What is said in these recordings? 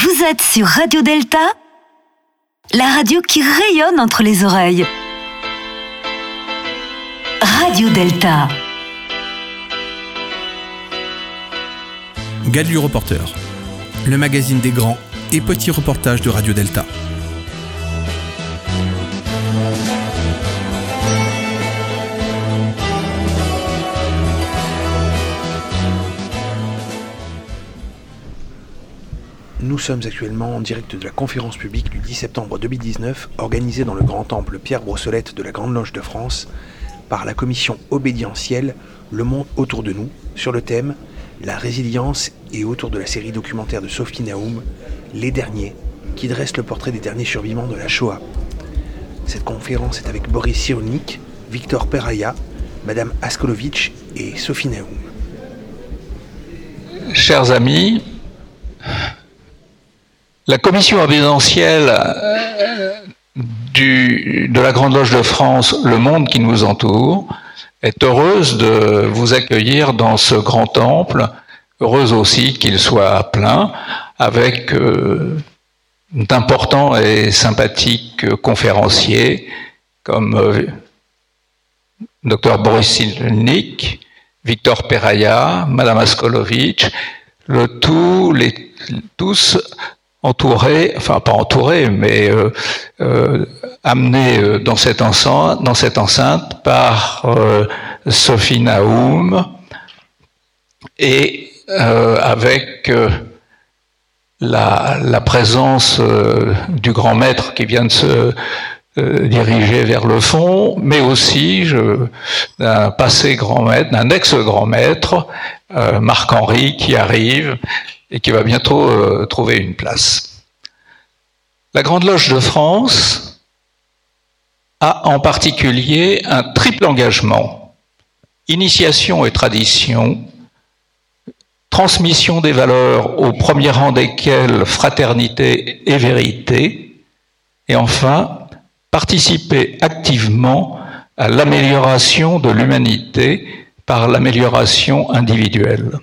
Vous êtes sur Radio Delta, la radio qui rayonne entre les oreilles. Radio Delta. Gadu Reporter, le magazine des grands et petits reportages de Radio Delta. Nous sommes actuellement en direct de la conférence publique du 10 septembre 2019 organisée dans le grand temple Pierre Brossolette de la Grande Loge de France par la commission obédientielle Le Monde autour de nous sur le thème La résilience et autour de la série documentaire de Sophie Naoum, Les Derniers, qui dresse le portrait des derniers survivants de la Shoah. Cette conférence est avec Boris Cyrulnik, Victor Peraya, Madame Askolovitch et Sophie Naoum. Chers amis, la commission obédientielle euh, du, de la Grande Loge de France, le monde qui nous entoure, est heureuse de vous accueillir dans ce grand temple, heureuse aussi qu'il soit plein, avec euh, d'importants et sympathiques conférenciers comme euh, Dr Boris Silnik, Victor Peraya, Madame Askolovitch, le tout, les, tous entouré, enfin pas entouré, mais euh, euh, amené euh, dans cette enceinte, par Sophie Naoum et avec la, la, présence du grand maître qui vient de se diriger vers le fond, mais aussi d'un passé grand maître, d'un ex-grand maître, Marc-Henri, qui arrive et qui va bientôt euh, trouver une place. La Grande Loge de France a en particulier un triple engagement, initiation et tradition, transmission des valeurs au premier rang desquelles fraternité et vérité, et enfin participer activement à l'amélioration de l'humanité par l'amélioration individuelle.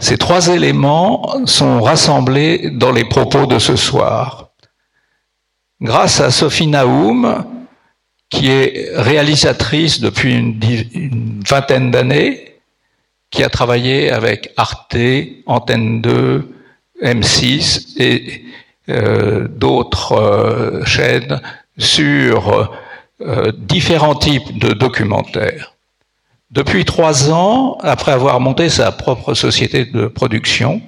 Ces trois éléments sont rassemblés dans les propos de ce soir. Grâce à Sophie Naoum, qui est réalisatrice depuis une, vingtaine d'années, qui a travaillé avec Arte, Antenne 2, M6 et euh, d'autres euh, chaînes sur euh, différents types de documentaires. Depuis trois ans, après avoir monté sa propre société de production,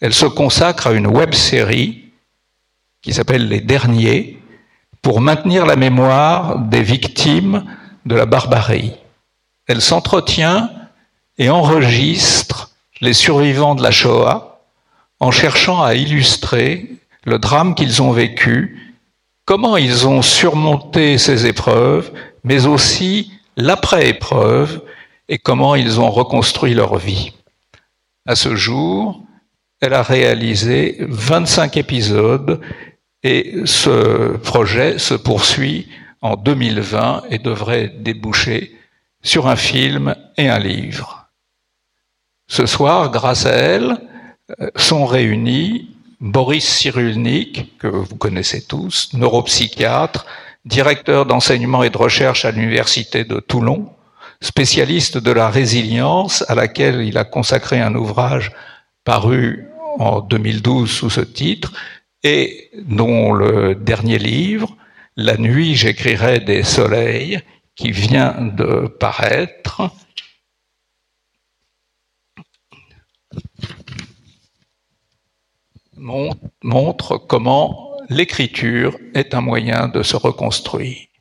elle se consacre à une web série qui s'appelle Les Derniers pour maintenir la mémoire des victimes de la barbarie. Elle s'entretient et enregistre les survivants de la Shoah en cherchant à illustrer le drame qu'ils ont vécu, comment ils ont surmonté ces épreuves, mais aussi l'après-épreuve et comment ils ont reconstruit leur vie. À ce jour, elle a réalisé 25 épisodes et ce projet se poursuit en 2020 et devrait déboucher sur un film et un livre. Ce soir, grâce à elle, sont réunis Boris Cyrulnik, que vous connaissez tous, neuropsychiatre, directeur d'enseignement et de recherche à l'Université de Toulon, spécialiste de la résilience, à laquelle il a consacré un ouvrage paru en 2012 sous ce titre, et dont le dernier livre, La nuit j'écrirai des soleils, qui vient de paraître. montre comment l'écriture est un moyen de se reconstruire.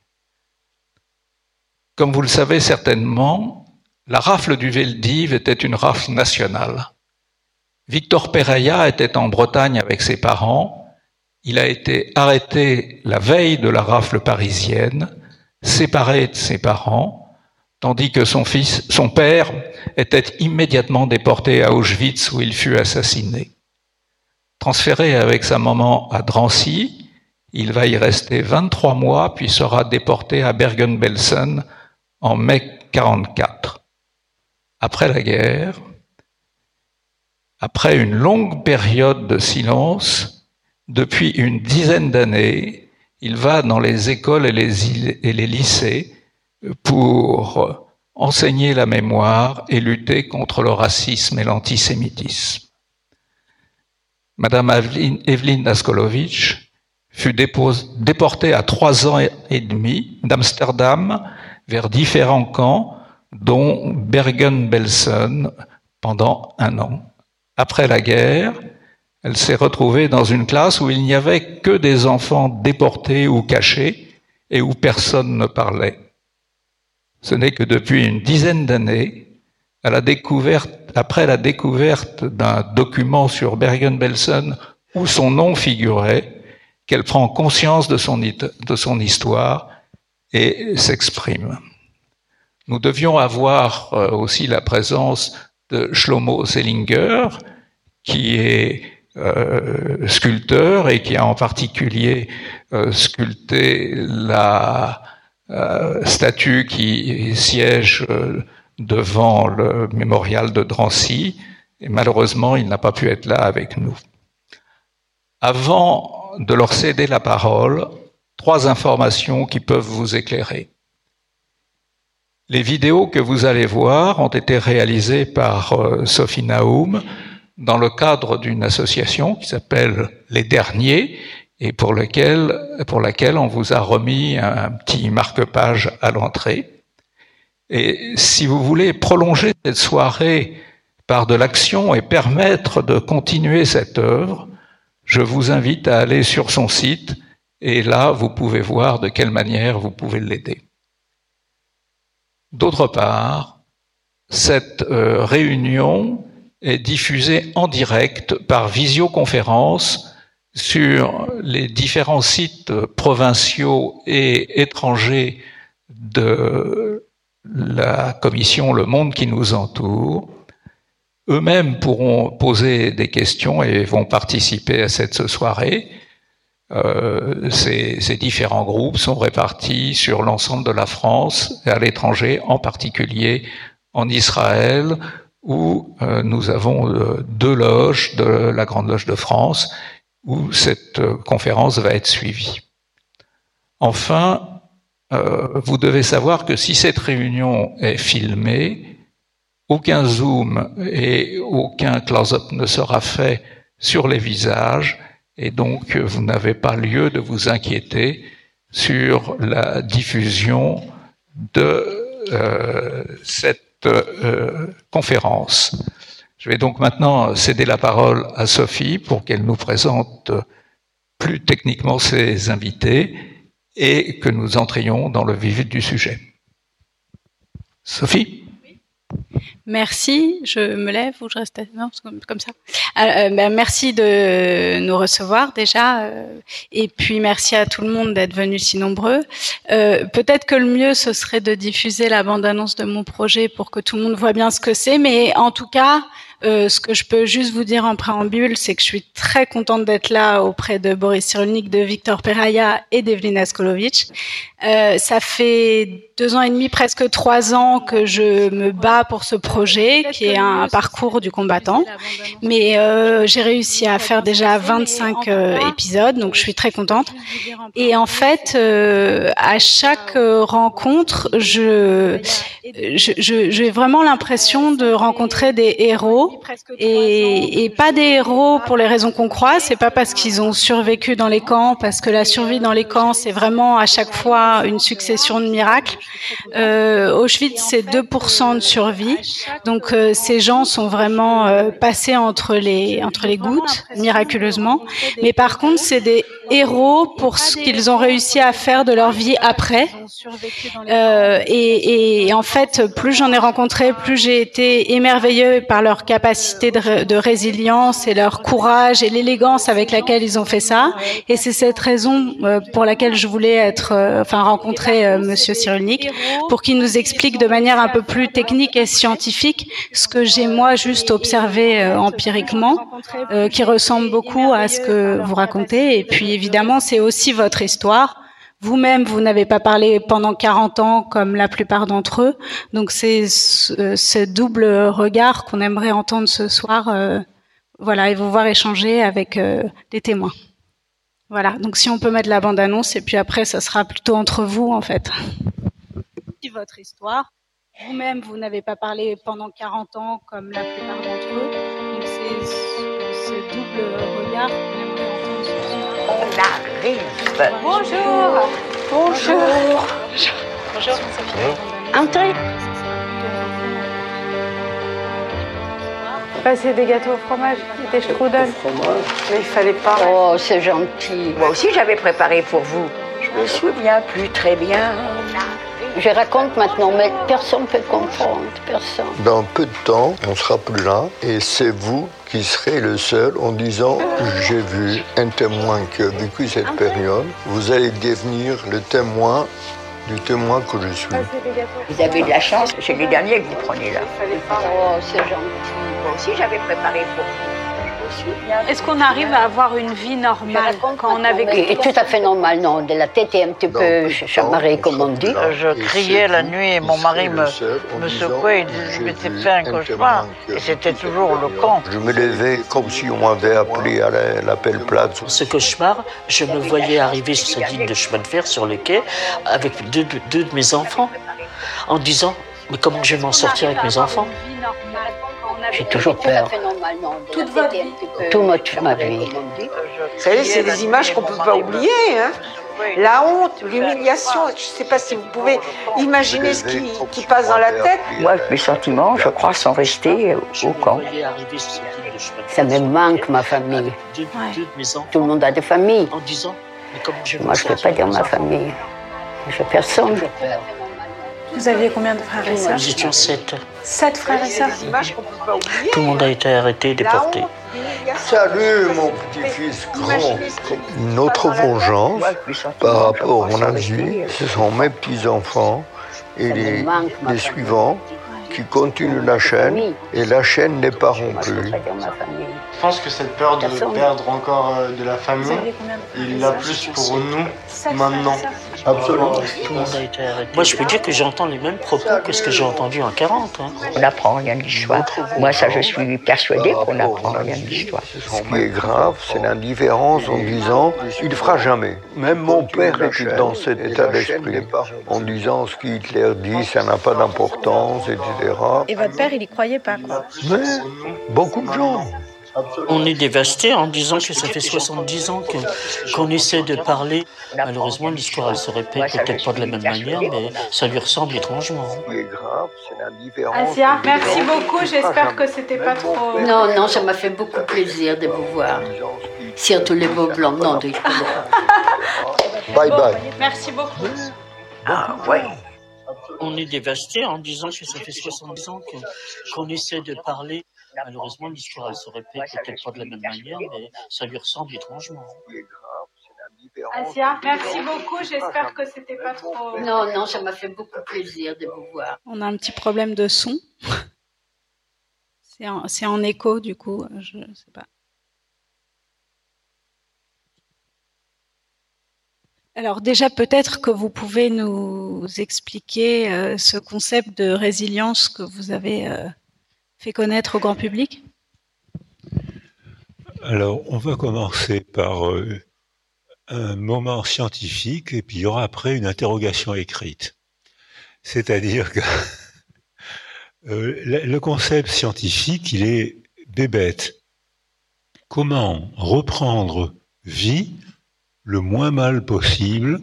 Comme vous le savez certainement, la rafle du Veldiv était une rafle nationale. Victor Peraya était en Bretagne avec ses parents. Il a été arrêté la veille de la rafle parisienne, séparé de ses parents, tandis que son père, était immédiatement déporté à Auschwitz où il fut assassiné. Transféré avec sa maman à Drancy, il va y rester 23 mois puis sera déporté à Bergen-Belsen en mai 44. Après la guerre, après une longue période de silence, depuis une dizaine d'années, il va dans les écoles et les, lycées pour enseigner la mémoire et lutter contre le racisme et l'antisémitisme. Madame Evelyne Naskolovitch fut déportée à trois ans et demi d'Amsterdam vers différents camps, dont Bergen-Belsen pendant un an. Après la guerre, elle s'est retrouvée dans une classe où il n'y avait que des enfants déportés ou cachés et où personne ne parlait. Ce n'est que depuis une dizaine d'années, après la découverte d'un document sur Bergen-Belsen où son nom figurait, qu'elle prend conscience de son, de son histoire et s'exprime. Nous devions avoir euh, aussi la présence de Shlomo Selinger, qui est euh, sculpteur et qui a en particulier euh, sculpté la statue qui siège devant le mémorial de Drancy. Et malheureusement, il n'a pas pu être là avec nous. Avant de leur céder la parole, trois informations qui peuvent vous éclairer. Les vidéos que vous allez voir ont été réalisées par euh, Sophie Naoum dans le cadre d'une association qui s'appelle Les Derniers et pour, lequel, pour laquelle on vous a remis un petit marque-page à l'entrée. Et si vous voulez prolonger cette soirée par de l'action et permettre de continuer cette œuvre, je vous invite à aller sur son site et là, vous pouvez voir de quelle manière vous pouvez l'aider. D'autre part, cette euh, réunion est diffusée en direct par visioconférence sur les différents sites provinciaux et étrangers de la commission Le Monde qui nous entoure eux-mêmes pourront poser des questions et vont participer à cette soirée. Euh, ces, différents groupes sont répartis sur l'ensemble de la France et à l'étranger, en particulier en Israël, où euh, nous avons euh, deux loges de la Grande Loge de France, où cette conférence va être suivie. Enfin, vous devez savoir que si cette réunion est filmée, aucun zoom et aucun close-up ne sera fait sur les visages et donc vous n'avez pas lieu de vous inquiéter sur la diffusion de euh, cette euh, conférence. Je vais donc maintenant céder la parole à Sophie pour qu'elle nous présente plus techniquement ses invités et que nous entrions dans le vif du sujet. Sophie? Merci, je me lève ou je reste? Non, comme ça. Euh, ben, merci de nous recevoir déjà, euh, et puis merci à tout le monde d'être venu si nombreux. Euh, peut-être que le mieux ce serait de diffuser la bande-annonce de mon projet pour que tout le monde voit bien ce que c'est, mais en tout cas, euh, ce que je peux juste vous dire en préambule, c'est que je suis très contente d'être là auprès de Boris Cyrulnik, de Victor Peraya et d'Evelina Skolovic. Euh, ça fait deux ans et demi, presque trois ans que je me bats pour ce projet, qui est un parcours du combattant. Mais euh, j'ai réussi à faire déjà 25 euh, épisodes, donc je suis très contente. Et en fait, euh, à chaque rencontre, je, j'ai vraiment l'impression de rencontrer des héros et, et pas des héros pour les raisons qu'on croit. C'est pas parce qu'ils ont survécu dans les camps, parce que la survie dans les camps, c'est vraiment à chaque fois une succession de miracles. Euh, Auschwitz, c'est 2% de survie. Donc euh, ces gens sont vraiment euh, passés entre les, entre les gouttes, miraculeusement. Mais par contre, c'est des héros pour ce qu'ils ont réussi à faire de leur vie après. Euh, et, et, en fait, plus j'en ai rencontré, plus j'ai été émerveillée par leur capacité de, de résilience et leur courage et l'élégance avec laquelle ils ont fait ça. Et c'est cette raison euh, pour laquelle je voulais être, enfin rencontrer euh, Monsieur Cyrulnik pour qu'il nous explique de manière un peu plus technique et scientifique ce que j'ai moi juste observé euh, empiriquement, euh, qui ressemble beaucoup à ce que vous racontez. Et puis évidemment, c'est aussi votre histoire. Vous-même, vous, n'avez pas parlé pendant 40 ans comme la plupart d'entre eux. Donc c'est ce, double regard qu'on aimerait entendre ce soir voilà, et vous voir échanger avec des témoins. Voilà, donc si on peut mettre la bande-annonce, et puis après, ça sera plutôt entre vous, en fait. Votre histoire. Vous-même, vous n'avez pas parlé pendant 40 ans, comme la plupart d'entre eux. Donc c'est ce double regard On arrive. Bonjour. Bonjour. Bonjour. Bonjour. Entrez. Passer des gâteaux au fromage et des strudels. Mais il fallait pas. Oh, c'est gentil. Moi aussi, j'avais préparé pour vous. Je me souviens plus très bien. Je raconte maintenant, mais personne ne peut comprendre, personne. Dans peu de temps, on sera plus là et c'est vous qui serez le seul en disant j'ai vu un témoin qui a vécu cette période. Vous allez devenir le témoin du témoin que je suis. Vous avez de la chance, c'est les derniers que vous prenez là. Oh, c'est gentil. Moi aussi, j'avais préparé pour vous. Est-ce qu'on arrive à avoir une vie normale quand on a vécu Et tout à fait normal, non. De la tête est un petit peu chamarrée, comme on dit. Je criais la nuit et mon mari me, me secouait. Il disait je m'étais fait un cauchemar. Et c'était toujours le camp. Je me levais comme si on m'avait appelé à l'appel plate. Ce cauchemar, je me voyais arriver sur cette ligne de chemin de fer sur le quai avec deux, deux de mes enfants en disant Mais comment je vais m'en sortir avec mes enfants? J'ai toujours peur. Toute votre vie Toute ma vie. Vous savez, c'est des images qu'on ne peut pas oublier. Hein la honte, l'humiliation, je ne sais pas si vous pouvez imaginer ce qui, qui, passe dans la tête. Moi, mes sentiments, je crois, sont restés au camp. Ça me manque, ma famille. Tout le monde a des familles. Moi, je ne peux pas dire ma famille. Je personne. Vous aviez combien de frères et sœurs? Nous étions sept. Sept frères et sœurs Tout le monde a été arrêté, déporté. Salut mon petit-fils grand. Notre vengeance par rapport à mon avis, ce sont mes petits-enfants et les, les suivants qui continuent la chaîne et la chaîne n'est pas rompue. Je pense que cette peur de perdre encore de la famille, il l'a plus pour nous maintenant. Absolument. Moi, je peux dire que j'entends les mêmes propos que ce que j'ai entendu en 40. Hein. On n'apprend rien de l'histoire. Moi, ça, je suis persuadé qu'on n'apprend rien de l'histoire. Ce qui est grave, c'est l'indifférence en disant il ne fera jamais. Même mon père était dans cet état d'esprit, en disant ce qu'Hitler dit, ça n'a pas d'importance, etc. Et votre père, il y croyait pas, quoi. Mais beaucoup de gens. On est dévasté en disant que ça fait 70 ans qu'on essaie de parler. Malheureusement, l'histoire, elle se répète peut-être pas de la même manière, mais ça lui ressemble étrangement. Asia, merci beaucoup. J'espère que c'était pas trop. Non, non, ça m'a fait beaucoup plaisir de vous voir. Surtout les beaux blancs. Non, de... Bye bye. Merci beaucoup. Ah, ouais. On est dévasté en disant que ça fait 70 ans qu'on essaie de parler. Malheureusement, l'histoire, elle se répète peut-être pas de la même manière, mais ça lui ressemble étrangement. Asia, merci beaucoup. J'espère que c'était pas trop. Non, non, ça m'a fait beaucoup plaisir de vous voir. On a un petit problème de son. C'est en, en, écho, du coup, je sais pas. Alors déjà, peut-être que vous pouvez nous expliquer euh, ce concept de résilience que vous avez euh, fait connaître au grand public Alors, on va commencer par euh, un moment scientifique et puis il y aura après une interrogation écrite. C'est-à-dire que le concept scientifique, il est bébête. Comment reprendre vie le moins mal possible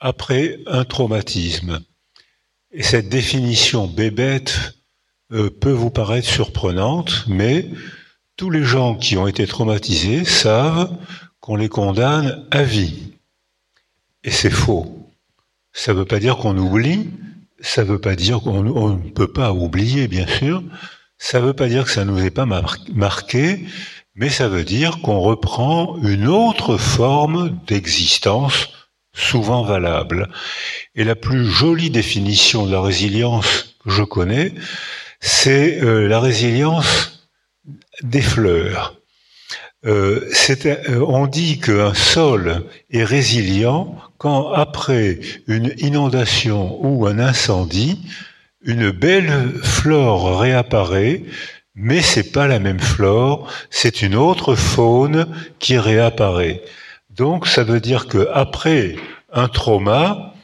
après un traumatisme Et cette définition bébête euh, peut vous paraître surprenante, mais tous les gens qui ont été traumatisés savent qu'on les condamne à vie. Et c'est faux. Ça ne veut pas dire qu'on oublie, ça ne veut pas dire qu'on ne peut pas oublier, bien sûr, ça ne veut pas dire que ça ne nous est pas marqué, mais ça veut dire qu'on reprend une autre forme d'existence souvent valable. Et la plus jolie définition de la résilience que je connais, c'est euh, la résilience des fleurs. Euh, euh, on dit qu'un sol est résilient quand après une inondation ou un incendie, une belle flore réapparaît mais c'est pas la même flore, c'est une autre faune qui réapparaît. Donc ça veut dire que après un trauma,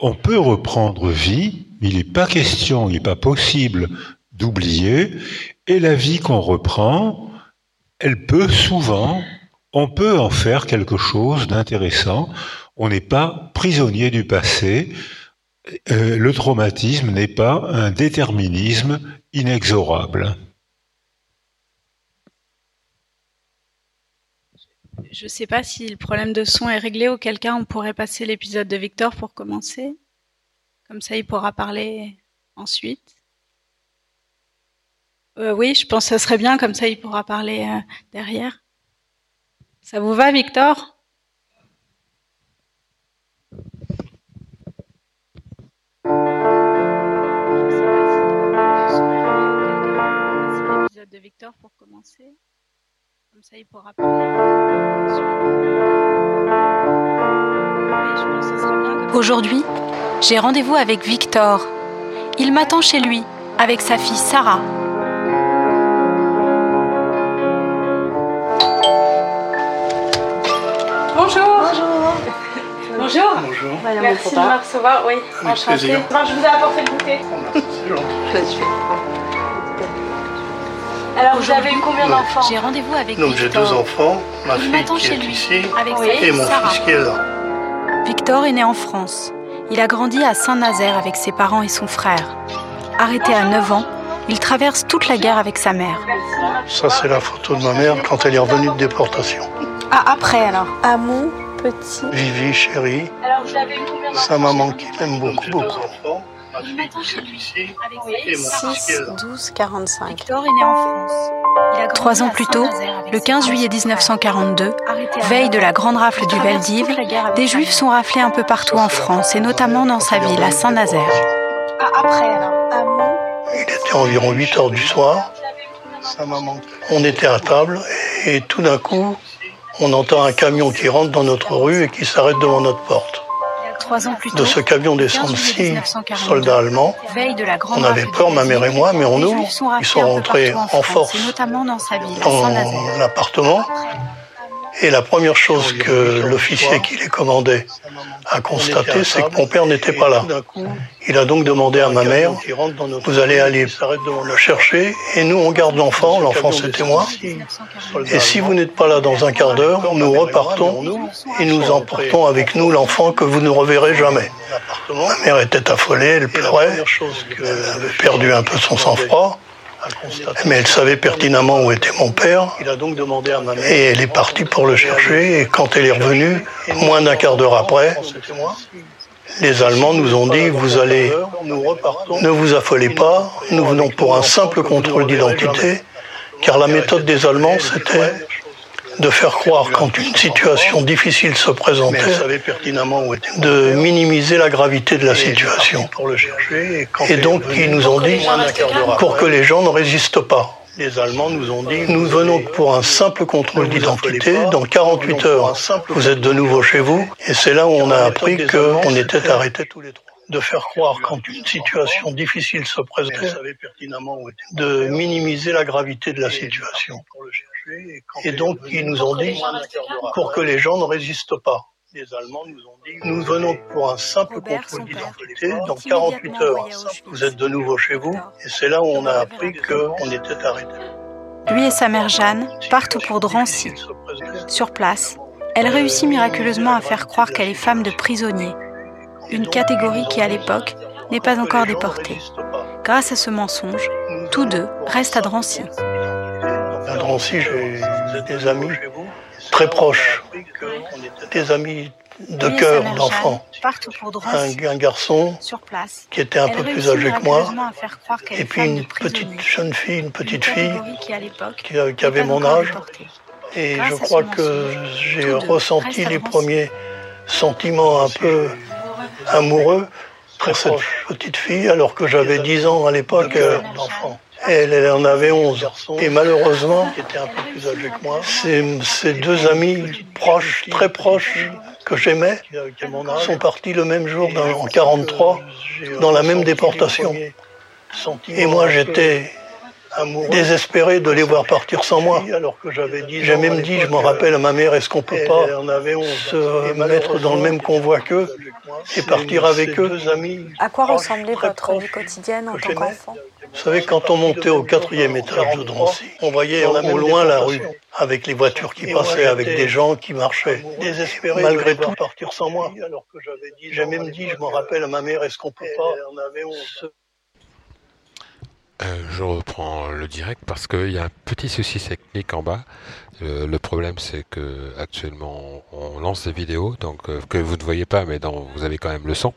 on peut reprendre vie, il n'est pas question, il n'est pas possible d'oublier, et la vie qu'on reprend, elle peut souvent, on peut en faire quelque chose d'intéressant. On n'est pas prisonnier du passé. Euh, le traumatisme n'est pas un déterminisme inexorable. Je ne sais pas si le problème de son est réglé, auquel cas on pourrait passer l'épisode de Victor pour commencer. Comme ça, il pourra parler ensuite. Euh, oui, je pense que ce serait bien, comme ça il pourra parler euh, derrière. Ça vous va, Victor? De Victor pour commencer. Comme ça il pourra parler. Aujourd'hui, j'ai rendez-vous avec Victor. Il m'attend chez lui avec sa fille Sarah. Bonjour. Bonjour. Merci de me recevoir. Oui, enchantée. je vous ai apporté le goûter. Alors, vous avez eu combien d'enfants J'ai rendez-vous avec Donc, j'ai deux enfants, ma fille qui est ici et mon fils qui est là. Victor est né en France. Il a grandi à Saint-Nazaire avec ses parents et son frère. Arrêté à 9 ans, il traverse toute la guerre avec sa mère. Ça, c'est la photo de ma mère quand elle est revenue de déportation. Ah, après alors Amour petit. Vivi, chérie. Sa maman qui l'aime beaucoup, beaucoup. Et 6, 12, 45. Victor est né en France. Trois ans plus tôt, le 15 juillet 1942, veille de la grande rafle du Veldiv, des Juifs sont raflés un peu partout en France, et notamment dans sa ville, à Saint-Nazaire. Après, Il était environ 8 heures du soir. On était à table, et tout d'un coup, on entend un camion qui rentre dans notre rue et qui s'arrête devant notre porte. De ce camion descendent six soldats allemands. on avait peur, ma mère et moi, mais on ouvre. Ils sont rentrés en force dans l'appartement. Et la première chose que l'officier qui les commandait a constaté, c'est que mon père n'était pas là. Il a donc demandé à ma mère, vous allez aller le chercher, et nous on garde l'enfant, l'enfant c'était moi. Et si vous n'êtes pas là dans un quart d'heure, nous repartons et nous emportons avec nous l'enfant que vous ne reverrez jamais. Ma mère était affolée, elle pleurait, elle avait perdu un peu son sang-froid. Mais elle savait pertinemment où était mon père. Et elle est partie pour le chercher. Et quand elle est revenue, moins d'un quart d'heure après, les Allemands nous ont dit, vous allez, ne vous affolez pas, nous venons pour un simple contrôle d'identité, car la méthode des Allemands, c'était de faire croire quand une situation difficile se présentait, de minimiser la gravité de la situation. Et donc, ils nous ont dit, pour que les gens ne résistent pas. Les Allemands nous ont dit, nous venons pour un simple contrôle d'identité. Dans 48 heures, vous êtes de nouveau chez vous. Et c'est là où on a appris qu'on était arrêtés tous les trois de faire croire quand une situation difficile se présentait, de minimiser la gravité de la situation. Et donc, ils nous ont dit, pour que les gens ne résistent pas. Les Allemands nous ont dit, nous venons pour un simple contrôle d'identité. Dans 48 heures, vous êtes de nouveau chez vous. Et c'est là où on a appris qu'on était arrêté. Lui et sa mère Jeanne partent pour Drancy. Sur place, elle réussit miraculeusement à faire croire qu'elle est femme de prisonnier, une catégorie qui à l'époque n'est pas encore déportée. Grâce à ce mensonge, tous deux restent à Drancy. À Drancy, j'ai des amis très proches, des amis de cœur d'enfant. Un, garçon qui était un peu plus âgé que moi, et puis une petite jeune fille, une petite fille qui, qui avait mon âge. Et je crois que j'ai ressenti les premiers sentiments un peu amoureux pour cette petite fille, alors que j'avais 10 ans à l'époque d'enfant. Elle, en avait 11. Et malheureusement, ces, deux amis proches, très proches, que j'aimais, sont partis le même jour, en 43, dans la même déportation. Et moi, j'étais désespéré de les voir partir sans moi. J'ai même dit, je m'en rappelle à ma mère, est-ce qu'on peut pas se mettre dans le même convoi qu'eux et partir avec eux À quoi ressemblait votre vie quotidienne en tant qu'enfant Vous savez, quand on montait au quatrième étage de Drancy, on voyait au loin la rue, avec les voitures qui passaient, avec des gens qui marchaient. Désespéré malgré tout partir sans moi. J'ai même dit, je m'en rappelle à ma mère, est-ce qu'on peut pas euh, je reprends le direct parce qu'il y a un petit souci technique en bas. Euh, le problème, c'est que actuellement, on lance des vidéos, donc euh, que vous ne voyez pas, mais dont vous avez quand même le son.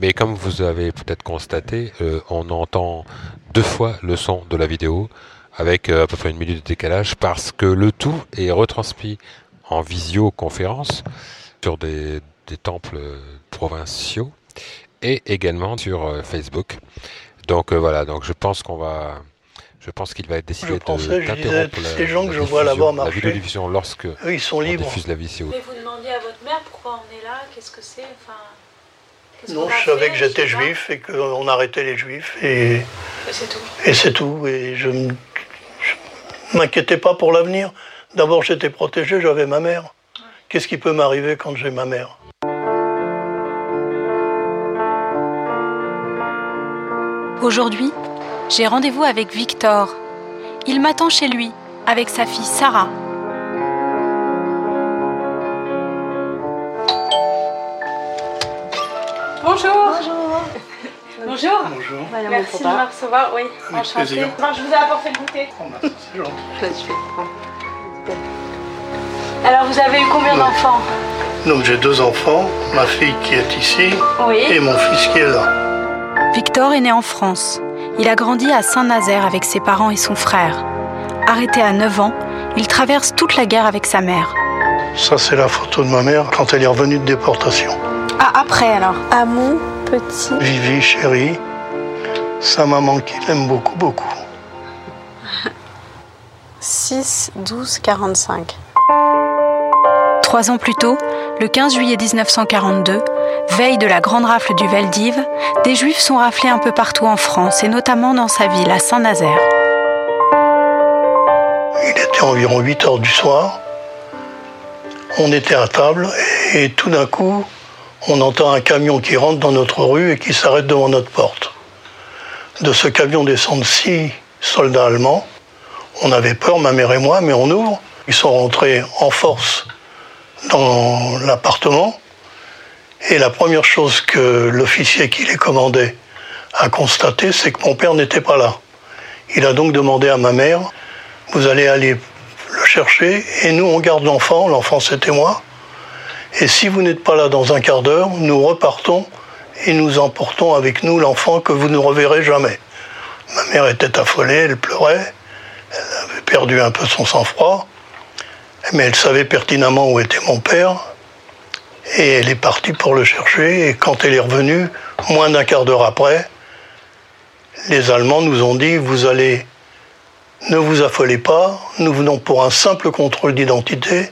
Mais comme vous avez peut-être constaté, on entend deux fois le son de la vidéo avec à peu près une minute de décalage parce que le tout est retransmis en visioconférence sur des temples provinciaux et également sur Facebook. Donc euh, voilà, donc je pense qu'on va, je pense qu'il va être décidé d'interrompre la, ces gens que je vois là-bas la vidéodiffusion lorsque Eux, ils sont libres. on diffuse la vidéo. Mais vous demandiez à votre mère pourquoi on est là, qu'est-ce que c'est, enfin. Non, je savais que j'étais juif et qu'on arrêtait les juifs et, et c'est tout. Et c'est tout. Et je ne m'inquiétais pas pour l'avenir. D'abord, j'étais protégé, j'avais ma mère. Qu'est-ce qui peut m'arriver quand j'ai ma mère? Aujourd'hui, j'ai rendez-vous avec Victor. Il m'attend chez lui avec sa fille Sarah. Bonjour. Bonjour. Bonjour. Bonjour. Merci de me recevoir. Oui, Avec plaisir. je vous ai apporté le goûter. bah, c'est gentil. Alors, vous avez eu combien d'enfants? Donc j'ai deux enfants, ma fille qui est ici Oui. et mon fils qui est là. Victor est né en France. Il a grandi à Saint-Nazaire avec ses parents et son frère. Arrêté à 9 ans, il traverse toute la guerre avec sa mère. Ça c'est la photo de ma mère quand elle est revenue de déportation. Ah, après alors? Amou, petit. Vivi, chérie, sa maman qui l'aime beaucoup, beaucoup. 6, 12, 45. Trois ans plus tôt, le 15 juillet 1942, veille de la grande rafle du Veldiv, des juifs sont raflés un peu partout en France et notamment dans sa ville, à Saint-Nazaire. Il était environ 8 heures du soir. On était à table et tout d'un coup, on entend un camion qui rentre dans notre rue et qui s'arrête devant notre porte. De ce camion descendent six soldats allemands. On avait peur, ma mère et moi, mais on ouvre. Ils sont rentrés en force dans l'appartement. Et la première chose que l'officier qui les commandait a constaté, c'est que mon père n'était pas là. Il a donc demandé à ma mère, vous allez aller le chercher, et nous on garde l'enfant, l'enfant c'était moi, et si vous n'êtes pas là dans un quart d'heure, nous repartons et nous emportons avec nous l'enfant que vous ne reverrez jamais. Ma mère était affolée, elle pleurait, elle avait perdu un peu son sang-froid, mais elle savait pertinemment où était mon père, et elle est partie pour le chercher, et quand elle est revenue, moins d'un quart d'heure après, les Allemands nous ont dit, vous allez, ne vous affolez pas, nous venons pour un simple contrôle d'identité,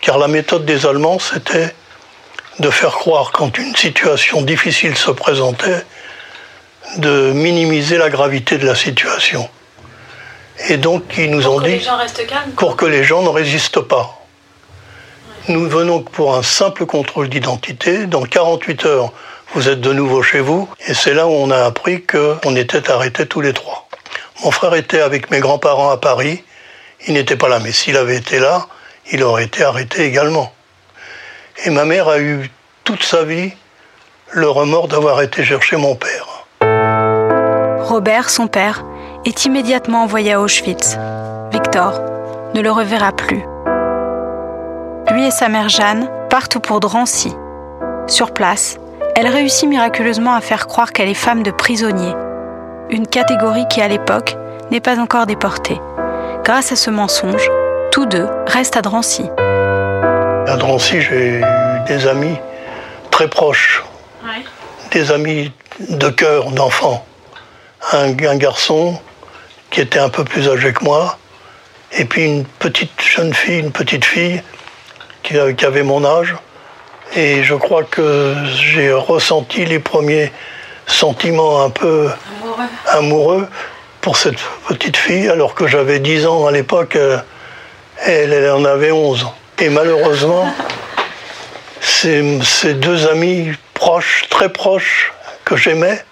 car la méthode des Allemands, c'était de faire croire quand une situation difficile se présentait, de minimiser la gravité de la situation. Et donc, ils nous Pour ont que dit les gens restent calmes. pour que les gens ne résistent pas. Nous venons pour un simple contrôle d'identité. Dans 48 heures, vous êtes de nouveau chez vous. Et c'est là où on a appris qu'on était arrêtés tous les trois. Mon frère était avec mes grands-parents à Paris. Il n'était pas là, mais s'il avait été là, il aurait été arrêté également. Et ma mère a eu toute sa vie le remords d'avoir été chercher mon père. Robert, son père, est immédiatement envoyé à Auschwitz. Victor ne le reverra plus. Lui et sa mère Jeanne partent pour Drancy. Sur place, elle réussit miraculeusement à faire croire qu'elle est femme de prisonnier, une catégorie qui à l'époque n'est pas encore déportée. Grâce à ce mensonge, tous deux restent à Drancy. À Drancy, j'ai eu des amis très proches, des amis de cœur, d'enfants. Un, un garçon qui était un peu plus âgé que moi, et puis une petite jeune fille, une petite fille qui, a- qui avait mon âge. Et je crois que j'ai ressenti les premiers sentiments un peu amoureux pour cette petite fille, alors que j'avais 10 ans à l'époque, euh, elle, elle en avait 11. Et malheureusement, ces, ces deux amis proches, très proches, que j'aimais,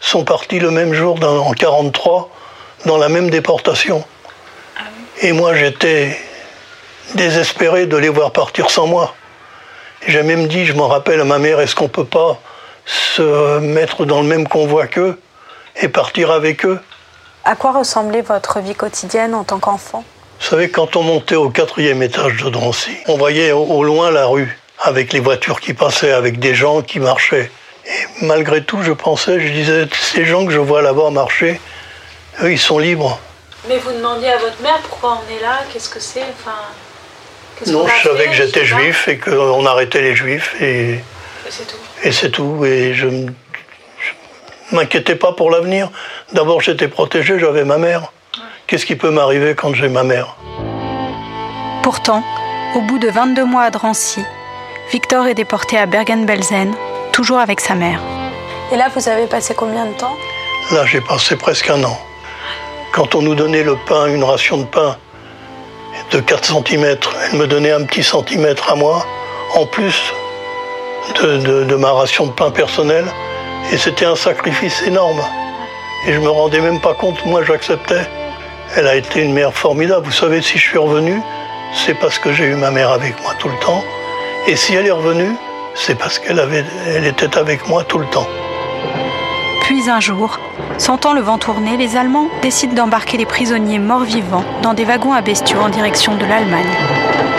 sont partis le même jour dans, en 43 dans la même déportation. Et moi j'étais désespéré de les voir partir sans moi. J'ai même dit, je m'en rappelle à ma mère, est-ce qu'on peut pas se mettre dans le même convoi qu'eux et partir avec eux? À quoi ressemblait votre vie quotidienne en tant qu'enfant? Vous savez, quand on montait au quatrième étage de Drancy, on voyait au, loin la rue, avec les voitures qui passaient, avec des gens qui marchaient. Et malgré tout, je pensais, je disais, ces gens que je vois là-bas marcher, eux, ils sont libres. Mais vous demandiez à votre mère pourquoi on est là, qu'est-ce que c'est enfin, Non, je savais que j'étais juif et qu'on arrêtait les juifs et, Et c'est tout. et c'est tout. Et je ne m'inquiétais pas pour l'avenir. D'abord, j'étais protégé, j'avais ma mère. Qu'est-ce qui peut m'arriver quand j'ai ma mère? Pourtant, au bout de 22 mois à Drancy, Victor est déporté à Bergen-Belsen, toujours avec sa mère. Et là, vous avez passé combien de temps? Là, j'ai passé presque un an. Quand on nous donnait le pain, une ration de pain de 4 cm, elle me donnait un petit centimètre à moi, en plus de, ma ration de pain personnelle. Et c'était un sacrifice énorme. Et je me rendais même pas compte, moi j'acceptais. Elle a été une mère formidable. Vous savez, si je suis revenu, c'est parce que j'ai eu ma mère avec moi tout le temps. Et si elle est revenue, c'est parce qu'elle était avec moi tout le temps. Puis un jour, sentant le vent tourner, les Allemands décident d'embarquer les prisonniers morts-vivants dans des wagons à bestiaux en direction de l'Allemagne.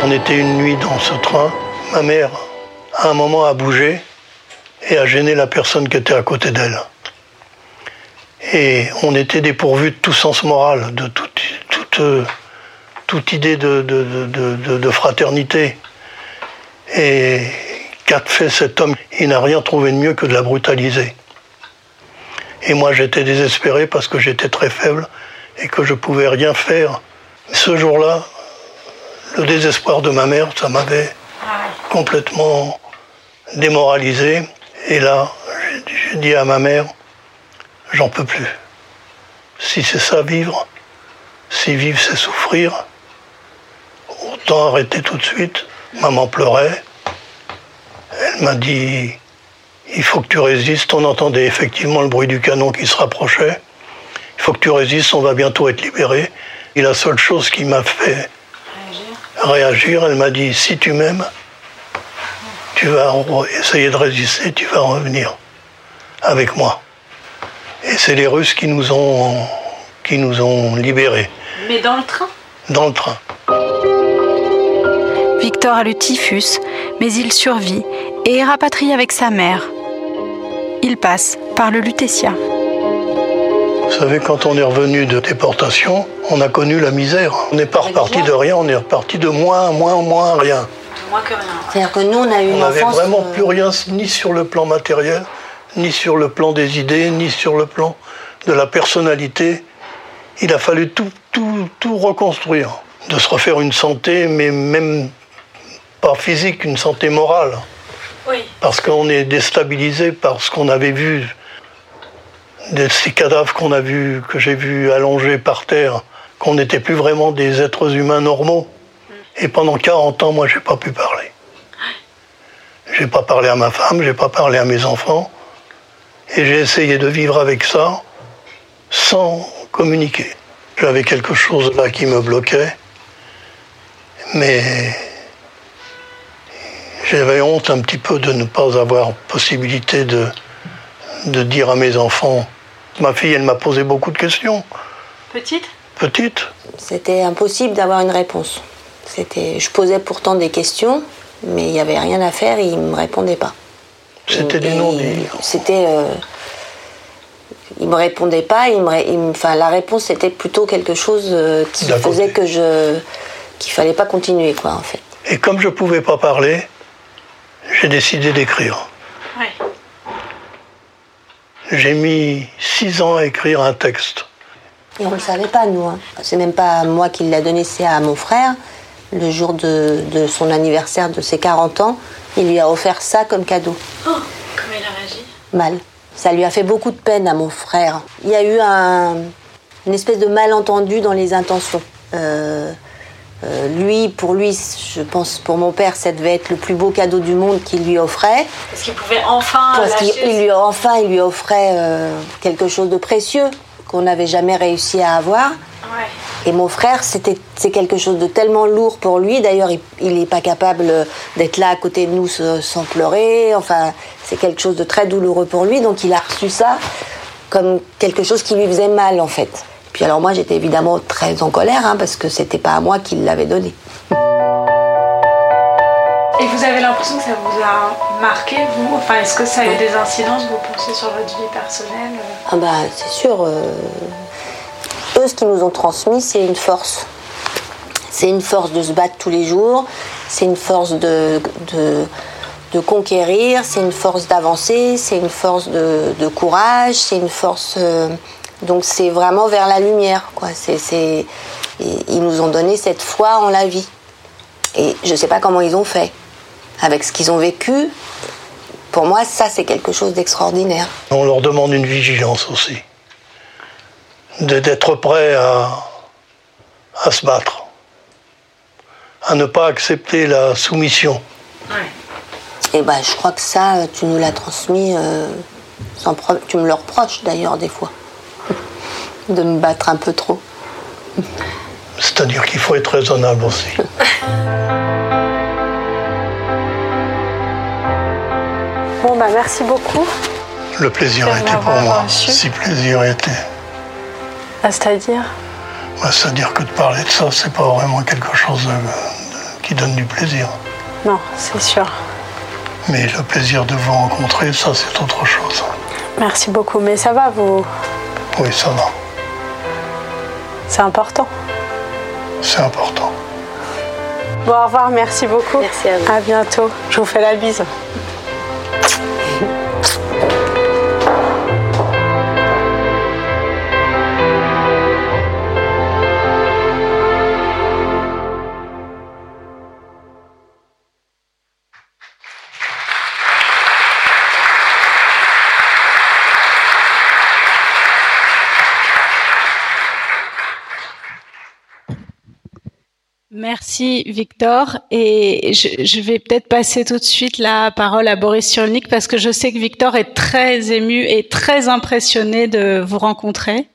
On était une nuit dans ce train. Ma mère, à un moment, a bougé et a gêné la personne qui était à côté d'elle. Et on était dépourvus de tout sens moral, de toute, toute, toute idée de- de fraternité. Et qu'a fait cet homme? Il n'a rien trouvé de mieux que de la brutaliser. Et moi, j'étais désespéré parce que j'étais très faible et que je pouvais rien faire. Ce jour-là, le désespoir de ma mère, ça m'avait complètement démoralisé. Et là, j'ai- dit à ma mère, j'en peux plus. Si c'est ça vivre, si vivre c'est souffrir, autant arrêter tout de suite. Maman pleurait. Elle m'a dit, il faut que tu résistes. On entendait effectivement le bruit du canon qui se rapprochait. Il faut que tu résistes, on va bientôt être libéré. Et la seule chose qui m'a fait réagir, elle m'a dit, si tu m'aimes, tu vas essayer de résister, tu vas revenir avec moi. Et c'est les Russes qui nous ont, qui nous ont libérés Mais dans le train? Dans le train. Victor a le typhus, mais il survit et est rapatrié avec sa mère. Il passe par le Lutetia. Vous savez, quand on est revenu de déportation, on a connu la misère. On n'est pas reparti de rien, on est reparti de moins, moins, moins, rien. Moins que rien. C'est-à-dire que nous, on a eu On une n'avait enfance. vraiment euh, plus rien, ni sur le plan matériel, ni sur le plan des idées, ni sur le plan de la personnalité. Il a fallu tout, tout, tout reconstruire, de se refaire une santé, mais même pas physique, une santé morale. Oui. Parce qu'on est déstabilisé par ce qu'on avait vu, de ces cadavres qu'on a vus, que j'ai vus allongés par terre, qu'on n'était plus vraiment des êtres humains normaux. Et pendant 40 ans, moi, j'ai pas pu parler. J'ai pas parlé à ma femme, j'ai pas parlé à mes enfants. Et j'ai essayé de vivre avec ça sans communiquer. J'avais quelque chose là qui me bloquait. Mais j'avais honte un petit peu de ne pas avoir possibilité de, de dire à mes enfants. Ma fille, elle m'a posé beaucoup de questions. Petite? Petite, C'était impossible d'avoir une réponse. C'était, je posais pourtant des questions, mais il n'y avait rien à faire et il ne me répondait pas. c'était des non-dits. C'était. euh, il me répondait pas, il me, ré- il me- enfin, la réponse était plutôt quelque chose euh, qui faisait que je. qu'il fallait pas continuer, quoi, en fait. Et comme je ne pouvais pas parler, j'ai décidé d'écrire. Oui. J'ai mis six ans à écrire un texte. Et on ne le savait pas, nous. hein. C'est même pas moi qui l'a donné, c'est à mon frère. Le jour de, de son anniversaire de ses 40 ans, il lui a offert ça comme cadeau. Oh, comment il a réagi? Mal. Ça lui a fait beaucoup de peine à mon frère. Il y a eu un, une espèce de malentendu dans les intentions. Euh, euh, lui, pour lui, je pense pour mon père, ça devait être le plus beau cadeau du monde qu'il lui offrait. Parce qu'il pouvait enfin. Parce qu'il lui enfin, il lui offrait euh, quelque chose de précieux qu'on n'avait jamais réussi à avoir. Et mon frère, c'était c'est quelque chose de tellement lourd pour lui. D'ailleurs, il n'est pas capable d'être là à côté de nous sans pleurer. Enfin, c'est quelque chose de très douloureux pour lui. Donc, il a reçu ça comme quelque chose qui lui faisait mal, en fait. Puis alors moi, j'étais évidemment très en colère hein, parce que c'était pas à moi qu'il l'avait donné. Et vous avez l'impression que ça vous a marqué, vous? Enfin, est-ce que ça a eu des incidences, vous pensez, sur votre vie personnelle? Ah bah, c'est sûr. Euh, eux, ce qu'ils nous ont transmis, c'est une force. C'est une force de se battre tous les jours, c'est une force de, de, conquérir, c'est une force d'avancer, c'est une force de, courage, c'est une force... Euh, donc c'est vraiment vers la lumière, quoi. C'est, ils nous ont donné cette foi en la vie. Et je ne sais pas comment ils ont fait. Avec ce qu'ils ont vécu, pour moi, ça, c'est quelque chose d'extraordinaire. On leur demande une vigilance aussi. D'être prêt à, à se battre. À ne pas accepter la soumission. Et ben, je crois que ça, tu nous l'as transmis, euh, sans tu me le reproches d'ailleurs des fois de me battre un peu trop. C'est-à-dire qu'il faut être raisonnable aussi. bon, bah merci beaucoup. Le plaisir a été pour moi. Si plaisir était. Ah, c'est-à-dire? Bah, C'est-à-dire que de parler de ça, c'est pas vraiment quelque chose qui donne du plaisir. Non, c'est sûr. Mais le plaisir de vous rencontrer, ça, c'est autre chose. Merci beaucoup. Mais ça va, vous? Oui, ça va. C'est important. C'est important. Bon, au revoir, merci beaucoup. Merci à vous. À bientôt. Je vous fais la bise. Merci Victor et je, vais peut-être passer tout de suite la parole à Boris Cyrulnik parce que je sais que Victor est très ému et très impressionné de vous rencontrer.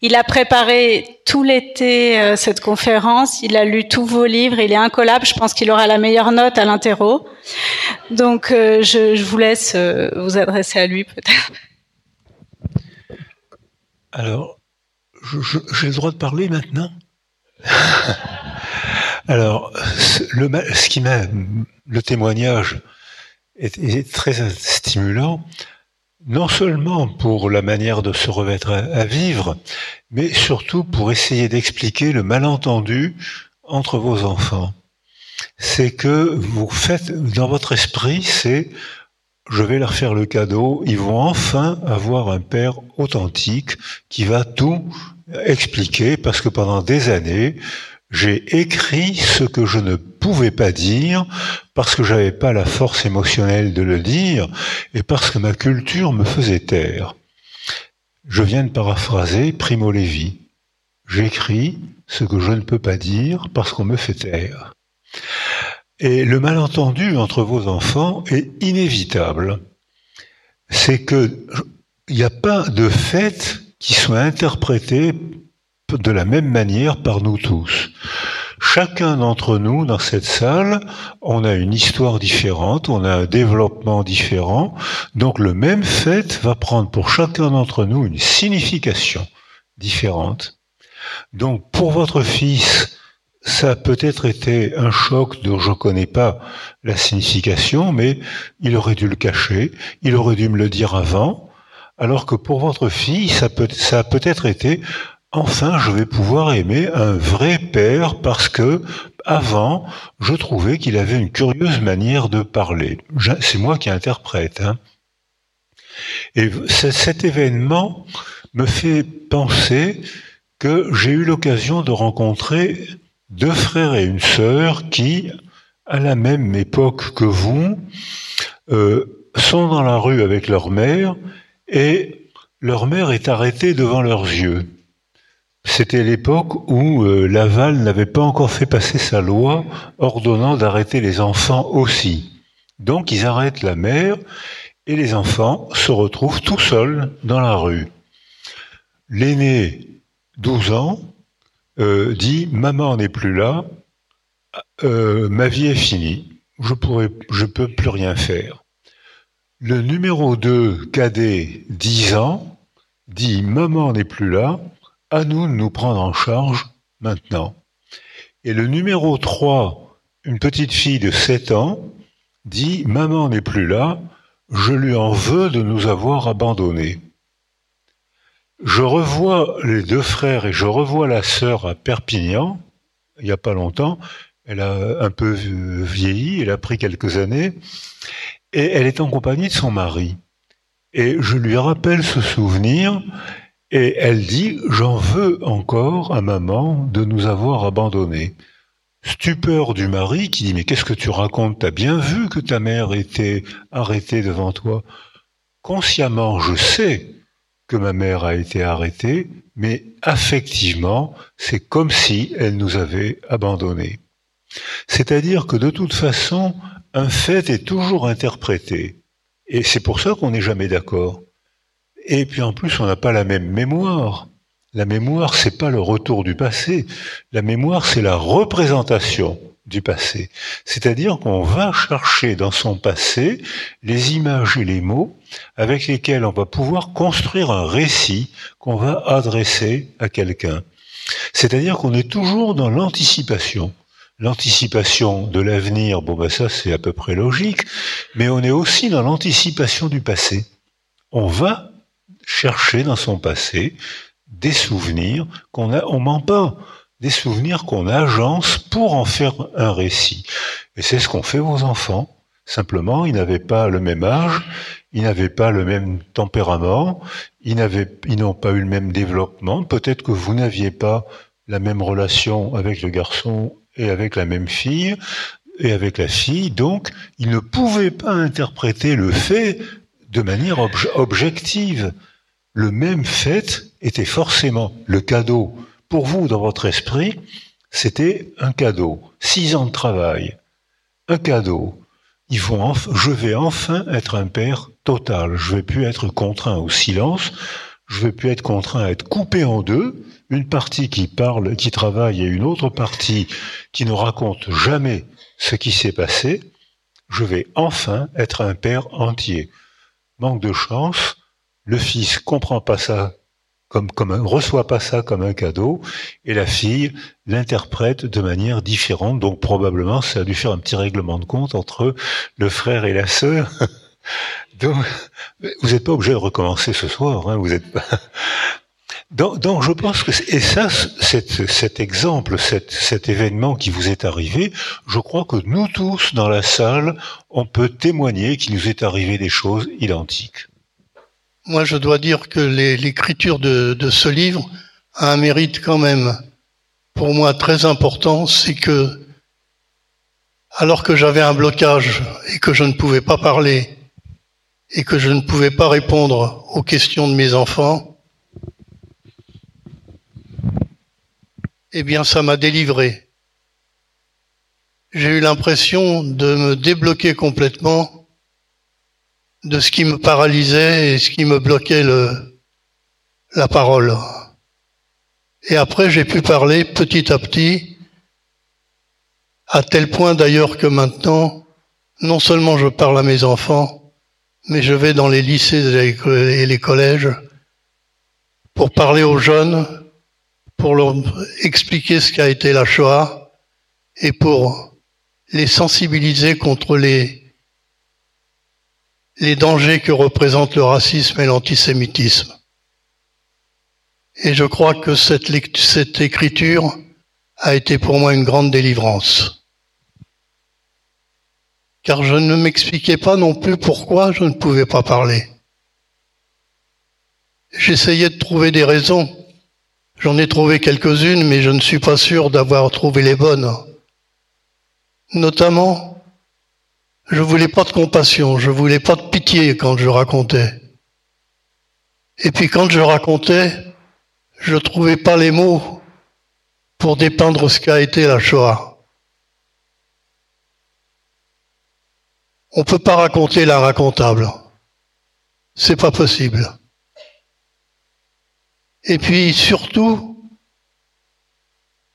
Il a préparé tout l'été euh, cette conférence, il a lu tous vos livres, il est incollable, je pense qu'il aura la meilleure note à l'interro. Donc euh, je, vous laisse euh, vous adresser à lui peut-être. Alors, j'ai le droit de parler maintenant? Alors, le, ce qui m'a, le témoignage est, très stimulant, non seulement pour la manière de se remettre à, vivre, mais surtout pour essayer d'expliquer le malentendu entre vos enfants. C'est que vous faites, dans votre esprit, c'est je vais leur faire le cadeau, ils vont enfin avoir un père authentique qui va tout expliquer parce que pendant des années, j'ai écrit ce que je ne pouvais pas dire parce que j'avais pas la force émotionnelle de le dire et parce que ma culture me faisait taire. Je viens de paraphraser Primo Levi. J'écris ce que je ne peux pas dire parce qu'on me fait taire. Et le malentendu entre vos enfants est inévitable. C'est que il n'y a pas de fait qui soit interprété de la même manière par nous tous. Chacun d'entre nous dans cette salle, on a une histoire différente, on a un développement différent, donc le même fait va prendre pour chacun d'entre nous une signification différente. Donc pour votre fils, ça a peut-être été un choc dont je ne connais pas la signification, mais il aurait dû le cacher, il aurait dû me le dire avant, alors que pour votre fille, ça, peut, ça a peut-être été enfin je vais pouvoir aimer un vrai père parce que avant je trouvais qu'il avait une curieuse manière de parler. C'est moi qui interprète. Hein. Et cet événement me fait penser que j'ai eu l'occasion de rencontrer deux frères et une sœur qui, à la même époque que vous, euh, sont dans la rue avec leur mère et leur mère est arrêtée devant leurs yeux. C'était l'époque où euh, Laval n'avait pas encore fait passer sa loi ordonnant d'arrêter les enfants aussi. Donc ils arrêtent la mère et les enfants se retrouvent tout seuls dans la rue. L'aîné, 12 ans, euh, dit Maman n'est plus là, euh, ma vie est finie, je je peux plus rien faire. Le numéro 2, cadet, 10 ans, dit Maman n'est plus là, à nous de nous prendre en charge maintenant. Et le numéro 3, une petite fille de 7 ans, dit Maman n'est plus là, je lui en veux de nous avoir abandonnés. Je revois les deux frères et je revois la sœur à Perpignan, il n'y a pas longtemps. Elle a un peu vieilli, elle a pris quelques années, et elle est en compagnie de son mari. Et je lui rappelle ce souvenir, et elle dit, j'en veux encore à maman de nous avoir abandonnés. Stupeur du mari qui dit, mais qu'est-ce que tu racontes? T'as bien vu que ta mère était arrêtée devant toi Consciemment, je sais que ma mère a été arrêtée, mais affectivement, c'est comme si elle nous avait abandonnés. C'est-à-dire que de toute façon, un fait est toujours interprété. Et c'est pour ça qu'on n'est jamais d'accord. Et puis en plus, on n'a pas la même mémoire. La mémoire, c'est pas le retour du passé. La mémoire, c'est la représentation du passé. C'est-à-dire qu'on va chercher dans son passé les images et les mots avec lesquels on va pouvoir construire un récit qu'on va adresser à quelqu'un. C'est-à-dire qu'on est toujours dans l'anticipation. L'anticipation de l'avenir, bon ben ça c'est à peu près logique, mais on est aussi dans l'anticipation du passé. On va chercher dans son passé des souvenirs qu'on a, on ment pas, des souvenirs qu'on agence pour en faire un récit. Et c'est ce qu'ont fait vos enfants. Simplement, ils n'avaient pas le même âge, ils n'avaient pas le même tempérament, ils n'avaient, ils n'ont pas eu le même développement. Peut-être que vous n'aviez pas la même relation avec le garçon et avec la même fille et avec la fille, donc ils ne pouvaient pas interpréter le fait de manière objective le même fait était forcément le cadeau. Pour vous, dans votre esprit, c'était un cadeau. Six ans de travail. Un cadeau. Je vais enfin être un père total. Je vais plus être contraint au silence. Je vais plus être contraint à être coupé en deux. Une partie qui parle, qui travaille et une autre partie qui ne raconte jamais ce qui s'est passé. Je vais enfin être un père entier. Manque de chance le fils comprend pas ça comme, comme un, reçoit pas ça comme un cadeau, et la fille l'interprète de manière différente. Donc probablement, ça a dû faire un petit règlement de compte entre le frère et la sœur. donc, vous n'êtes pas obligé de recommencer ce soir. Hein, vous êtes pas. Donc, je pense que et ça, cet, exemple, cet événement qui vous est arrivé, je crois que nous tous dans la salle, on peut témoigner qu'il nous est arrivé des choses identiques. Moi, je dois dire que l'écriture de, ce livre a un mérite quand même, pour moi, très important, c'est que, alors que j'avais un blocage et que je ne pouvais pas parler et que je ne pouvais pas répondre aux questions de mes enfants, eh bien, ça m'a délivré. J'ai eu l'impression de me débloquer complètement de ce qui me paralysait et ce qui me bloquait le, la parole. Et après, j'ai pu parler petit à petit, à tel point d'ailleurs que maintenant, non seulement je parle à mes enfants, mais je vais dans les lycées et les collèges pour parler aux jeunes, pour leur expliquer ce qu'a été la Shoah et pour les sensibiliser contre les les dangers que représentent le racisme et l'antisémitisme. Et je crois que cette, cette écriture a été pour moi une grande délivrance. Car je ne m'expliquais pas non plus pourquoi je ne pouvais pas parler. J'essayais de trouver des raisons. J'en ai trouvé quelques-unes, mais je ne suis pas sûr d'avoir trouvé les bonnes. Notamment je voulais pas de compassion, je voulais pas de pitié quand je racontais. Et puis quand je racontais, je trouvais pas les mots pour dépeindre ce qu'a été la Shoah. On peut pas raconter l'inracontable. C'est pas possible. Et puis surtout,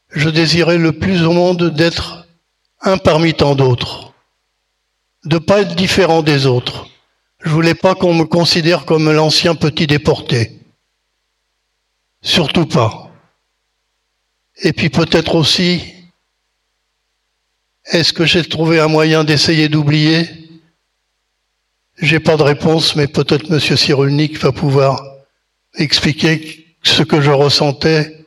je désirais le plus au monde d'être un parmi tant d'autres, de pas être différent des autres. Je voulais pas qu'on me considère comme l'ancien petit déporté. Surtout pas. Et puis peut-être aussi, est-ce que j'ai trouvé un moyen d'essayer d'oublier? J'ai pas de réponse, mais peut-être Monsieur Cyrulnik va pouvoir expliquer ce que je ressentais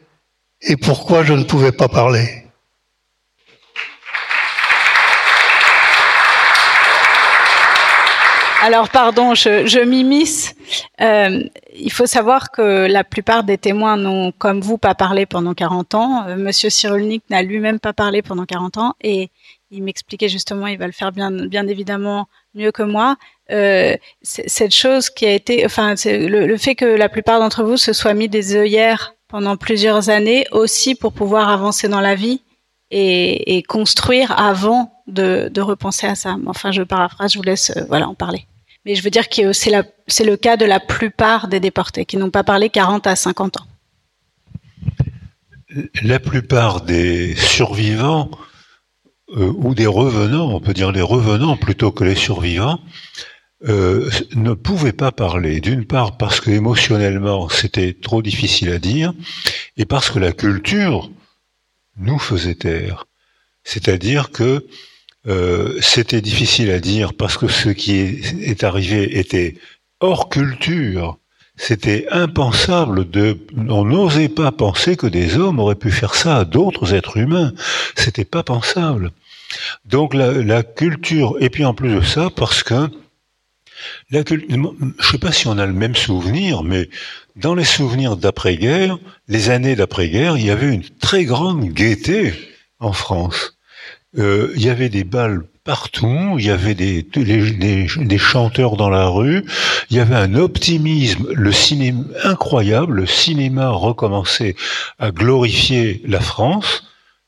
et pourquoi je ne pouvais pas parler. Alors pardon, je, je. Euh, il faut savoir que la plupart des témoins n'ont, comme vous, pas parlé pendant 40 ans. Euh, Monsieur Cyrulnik n'a lui-même pas parlé pendant 40 ans et il m'expliquait justement, il va le faire bien, bien évidemment mieux que moi. Euh, cette chose qui a été, enfin, le, fait que la plupart d'entre vous se soient mis des œillères pendant plusieurs années aussi pour pouvoir avancer dans la vie et, construire avant de, repenser à ça. Enfin, je paraphrase, je vous laisse, voilà, en parler. Mais je veux dire que c'est le cas de la plupart des déportés qui n'ont pas parlé 40 à 50 ans. La plupart des survivants euh, ou des revenants, on peut dire les revenants plutôt que les survivants, euh, ne pouvaient pas parler. D'une part parce que émotionnellement c'était trop difficile à dire, et parce que la culture nous faisait taire. C'est-à-dire que euh, c'était difficile à dire parce que ce qui est, arrivé était hors culture. C'était impensable de, on n'osait pas penser que des hommes auraient pu faire ça à d'autres êtres humains. C'était pas pensable. Donc la, culture, et puis en plus de ça, parce que je sais pas si on a le même souvenir, mais dans les souvenirs d'après-guerre, les années d'après-guerre, il y avait une très grande gaieté en France euh, il y avait des balles partout, il y avait des, des, des, chanteurs dans la rue, il y avait un optimisme, le cinéma incroyable, le cinéma recommençait à glorifier la France,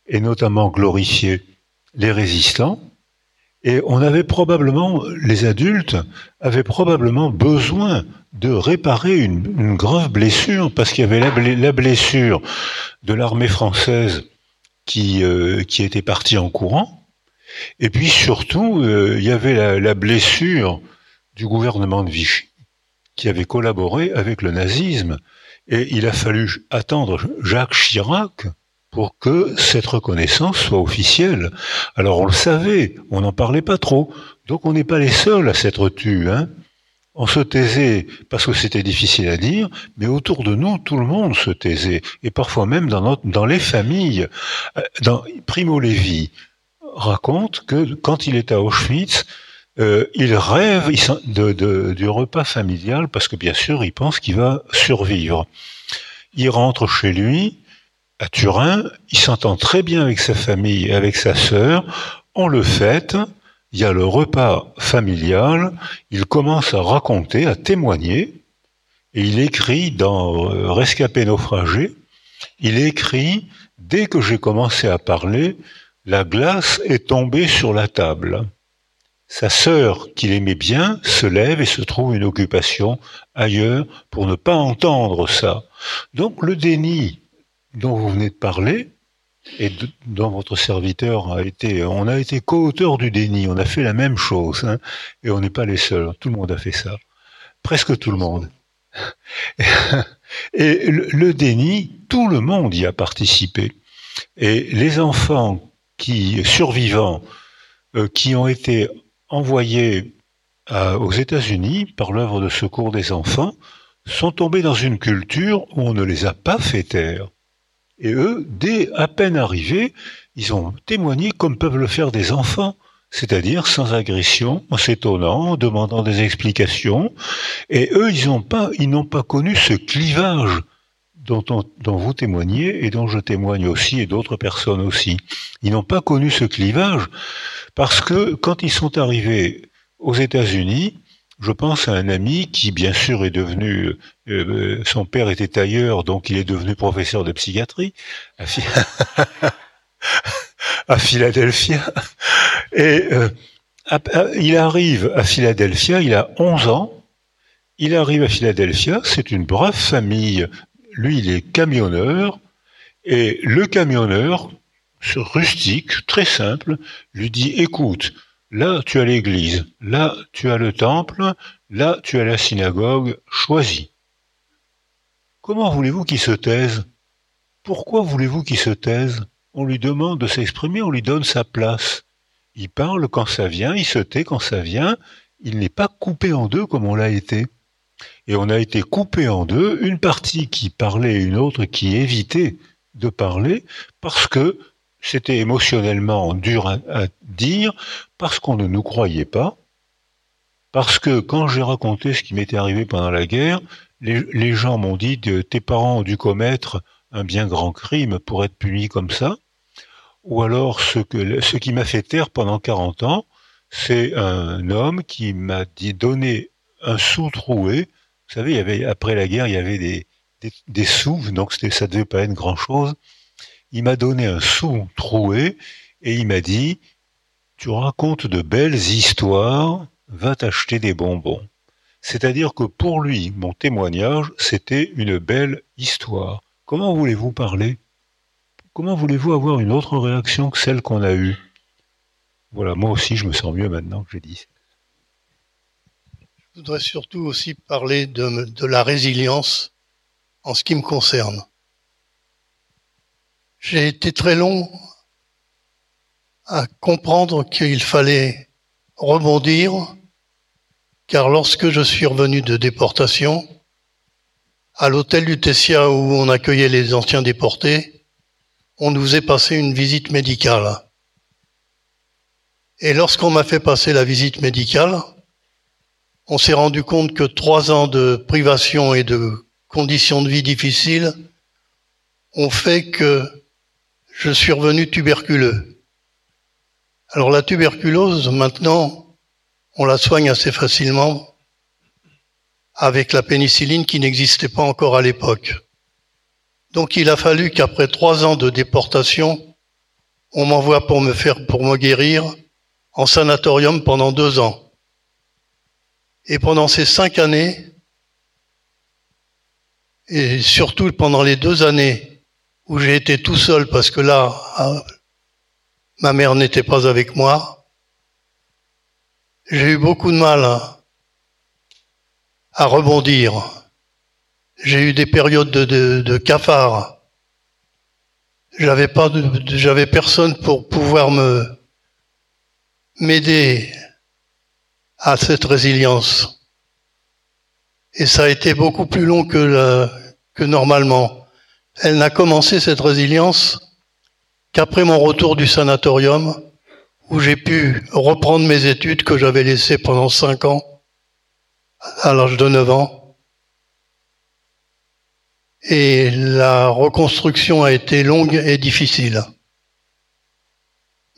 et notamment glorifier les résistants, et on avait probablement, les adultes avaient probablement besoin de réparer une, une grave blessure, parce qu'il y avait la, la blessure de l'armée française qui, euh, qui était parti en courant. Et puis surtout, euh, il y avait la, la, blessure du gouvernement de Vichy, qui avait collaboré avec le nazisme. Et il a fallu attendre Jacques Chirac pour que cette reconnaissance soit officielle. Alors on le savait, on n'en parlait pas trop. Donc on n'est pas les seuls à s'être tus. Hein on se taisait parce que c'était difficile à dire, mais autour de nous, tout le monde se taisait, et parfois même dans, les familles. Euh, Primo Levi raconte que quand il est à Auschwitz, euh, il rêve du repas familial parce que bien sûr, il pense qu'il va survivre. Il rentre chez lui, à Turin, il s'entend très bien avec sa famille avec sa sœur, on le fête, il y a le repas familial, il commence à raconter, à témoigner, et il écrit dans euh, Rescapé naufragé, il écrit Dès que j'ai commencé à parler, la glace est tombée sur la table. Sa sœur, qu'il aimait bien, se lève et se trouve une occupation ailleurs pour ne pas entendre ça. Donc le déni dont vous venez de parler, et dont votre serviteur a été, on a été co-auteur du déni, on a fait la même chose, hein, et on n'est pas les seuls, tout le monde a fait ça, presque tout le monde. Et le, déni, tout le monde y a participé. Et les enfants qui survivants, euh, qui ont été envoyés aux États-Unis par l'œuvre de secours des enfants, sont tombés dans une culture où on ne les a pas fait taire. Et eux, dès à peine arrivés, ils ont témoigné comme peuvent le faire des enfants, c'est-à-dire sans agression, en s'étonnant, en demandant des explications. Et eux, ils n'ont pas, connu ce clivage dont vous témoignez et dont je témoigne aussi et d'autres personnes aussi. Ils n'ont pas connu ce clivage parce que quand ils sont arrivés aux États-Unis, Je pense à un ami qui, bien sûr, est devenu, euh, son père était tailleur, donc il est devenu professeur de psychiatrie à, Philadelphia. Et euh, il arrive à Philadelphia, il a 11 ans. Il arrive à Philadelphia, c'est une brave famille. Lui, il est camionneur. Et le camionneur, rustique, très simple, lui dit, écoute, Là, tu as l'église, là, tu as le temple, là, tu as la synagogue, choisis. Comment voulez-vous qu'il se taise? Pourquoi voulez-vous qu'il se taise? On lui demande de s'exprimer, on lui donne sa place. Il parle quand ça vient, il se tait quand ça vient, il n'est pas coupé en deux comme on l'a été. Et on a été coupé en deux, une partie qui parlait et une autre qui évitait de parler, parce que c'était émotionnellement dur à, dire parce qu'on ne nous croyait pas, parce que quand j'ai raconté ce qui m'était arrivé pendant la guerre, les, gens m'ont dit tes parents ont dû commettre un bien grand crime pour être punis comme ça, ou alors ce, qui m'a fait taire pendant 40 ans, c'est un homme qui m'a dit donner un sou troué. Vous savez, après la guerre, il y avait des, des, sous, donc ça devait pas être grand chose il m'a donné un sou troué et il m'a dit Tu racontes de belles histoires, va t'acheter des bonbons. C'est-à-dire que pour lui, mon témoignage, c'était une belle histoire. Comment voulez-vous parler? Comment voulez-vous avoir une autre réaction que celle qu'on a eue? Voilà, moi aussi, je me sens mieux maintenant que j'ai dit. Je voudrais surtout aussi parler de la résilience en ce qui me concerne. J'ai été très long à comprendre qu'il fallait rebondir, car lorsque je suis revenu de déportation, à l'hôtel du Tessia où on accueillait les anciens déportés, on nous faisait passer une visite médicale. Et lorsqu'on m'a fait passer la visite médicale, on s'est rendu compte que trois ans de privation et de conditions de vie difficiles ont fait que je suis revenu tuberculeux. Alors la tuberculose, maintenant, on la soigne assez facilement avec la pénicilline qui n'existait pas encore à l'époque. Donc il a fallu qu'après trois ans de déportation, on m'envoie pour me faire, pour me guérir en sanatorium pendant deux ans. Et pendant ces cinq années, et surtout pendant les deux années où j'ai été tout seul parce que là, ah, ma mère n'était pas avec moi. J'ai eu beaucoup de mal à, rebondir. J'ai eu des périodes de, de, de cafard. J'avais pas, j'avais personne pour pouvoir me m'aider à cette résilience. Et ça a été beaucoup plus long que, que normalement. Elle n'a commencé cette résilience qu'après mon retour du sanatorium, où j'ai pu reprendre mes études que j'avais laissées pendant cinq ans, à l'âge de neuf ans. Et la reconstruction a été longue et difficile.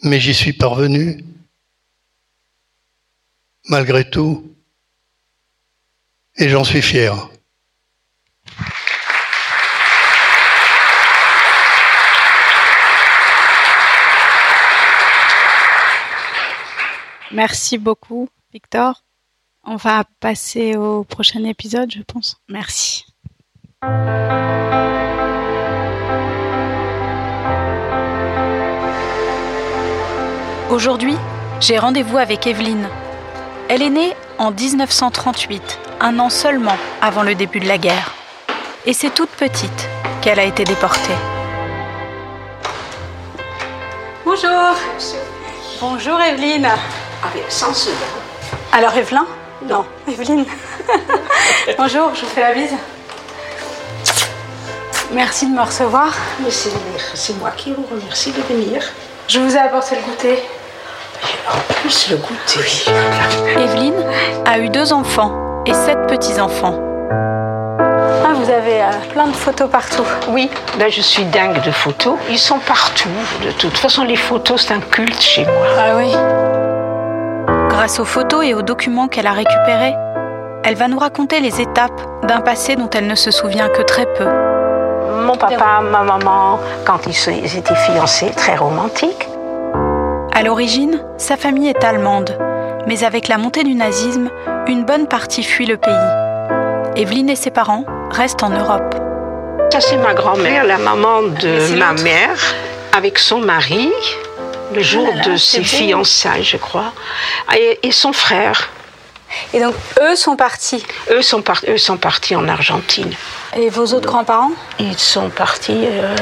Mais j'y suis parvenu, malgré tout, et j'en suis fier. Merci beaucoup, Victor. On va passer au prochain épisode, je pense. Merci. Aujourd'hui, j'ai rendez-vous avec Evelyne. Elle est née en 1938, un an seulement avant le début de la guerre. Et c'est toute petite qu'elle a été déportée. Bonjour. Bonjour Evelyne avec sans cela. Alors Evelyne Non, Evelyne. Bonjour, je vous fais la bise. Merci de me recevoir. Mais c'est moi qui vous remercie de venir. Je vous ai apporté le goûter. En plus, le goûter. Oui. Evelyne a eu deux enfants et sept petits-enfants. Ah, vous avez euh, plein de photos partout. Oui, là je suis dingue de photos. Ils sont partout. De toute façon, les photos, c'est un culte chez moi. Ah oui. Grâce aux photos et aux documents qu'elle a récupérés, elle va nous raconter les étapes d'un passé dont elle ne se souvient que très peu. Mon papa, ma maman, quand ils étaient fiancés, très romantiques. À l'origine, sa famille est allemande, mais avec la montée du nazisme, une bonne partie fuit le pays. Evelyne et ses parents restent en Europe. Ça, c'est ma grand-mère, la maman de ma mère, avec son mari, le jour de ses fiançailles, je crois, et, son frère. Et donc, eux sont partis Eux sont, eux sont partis en Argentine. Et vos autres grands-parents? Ils sont partis, euh,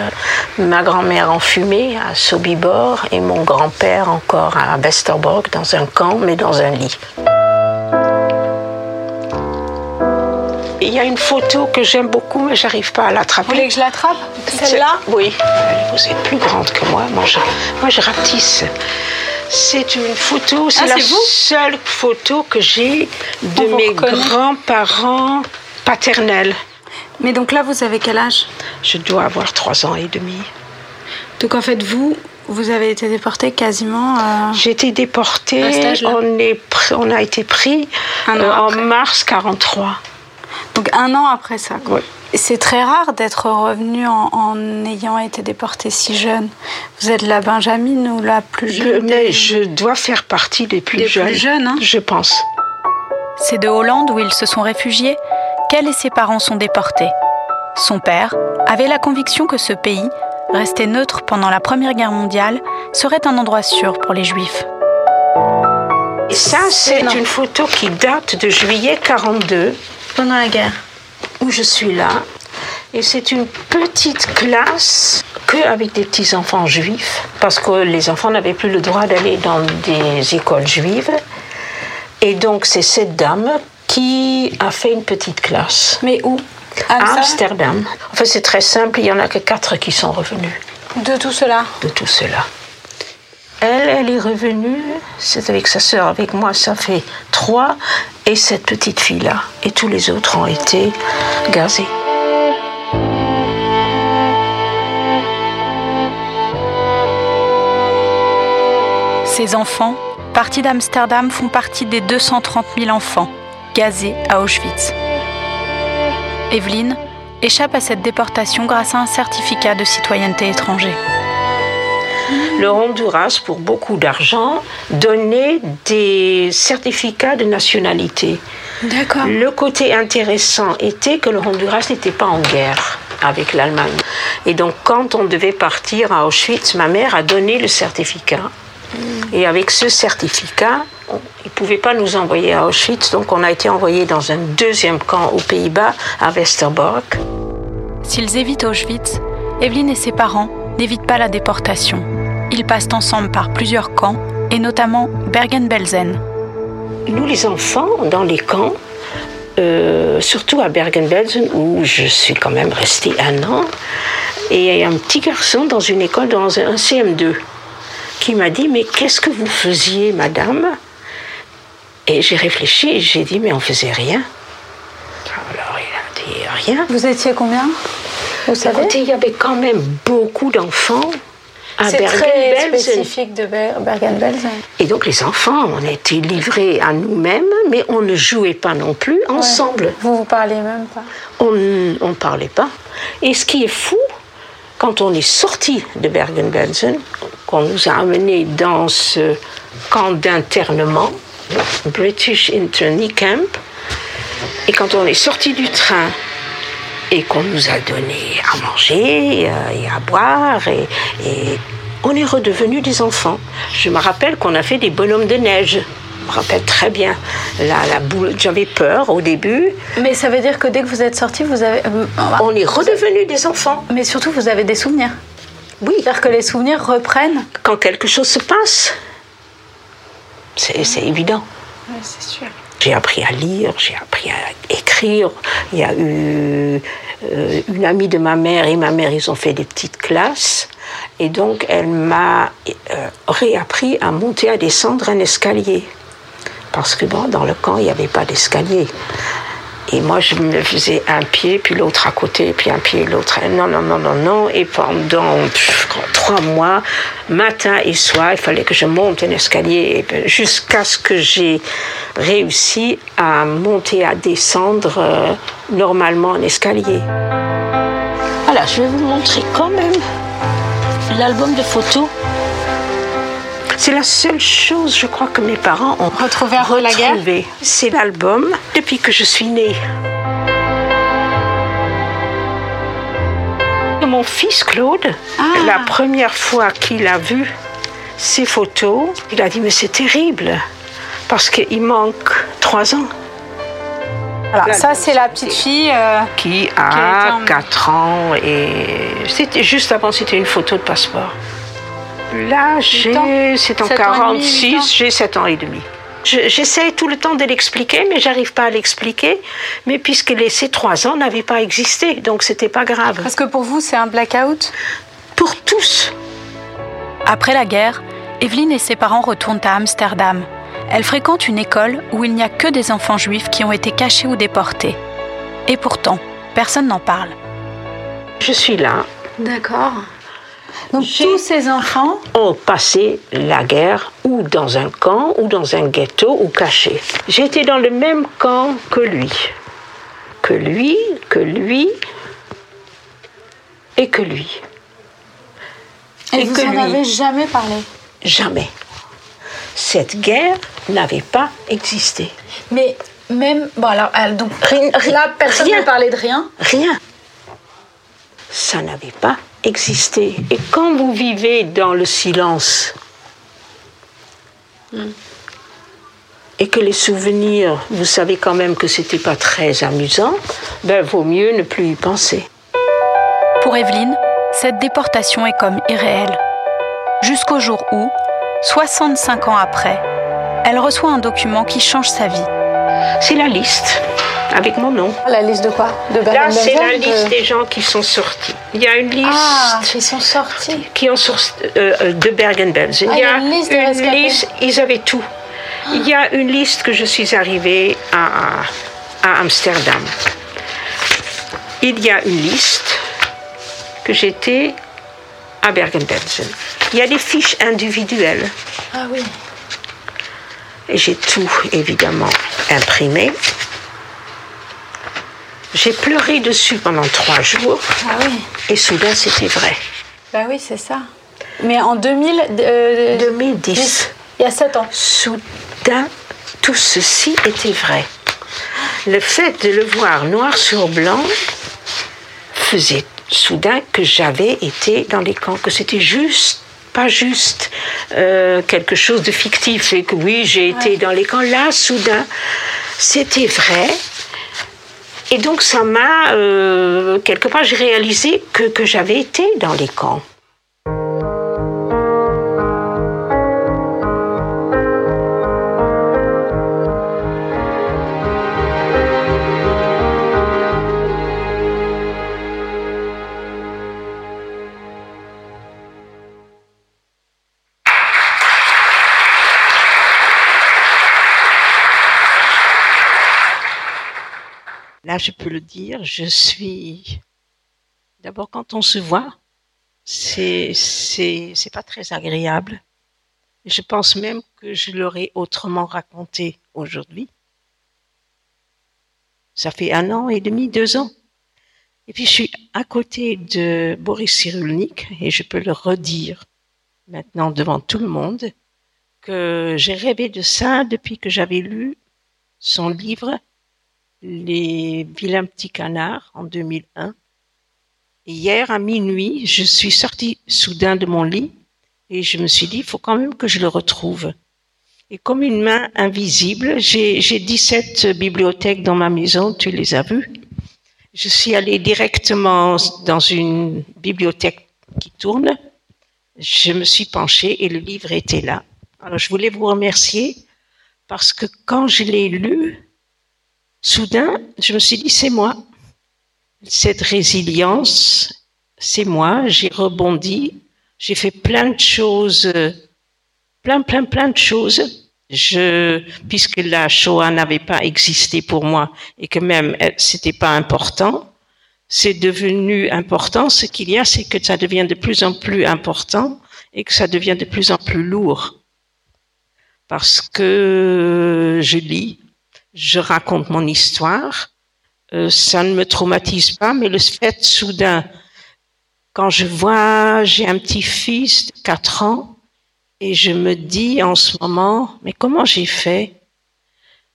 ma grand-mère en fumée à Sobibor et mon grand-père encore à Westerbork, dans un camp, mais dans un lit. Il y a une photo que j'aime beaucoup, mais j'arrive pas à l'attraper. Vous voulez que je l'attrape Celle-là Oui. Vous êtes plus grande que moi. Moi, je, moi, je rapetisse. C'est une photo, c'est ah, la seule photo que j'ai de mes grands-parents paternels. Mais donc là, vous avez quel âge? Je dois avoir trois ans et demi. Donc en fait, vous, vous avez été déporté quasiment. Euh, J'ai été déportée. On, est, on a été pris euh, en mars 43. Donc un an après ça. C'est très rare d'être revenu en, ayant été déporté si jeune. Vous êtes la Benjamin ou la plus jeune Mais je dois faire partie des plus jeunes. Plus jeunes, hein je pense. C'est de Hollande où ils se sont réfugiés qu'elle et ses parents sont déportés. Son père avait la conviction que ce pays, resté neutre pendant la Première Guerre mondiale, serait un endroit sûr pour les Juifs. Et ça, c'est une photo qui date de juillet 42. Pendant la guerre. Où je suis là. Et c'est une petite classe que avec des petits enfants juifs, parce que les enfants n'avaient plus le droit d'aller dans des écoles juives. Et donc c'est cette dame qui a fait une petite classe. Mais où? À Amsterdam? Enfin, c'est très simple, il n'y en a que quatre qui sont revenus. De tout cela? De tout cela. Elle, elle est revenue, c'est avec sa sœur, avec moi, ça fait trois, et cette petite fille-là. Et tous les autres ont été gazés. Ces enfants, partis d'Amsterdam, font partie des 230 000 enfants gazés à Auschwitz. Evelyne échappe à cette déportation grâce à un certificat de citoyenneté étranger. Le Honduras, pour beaucoup d'argent, donnait des certificats de nationalité. D'accord. Le côté intéressant était que le Honduras n'était pas en guerre avec l'Allemagne. Et donc, quand on devait partir à Auschwitz, ma mère a donné le certificat. Et avec ce certificat, ils ne pouvaient pas nous envoyer à Auschwitz, donc on a été envoyé dans un deuxième camp aux Pays-Bas, à Westerbork. S'ils évitent Auschwitz, Evelyne et ses parents n'évitent pas la déportation. Ils passent ensemble par plusieurs camps, et notamment Bergen-Belsen. Nous, les enfants, dans les camps, euh, surtout à Bergen-Belsen, où je suis quand même restée un an, et il y a un petit garçon dans une école, dans un CM2, qui m'a dit Mais qu'est-ce que vous faisiez, madame? Et j'ai réfléchi et j'ai dit, mais on faisait rien. Alors il a dit rien. Vous étiez combien? Vous savez Il y avait quand même beaucoup d'enfants à Bergen-Belsen. C'est spécifique de Bergen-Belsen. Et donc les enfants, on était livrés à nous-mêmes, mais on ne jouait pas non plus ensemble. Vous vous parlez même pas On ne parlait pas. Et ce qui est fou, quand on est sorti de Bergen-Belsen, qu'on nous a amenés dans ce camp d'internement, British Internee Camp. Et quand on est sorti du train et qu'on nous a donné à manger euh, et à boire, et, on est redevenus des enfants. Je me rappelle qu'on a fait des bonhommes de neige. Je me rappelle très bien. La, la boule, j'avais peur au début. Mais ça veut dire que dès que vous êtes sorti, vous avez. Euh, on est redevenus des enfants. Mais surtout, vous avez des souvenirs. Oui. C'est-à-dire que les souvenirs reprennent. Quand quelque chose se passe. C'est évident. Oui, c'est sûr. J'ai appris à lire, j'ai appris à écrire. Il y a eu euh, une amie de ma mère et ma mère, ils ont fait des petites classes. Et donc, elle m'a euh, réappris à monter, à descendre un escalier. Parce que dans le camp, il n'y avait pas d'escalier. Et moi, je me faisais un pied, puis l'autre à côté, puis un pied, l'autre. Non, non, non, non, non. Et pendant trois mois, matin et soir, il fallait que je monte un escalier jusqu'à ce que j'ai réussi à monter, à descendre euh, normalement en escalier. Voilà, je vais vous montrer quand même l'album de photos. C'est la seule chose, je crois, que mes parents ont retrouvé la guerre. C'est l'album depuis que je suis née. Mon fils Claude, Ah. la première fois qu'il a vu ces photos, il a dit mais c'est terrible parce qu'il manque trois ans. Alors, ça, c'est la petite fille euh, qui a 4 ans et c'était juste avant, c'était une photo de passeport. Là, j'ai, c'est en Sept ans et demi, huit ans 46, j'ai 7 ans et demi. Je- J'essaie tout le temps de l'expliquer, mais j'arrive pas à l'expliquer. Mais puisque les, ces trois ans n'avaient pas existé, donc c'était pas grave. Parce que pour vous, c'est un blackout? Pour tous. Après la guerre, Evelyne et ses parents retournent à Amsterdam. Elle fréquente une école où il n'y a que des enfants juifs qui ont été cachés ou déportés. Et pourtant, personne n'en parle. Je suis là. D'accord. Donc tous ces enfants ont passé la guerre ou dans un camp ou dans un ghetto ou cachés. J'étais dans le même camp que lui. Que lui, que lui et que lui. Et, vous que en lui. avez jamais parlé? Jamais. Cette guerre n'avait pas existé. Mais même... Bon alors, donc Rien- là, personne n'a parlé de rien? Rien. Ça n'avait pas Et quand vous vivez dans le silence et que les souvenirs, vous savez quand même que c'était pas très amusant, ben vaut mieux ne plus y penser. Pour Evelyne, cette déportation est comme irréelle. Jusqu'au jour où, 65 ans après, elle reçoit un document qui change sa vie. C'est la liste avec mon nom. La liste de quoi? De Là, c'est la liste de- des gens qui sont sortis. Il y a une liste. Ah, ils sont sortis. qui ont sorti euh, euh, de Bergen-Belsen. Ah, il y a une liste de rescapés. liste, ils avaient tout. Il y a une liste que je suis arrivée à, à Amsterdam. Il y a une liste que j'étais à Bergen-Belsen. Il y a des fiches individuelles. Ah oui. Et j'ai tout, évidemment, imprimé. J'ai pleuré dessus pendant trois jours. Ah oui. Et soudain, c'était vrai. Bah oui, c'est ça. Mais en 2000... euh, 2010. Il y a 7 ans. Soudain, tout ceci était vrai. Le fait de le voir noir sur blanc faisait soudain que j'avais été dans les camps, que c'était juste, pas juste euh, quelque chose de fictif et que oui, j'ai été dans les camps. Là, soudain, c'était vrai. Et donc, ça m'a, euh, quelque part, j'ai réalisé que, que j'avais été dans les camps. Je peux le dire, je suis. D'abord, quand on se voit, c'est c'est pas très agréable. Je pense même que je l'aurais autrement raconté aujourd'hui. Ça fait un an et demi, deux ans. Et puis je suis à côté de Boris Cyrulnik et je peux le redire maintenant devant tout le monde que j'ai rêvé de ça depuis que j'avais lu son livre Les vilains petits canards en 2001. Et hier à minuit, je suis sortie soudain de mon lit et je me suis dit, il faut quand même que je le retrouve. Et comme une main invisible, j'ai 17 bibliothèques dans ma maison, tu les as vues. Je suis allée directement dans une bibliothèque qui tourne. Je me suis penchée et le livre était là. Alors je voulais vous remercier parce que quand je l'ai lu, soudain, je me suis dit, c'est moi. Cette résilience, c'est moi. J'ai rebondi. J'ai fait plein de choses, plein, plein, plein de choses. Je, puisque la Shoah n'avait pas existé pour moi et que même euh, c'était pas important, c'est devenu important. Ce qu'il y a, c'est que ça devient de plus en plus important et que ça devient de plus en plus lourd. parce que je lis, je raconte mon histoire. Euh, ça ne me traumatise pas, mais le fait soudain, quand je vois, j'ai un petit-fils de 4 ans, et je me dis en ce moment, mais comment j'ai fait?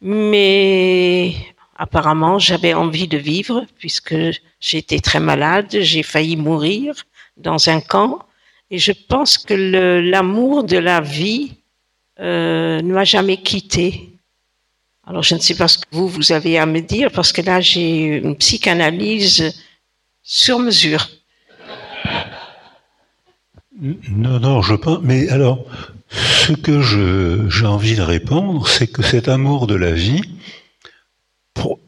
Mais apparemment, j'avais envie de vivre puisque j'étais très malade, j'ai failli mourir dans un camp, et je pense que l'amour de la vie euh, ne m'a jamais quitté. Alors je ne sais pas ce que vous, vous avez à me dire, parce que là j'ai une psychanalyse sur mesure. Non, non, je pense. Mais alors, ce que j'ai envie de répondre, c'est que cet amour de la vie,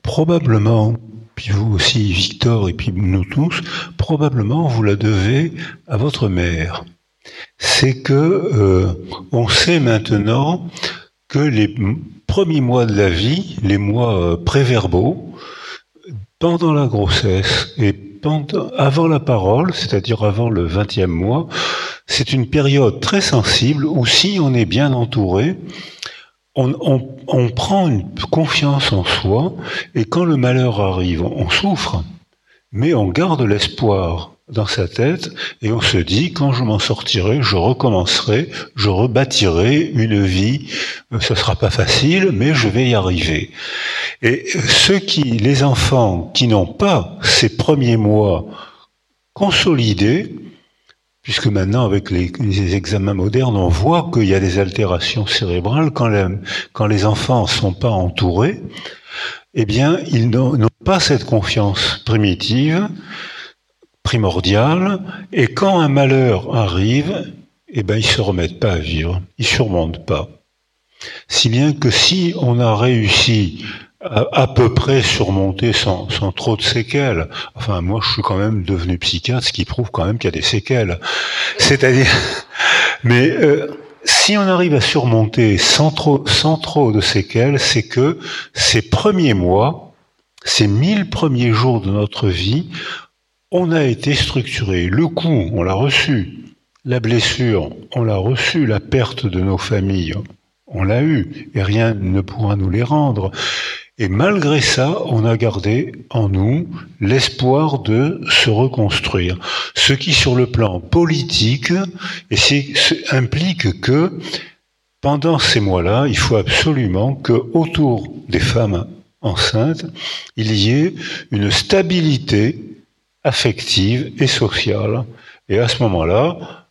probablement, puis vous aussi, Victor, et puis nous tous, probablement vous la devez à votre mère. C'est que euh, on sait maintenant que les premiers mois de la vie, les mois euh, préverbaux, pendant la grossesse et avant la parole, c'est-à-dire avant le 20e mois, c'est une période très sensible où si on est bien entouré, on, prend une confiance en soi et quand le malheur arrive, on souffre, mais on garde l'espoir dans sa tête et on se dit quand je m'en sortirai, je recommencerai, je rebâtirai une vie. Ce sera pas facile, mais je vais y arriver. Et ceux qui, les enfants qui n'ont pas ces premiers mois consolidés, puisque maintenant avec les, examens modernes, on voit qu'il y a des altérations cérébrales quand, les, enfants sont pas entourés, eh bien ils n'ont pas cette confiance primitive primordial, et quand un malheur arrive, eh ben, ils se remettent pas à vivre, ils surmontent pas. Si bien que si on a réussi à, peu près surmonter sans, sans, trop de séquelles, enfin moi je suis quand même devenu psychiatre, ce qui prouve quand même qu'il y a des séquelles. C'est-à-dire, mais euh, si on arrive à surmonter sans trop, sans trop de séquelles, c'est que ces premiers mois, ces mille premiers jours de notre vie, on a été structuré. Le coup, on l'a reçu. La blessure, on l'a reçu. La perte de nos familles, on l'a eu. Et rien ne pourra nous les rendre. Et malgré ça, on a gardé en nous l'espoir de se reconstruire. Ce qui, sur le plan politique, implique que pendant ces mois-là, il faut absolument que autour des femmes enceintes, il y ait une stabilité affective et sociale. Et à ce moment-là,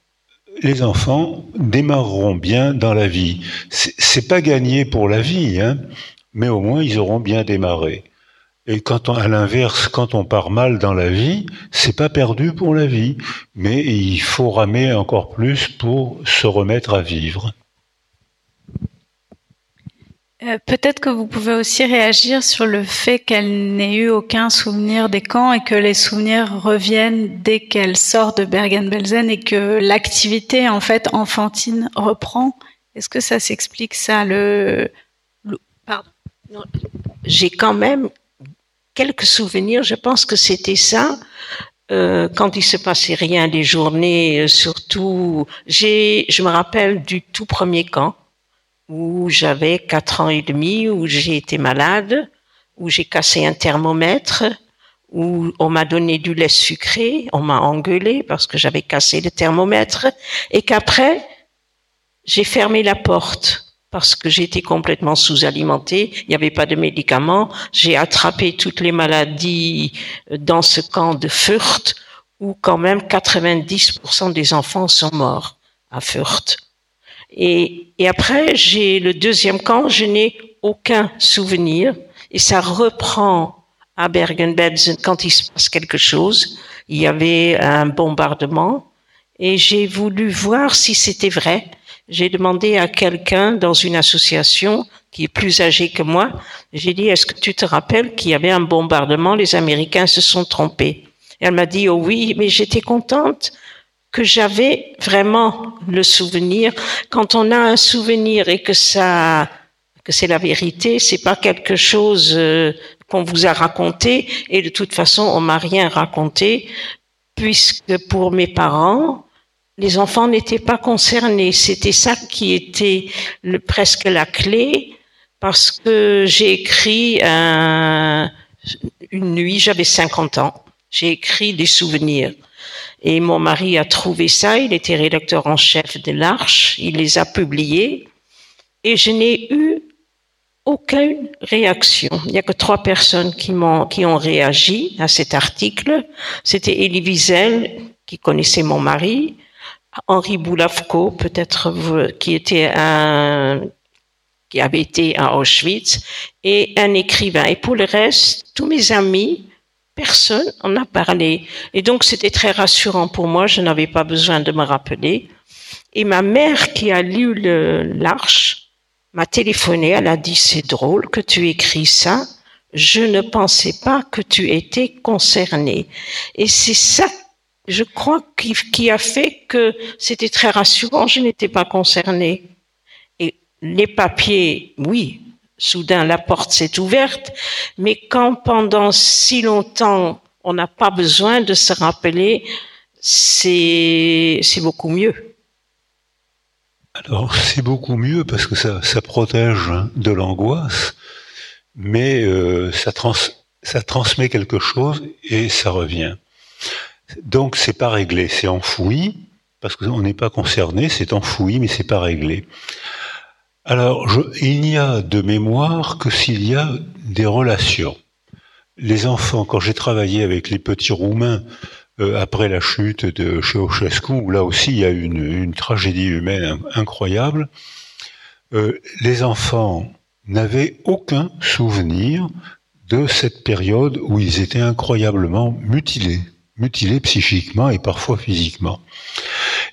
les enfants démarreront bien dans la vie. C'est pas gagné pour la vie, hein, mais au moins ils auront bien démarré. Et quand on, à l'inverse, quand on part mal dans la vie, c'est pas perdu pour la vie, mais il faut ramer encore plus pour se remettre à vivre. Euh, peut-être que vous pouvez aussi réagir sur le fait qu'elle n'ait eu aucun souvenir des camps et que les souvenirs reviennent dès qu'elle sort de Bergen-Belsen et que l'activité en fait enfantine reprend. Est-ce que ça s'explique ça le, Pardon. J'ai quand même quelques souvenirs. Je pense que c'était ça. Euh, quand il se passait rien les journées, euh, surtout, j'ai, je me rappelle du tout premier camp où j'avais quatre ans et demi, où j'ai été malade, où j'ai cassé un thermomètre, où on m'a donné du lait sucré, on m'a engueulé parce que j'avais cassé le thermomètre, et qu'après, j'ai fermé la porte parce que j'étais complètement sous-alimentée, il n'y avait pas de médicaments, j'ai attrapé toutes les maladies dans ce camp de Fürth, où quand même 90% des enfants sont morts à Fürth. Et, et après, j'ai le deuxième camp, je n'ai aucun souvenir. Et ça reprend à Bergen-Belsen quand il se passe quelque chose. Il y avait un bombardement et j'ai voulu voir si c'était vrai. J'ai demandé à quelqu'un dans une association qui est plus âgé que moi, j'ai dit, est-ce que tu te rappelles qu'il y avait un bombardement, les Américains se sont trompés. elle m'a dit, oh oui, mais j'étais contente que j'avais vraiment le souvenir. Quand on a un souvenir et que ça, que c'est la vérité, c'est pas quelque chose euh, qu'on vous a raconté. Et de toute façon, on m'a rien raconté, puisque pour mes parents, les enfants n'étaient pas concernés. C'était ça qui était presque la clé, parce que j'ai écrit un, une nuit, j'avais 50 ans, j'ai écrit des souvenirs. Et mon mari a trouvé ça, il était rédacteur en chef de l'Arche, il les a publiés, et je n'ai eu aucune réaction. Il n'y a que trois personnes qui, ont réagi à cet article. C'était Elie Wiesel, qui connaissait mon mari, Henri Boulavko, peut-être qui avait été à Auschwitz, et un écrivain. Et pour le reste, tous mes amis, personne en a parlé. Et donc c'était très rassurant pour moi, je n'avais pas besoin de me rappeler. Et ma mère qui a lu l'Arche m'a téléphoné, elle a dit c'est drôle que tu écris ça, je ne pensais pas que tu étais concerné. Et c'est ça je crois, qui, qui a fait que c'était très rassurant, je n'étais pas concernée. Et les papiers, oui, soudain la porte s'est ouverte, mais quand pendant si longtemps on n'a pas besoin de se rappeler, c'est beaucoup mieux. Alors c'est beaucoup mieux parce que ça, protège de l'angoisse, mais euh, ça, ça transmet quelque chose et ça revient. Donc c'est pas réglé, c'est enfoui parce qu'on n'est pas concerné, c'est enfoui mais c'est pas réglé. Alors il n'y a de mémoire que s'il y a des relations. Les enfants, quand j'ai travaillé avec les petits Roumains euh, après la chute de Ceausescu, où là aussi il y a une, une tragédie humaine incroyable, euh, les enfants n'avaient aucun souvenir de cette période où ils étaient incroyablement mutilés mutilés psychiquement et parfois physiquement.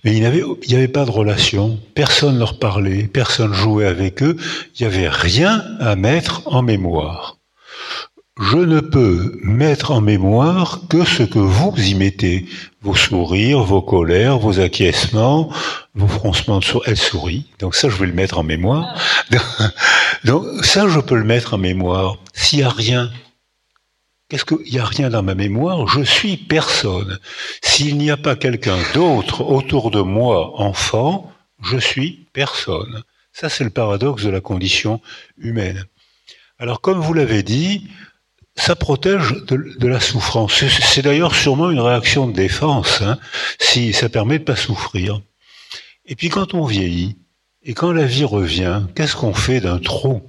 Mais il n'y avait, pas de relation, personne leur parlait, personne jouait avec eux, il n'y avait rien à mettre en mémoire. Je ne peux mettre en mémoire que ce que vous y mettez, vos sourires, vos colères, vos acquiescements, vos froncements de sourcils. Elle sourit, donc ça je vais le mettre en mémoire. Donc ça je peux le mettre en mémoire. S'il n'y a rien, Qu'est-ce qu'il n'y a rien dans ma mémoire Je suis personne. S'il n'y a pas quelqu'un d'autre autour de moi, enfant, je suis personne. Ça, c'est le paradoxe de la condition humaine. Alors, comme vous l'avez dit, ça protège de, la souffrance. C'est d'ailleurs sûrement une réaction de défense, hein, si ça permet de pas souffrir. Et puis quand on vieillit, et quand la vie revient, qu'est-ce qu'on fait d'un trou?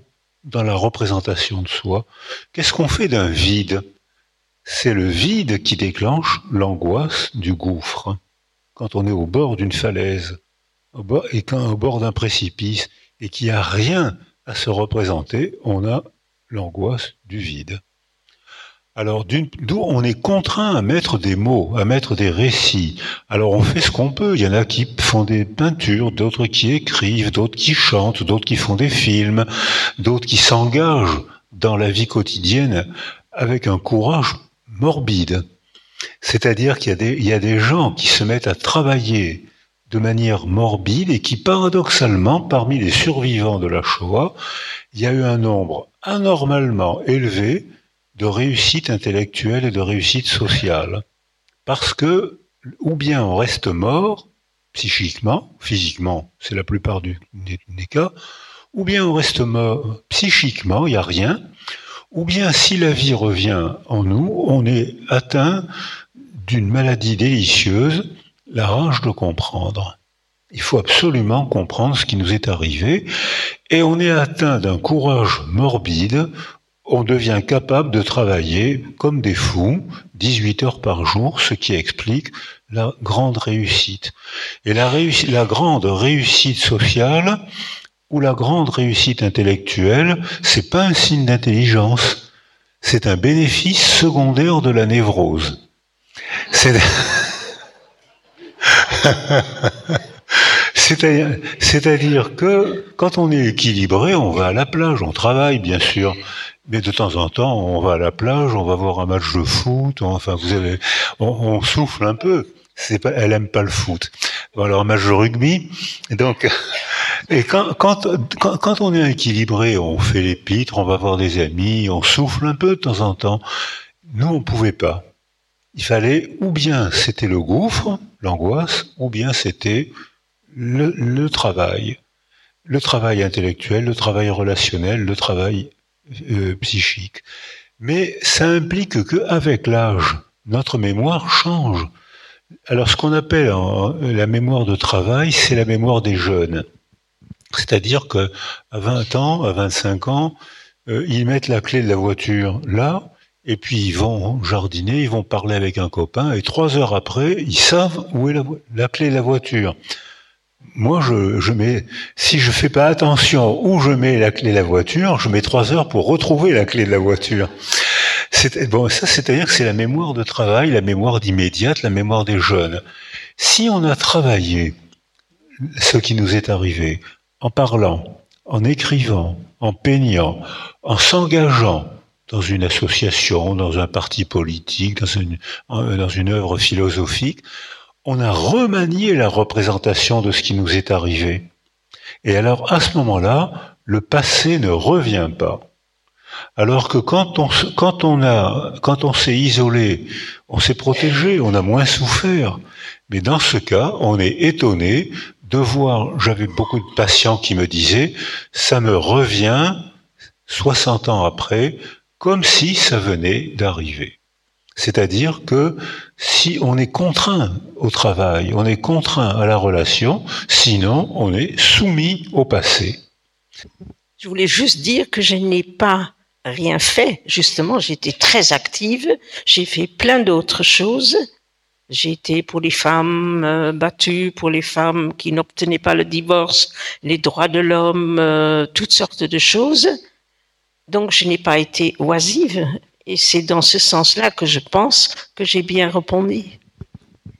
Dans la représentation de soi. Qu'est-ce qu'on fait d'un vide? C'est le vide qui déclenche l'angoisse du gouffre. Quand on est au bord d'une falaise, et quand au bord d'un précipice, et qu'il n'y a rien à se représenter, on a l'angoisse du vide. Alors, d'où on est contraint à mettre des mots, à mettre des récits. Alors, on fait ce qu'on peut. Il y en a qui font des peintures, d'autres qui écrivent, d'autres qui chantent, d'autres qui font des films, d'autres qui s'engagent dans la vie quotidienne avec un courage morbide. C'est-à-dire qu'il y, y, a des gens qui se mettent à travailler de manière morbide et qui, paradoxalement, parmi les survivants de la Shoah, il y a eu un nombre anormalement élevé de réussite intellectuelle et de réussite sociale. Parce que, ou bien on reste mort, psychiquement, physiquement, c'est la plupart des, cas, ou bien on reste mort psychiquement, il n'y a rien, ou bien si la vie revient en nous, on est atteint d'une maladie délicieuse, la rage de comprendre. Il faut absolument comprendre ce qui nous est arrivé, et on est atteint d'un courage morbide on devient capable de travailler comme des fous, 18 heures par jour, ce qui explique la grande réussite. Et la, la grande réussite sociale ou la grande réussite intellectuelle, c'est pas un signe d'intelligence, c'est un bénéfice secondaire de la névrose. C'est-à-dire que quand on est équilibré, on va à la plage, on travaille bien sûr, mais de temps en temps, on va à la plage, on va voir un match de foot, enfin, vous avez, on, souffle un peu. Pas, elle aime pas le foot. Alors un match de rugby. Donc, et quand, quand, quand, on est équilibré, on fait les pitres, on va voir des amis, on souffle un peu de temps en temps. Nous, on pouvait pas. Il fallait, ou bien c'était le gouffre, l'angoisse, ou bien c'était le, travail, le travail intellectuel, le travail relationnel, le travail euh, psychique. Mais ça implique qu'avec l'âge, notre mémoire change. Alors ce qu'on appelle la mémoire de travail, c'est la mémoire des jeunes. C'est-à-dire qu'à 20 ans, à 25 ans, euh, ils mettent la clé de la voiture là, et puis ils vont jardiner, ils vont parler avec un copain, et trois heures après, ils savent où est la, clé de la voiture. Moi, je, je, mets, si je fais pas attention où je mets la clé de la voiture, je mets trois heures pour retrouver la clé de la voiture. Bon, ça, c'est-à-dire que c'est la mémoire de travail, la mémoire d'immédiate, la mémoire des jeunes. Si on a travaillé ce qui nous est arrivé en parlant, en écrivant, en peignant, en s'engageant dans une association, dans un parti politique, dans une, dans une œuvre philosophique, on a remanié la représentation de ce qui nous est arrivé. Et alors, à ce moment-là, le passé ne revient pas. Alors que quand on, s'est isolé, on s'est protégé, on a moins souffert. Mais dans ce cas, on est étonné de voir, j'avais beaucoup de patients qui me disaient, ça me revient 60 ans après, comme si ça venait d'arriver. C'est-à-dire que si on est contraint au travail, on est contraint à la relation, sinon on est soumis au passé. Je voulais juste dire que je n'ai pas rien fait. Justement, j'étais très active. J'ai fait plein d'autres choses. J'ai été pour les femmes euh, battues, pour les femmes qui n'obtenaient pas le divorce, les droits de l'homme, euh, toutes sortes de choses. Donc, je n'ai pas été oisive. Et c'est dans ce sens-là que je pense que j'ai bien répondu.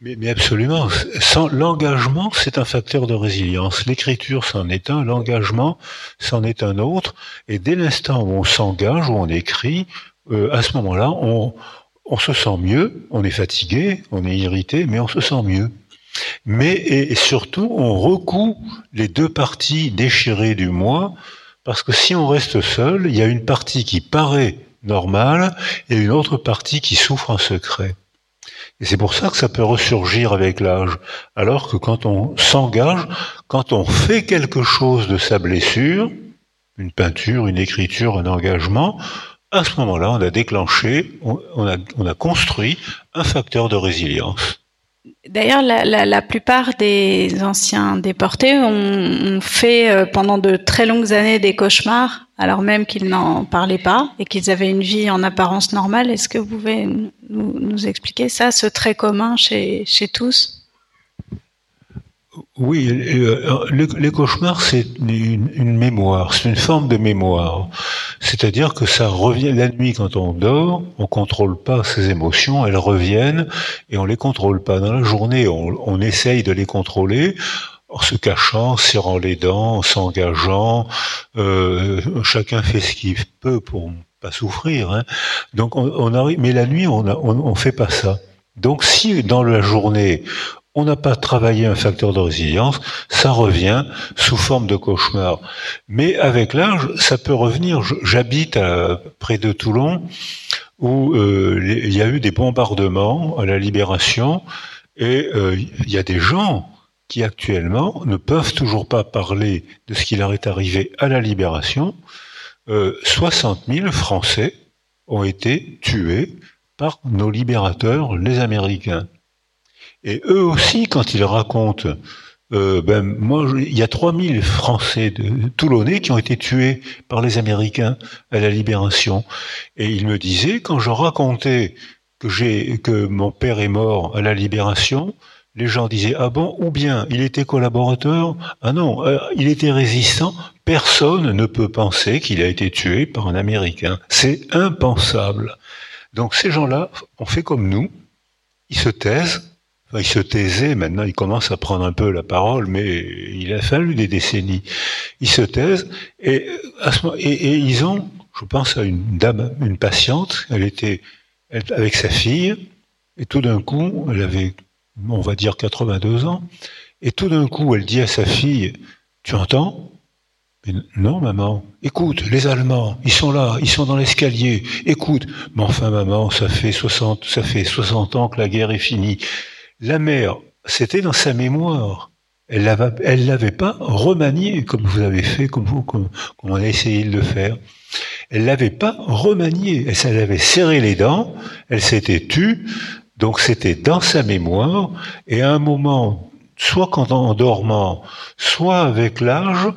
Mais, absolument. Sans l'engagement, c'est un facteur de résilience. L'écriture, c'en est un. L'engagement, c'en est un autre. Et dès l'instant où on s'engage, où on écrit, euh, à ce moment-là, on, se sent mieux. On est fatigué, on est irrité, mais on se sent mieux. Mais et, surtout, on recoue les deux parties déchirées du moi, parce que si on reste seul, il y a une partie qui paraît normale et une autre partie qui souffre en secret. Et c'est pour ça que ça peut ressurgir avec l'âge. Alors que quand on s'engage, quand on fait quelque chose de sa blessure, une peinture, une écriture, un engagement, à ce moment-là, on a déclenché, on, a, on a construit un facteur de résilience. D'ailleurs, la, plupart des anciens déportés ont, fait euh, pendant de très longues années des cauchemars, alors même qu'ils n'en parlaient pas et qu'ils avaient une vie en apparence normale. Est-ce que vous pouvez nous, expliquer ça, ce trait commun chez, tous? Oui, euh, les cauchemars, c'est une, mémoire, c'est une forme de mémoire. C'est-à-dire que ça revient la nuit quand on dort, on contrôle pas ses émotions, elles reviennent et on les contrôle pas. Dans la journée, on, essaye de les contrôler en se cachant, serrant les dents, en s'engageant. Euh, chacun fait ce qu'il peut pour pas souffrir. Hein. Donc on, arrive, mais la nuit, on, on, on fait pas ça. Donc si dans la journée on n'a pas travaillé un facteur de résilience, ça revient sous forme de cauchemar. Mais avec l'âge, ça peut revenir. J'habite près de Toulon, où euh, il y a eu des bombardements à la Libération, et euh, il y a des gens qui actuellement ne peuvent toujours pas parler de ce qui leur est arrivé à la Libération. 60 euh, 000 Français ont été tués par nos libérateurs, les Américains. Et eux aussi, quand ils racontent, euh, ben il y a 3000 Français de Toulonnais qui ont été tués par les Américains à la Libération. Et ils me disaient, quand je racontais que mon père est mort à la Libération, les gens disaient ah bon ou bien il était collaborateur. Ah non euh, il était résistant. Personne ne peut penser qu'il a été tué par un Américain. C'est impensable. Donc ces gens-là ont fait comme nous. Ils se taisent. Il se taisait, maintenant il commence à prendre un peu la parole, mais il a fallu des décennies. Il se taisent. Et, et, ils ont, je pense à une dame, une patiente, elle était avec sa fille, et tout d'un coup, elle avait, on va dire 82 ans, et tout d'un coup, elle dit à sa fille, tu entends? Non, maman. Écoute, les Allemands, ils sont là, ils sont dans l'escalier. Écoute. Mais enfin, maman, ça fait 60, ça fait 60 ans que la guerre est finie. La mère c'était dans sa mémoire. Elle ne l'avait pas remanié comme vous avez fait, comme, vous, comme, on a essayé de le faire. Elle l'avait pas remanié. Elle, avait serré les dents, elle s'était tue, donc c'était dans sa mémoire, et à un moment, soit en dormant, soit avec l'âge,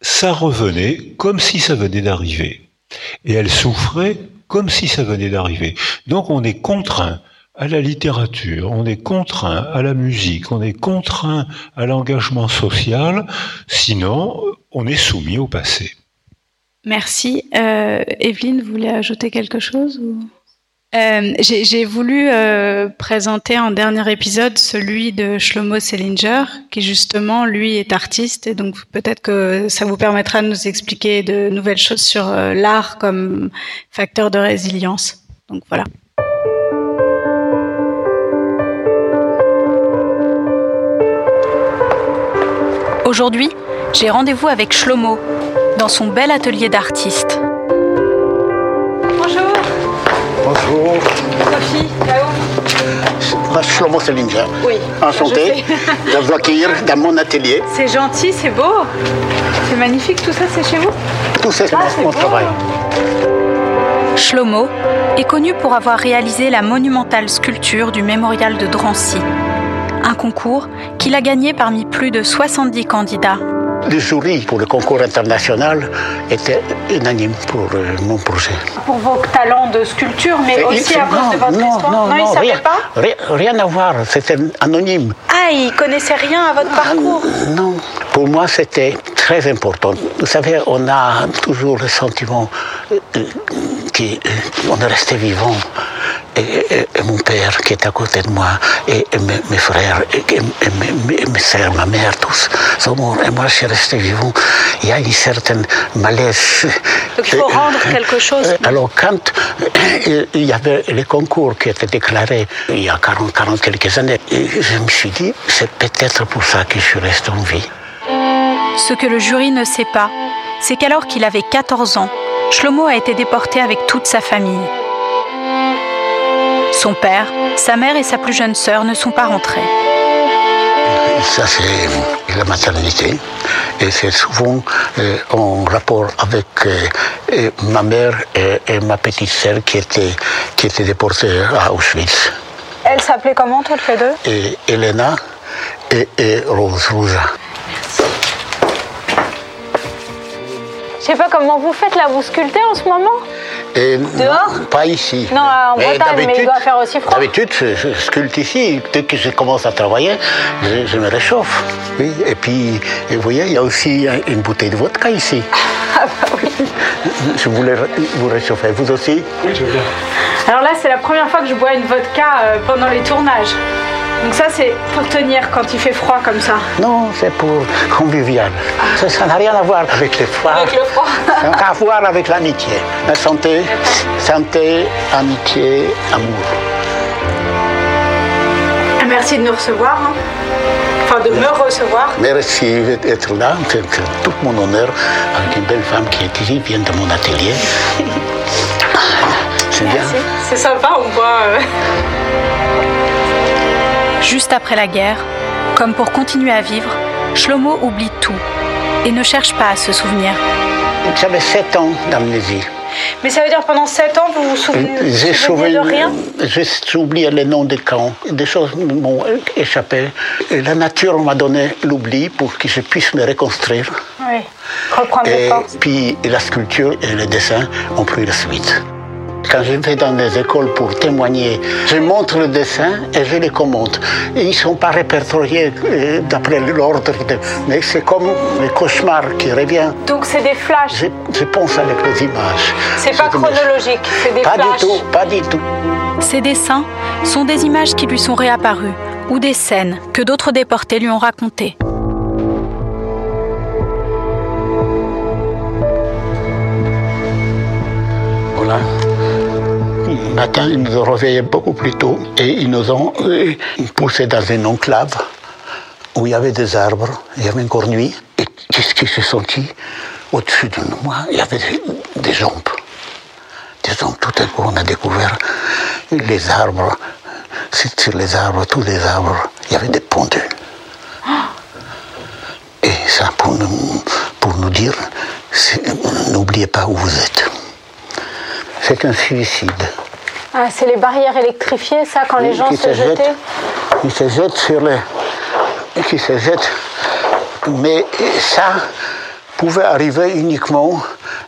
ça revenait comme si ça venait d'arriver. Et elle souffrait comme si ça venait d'arriver. Donc on est contraint à la littérature, on est contraint à la musique, on est contraint à l'engagement social, sinon on est soumis au passé. Merci. Euh, Evelyne, vous voulez ajouter quelque chose euh, J'ai voulu euh, présenter en dernier épisode celui de Shlomo Selinger, qui justement, lui, est artiste, et donc peut-être que ça vous permettra de nous expliquer de nouvelles choses sur l'art comme facteur de résilience. Donc voilà. Aujourd'hui, j'ai rendez-vous avec Shlomo dans son bel atelier d'artiste. Bonjour. Sophie, là-haut. Moi, Shlomo Selinger. Oui. Enchanté de vous accueillir dans mon atelier. C'est gentil, c'est beau. C'est magnifique, tout ça, c'est chez vous? Tout ça, c'est Ah, mon beau. travail. Shlomo est connu pour avoir réalisé la monumentale sculpture du mémorial de Drancy, un concours qu'il a gagné parmi plus de 70 candidats. Le jury pour le concours international était unanime pour euh, mon projet. Pour vos talents de sculpture, mais aussi il- à cause de votre non, histoire. non, il non, savait rien, pas rien, rien à voir, c'était anonyme. Ah, il connaissait rien à votre parcours Non, pour moi c'était très important. Vous savez, on a toujours le sentiment euh, euh, qu'on est resté vivant. Et, mon père qui est à côté de moi, et, et mes, mes frères, et, et mes, mes- mes sœurs, ma mère, tous sont morts. Et moi je suis resté vivant. Il y a une certaine malaise. Donc il faut Euh, rendre quelque chose. euh, Alors quand il y avait les concours qui étaient déclarés il y a 40, 40 quelques années, je me suis dit, c'est peut-être pour ça que je suis resté en vie. Ce que le jury ne sait pas, c'est qu'alors qu'il avait 14 ans, Shlomo a été déporté avec toute sa famille. Son père, sa mère et sa plus jeune sœur ne sont pas rentrés. Ça, c'est la maternité. Et c'est souvent euh, en rapport avec euh, ma mère et, et ma petite sœur qui étaient, qui étaient déportées à Auschwitz. Elle s'appelait comment, toutes les deux? Et Elena et, et Rose Rouja. Je sais pas comment vous faites là, vous sculptez en ce moment? Et Dehors Pas ici. Non, en Bretagne, mais il doit faire aussi froid. D'habitude, je, je sculpte ici. Dès que je commence à travailler, je, je me réchauffe. Oui. Et puis, et vous voyez, il y a aussi un- une bouteille de vodka ici. Ah bah oui. Je voulais vous réchauffer. Vous aussi? Oui, je veux bien. Alors là, c'est la première fois que je bois une vodka euh, pendant les tournages. Donc ça, c'est pour tenir quand il fait froid comme ça. Non, c'est pour convivial. Ça ça n'a rien à voir avec le froid. Avec le froid. Ça à voir avec l'amitié. La santé, santé, amitié, amour. Merci de nous recevoir. hein. Enfin, de me recevoir. Merci d'être là. C'est tout mon honneur avec une belle femme qui est ici, vient de mon atelier. C'est bien. C'est sympa, on voit. euh, Juste après la guerre, comme pour continuer à vivre, Shlomo oublie tout et ne cherche pas à se souvenir. J'avais 7 ans d'amnésie. Mais ça veut dire pendant 7 ans, vous vous souvenez, J'ai vous souvenez de rien j'ai oublié les noms des camps. Des choses m'ont échappé. Et la nature m'a donné l'oubli pour que je puisse me reconstruire. Oui. Reprendre Et forces. puis la sculpture et le dessin ont pris la suite. Quand je vais dans des écoles pour témoigner, je montre le dessin et je les commente. Et ils ne sont pas répertoriés euh, d'après l'ordre, de- mais c'est comme le cauchemar qui revient. Donc c'est des flashs. Je, je pense avec les images. C'est pas chronologique, c'est des Pas flashs. du tout, pas du tout. Ces dessins sont des images qui lui sont réapparues ou des scènes que d'autres déportés lui ont racontées. Voilà. Matin, ils nous ont réveillés beaucoup plus tôt et ils nous ont euh, poussés dans une enclave où il y avait des arbres, il y avait encore nuit. Et qu'est-ce qui s'est senti au-dessus de moi Il y avait des, jambes. Des jambes. Tout à coup, on a découvert les arbres sur les arbres, tous les arbres, il y avait des pendus. Et ça, pour nous dire, n'oubliez pas où vous êtes. C'est un suicide. Ah, c'est les barrières électrifiées, ça, quand les gens se, jetaient Ils se jettent sur les. Qui se jettent. Mais ça pouvait arriver uniquement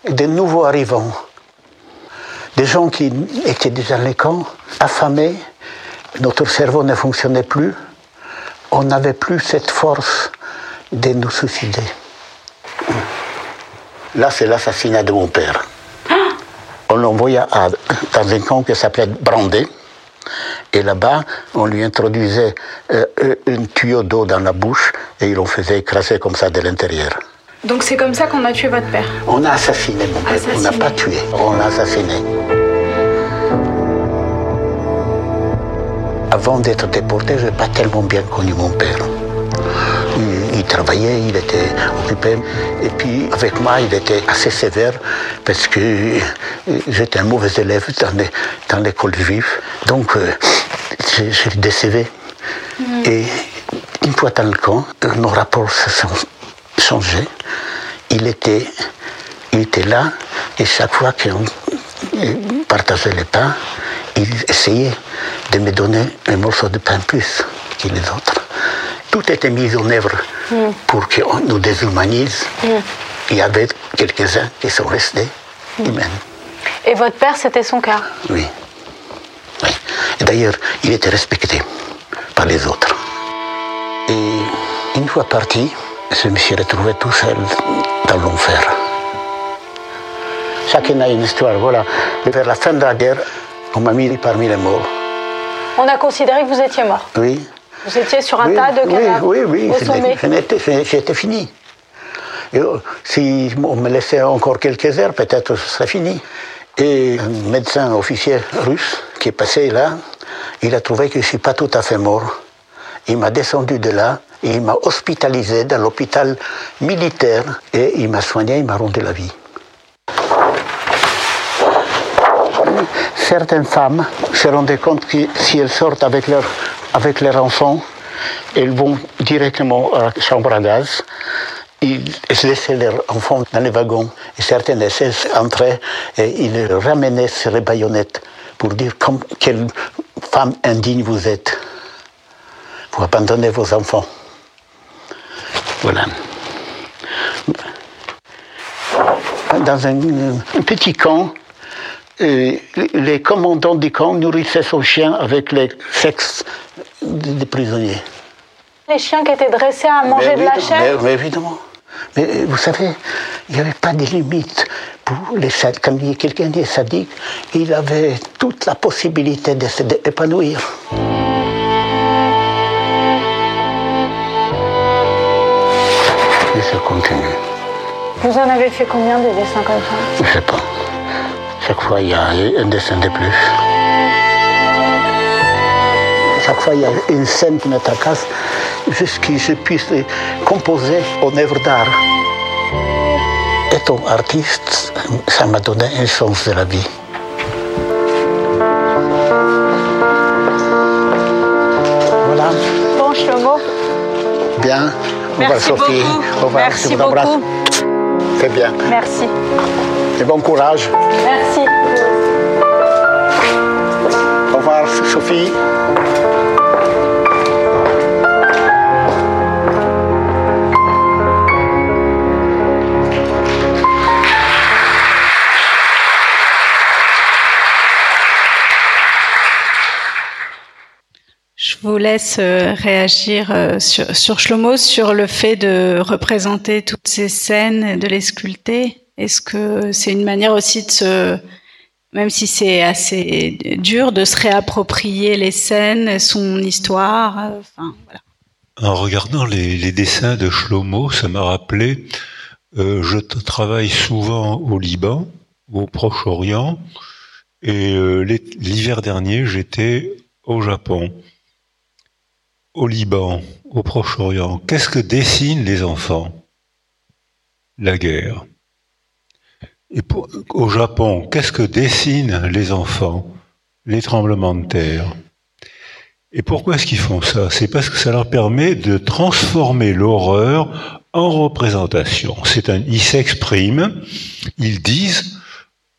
des nouveaux arrivants. Des gens qui étaient déjà dans les camps, affamés, notre cerveau ne fonctionnait plus, on n'avait plus cette force de nous suicider. Là, c'est l'assassinat de mon père. On l'envoyait dans un camp qui s'appelait Brandé. Et là-bas, on lui introduisait euh, un tuyau d'eau dans la bouche et il en faisait écraser comme ça de l'intérieur. Donc c'est comme ça qu'on a tué votre père On a assassiné mon père. On n'a pas tué, on l'a assassiné. Avant d'être déporté, je n'ai pas tellement bien connu mon père. Il, travaillait, il était occupé. Et puis avec moi, il était assez sévère parce que j'étais un mauvais élève dans l'école juive. Donc euh, je, je le décevais. Mm. Et une fois dans le camp, nos rapports se sont changés il était, il était là et chaque fois qu'on partageait les pains, il essayait de me donner un morceau de pain plus que les autres. Tout était mis en œuvre mm. pour qu'on nous déshumanise. Mm. Il y avait quelques-uns qui sont restés mm. humains. Et votre père, c'était son cas Oui. oui. D'ailleurs, il était respecté par les autres. Et une fois parti, je me suis retrouvé tout seul dans l'enfer. Chacun a une histoire, voilà. Vers la fin de la guerre, on m'a mis parmi les morts. On a considéré que vous étiez mort Oui. Vous étiez sur un tas de cadavres Oui, oui, oui. J'étais fini. Et euh, si on me laissait encore quelques heures, peut-être ce serait fini. Et un médecin officier russe qui est passé là, il a trouvé que je ne suis pas tout à fait mort. Il m'a descendu de là et il m'a hospitalisé dans l'hôpital militaire et il m'a soigné, il m'a rendu la vie. Certaines femmes se rendaient compte que si elles sortent avec, leur, avec leurs enfants, elles vont directement à la chambre à gaz. Ils laissaient leurs enfants dans les wagons. Et certaines essaient d'entrer et ils les ramenaient sur les baïonnettes pour dire comme, quelle femme indigne vous êtes. Vous abandonnez vos enfants. Voilà. Dans un, petit camp, euh, les commandants du camp nourrissaient son chien avec les sexes des prisonniers. Les chiens qui étaient dressés à manger de la chair mais, évidemment. Mais euh, vous savez, il n'y avait pas de limite. Pour les Quand quelqu'un est sadique, il avait toute la possibilité de s'épanouir. continue. Vous en avez fait combien de dessins comme ça? Je sais pas. Chaque fois, il y a un dessin de plus. Chaque fois, il y a une scène qui me tracasse jusqu'à ce que je puisse composer en œuvre d'art. Étant artiste, ça m'a donné un sens de la vie. Voilà. Bon, Shlomo. Bien. Merci Sophie. Beaucoup. Au revoir. Merci je vous embrasse. beaucoup. C'est bien. Merci. Et bon courage. Merci. Au revoir, Sophie. Je vous laisse euh, réagir euh, sur, sur Shlomo, sur le fait de représenter toutes ces scènes, de les sculpter. Est-ce que c'est une manière aussi de se, même si c'est assez dur, de se réapproprier les scènes, son histoire euh. En regardant les, les, dessins de Shlomo, ça m'a rappelé, euh, je travaille souvent au Liban, au Proche-Orient, et euh, l'hiver dernier, j'étais au Japon au Liban, au Proche-Orient, qu'est-ce que dessinent les enfants? La guerre. Au Japon, qu'est-ce que dessinent les enfants Les tremblements de terre? Et pourquoi est-ce qu'ils font ça? C'est parce que ça leur permet de transformer l'horreur en représentation. C'est un, ils s'expriment, ils disent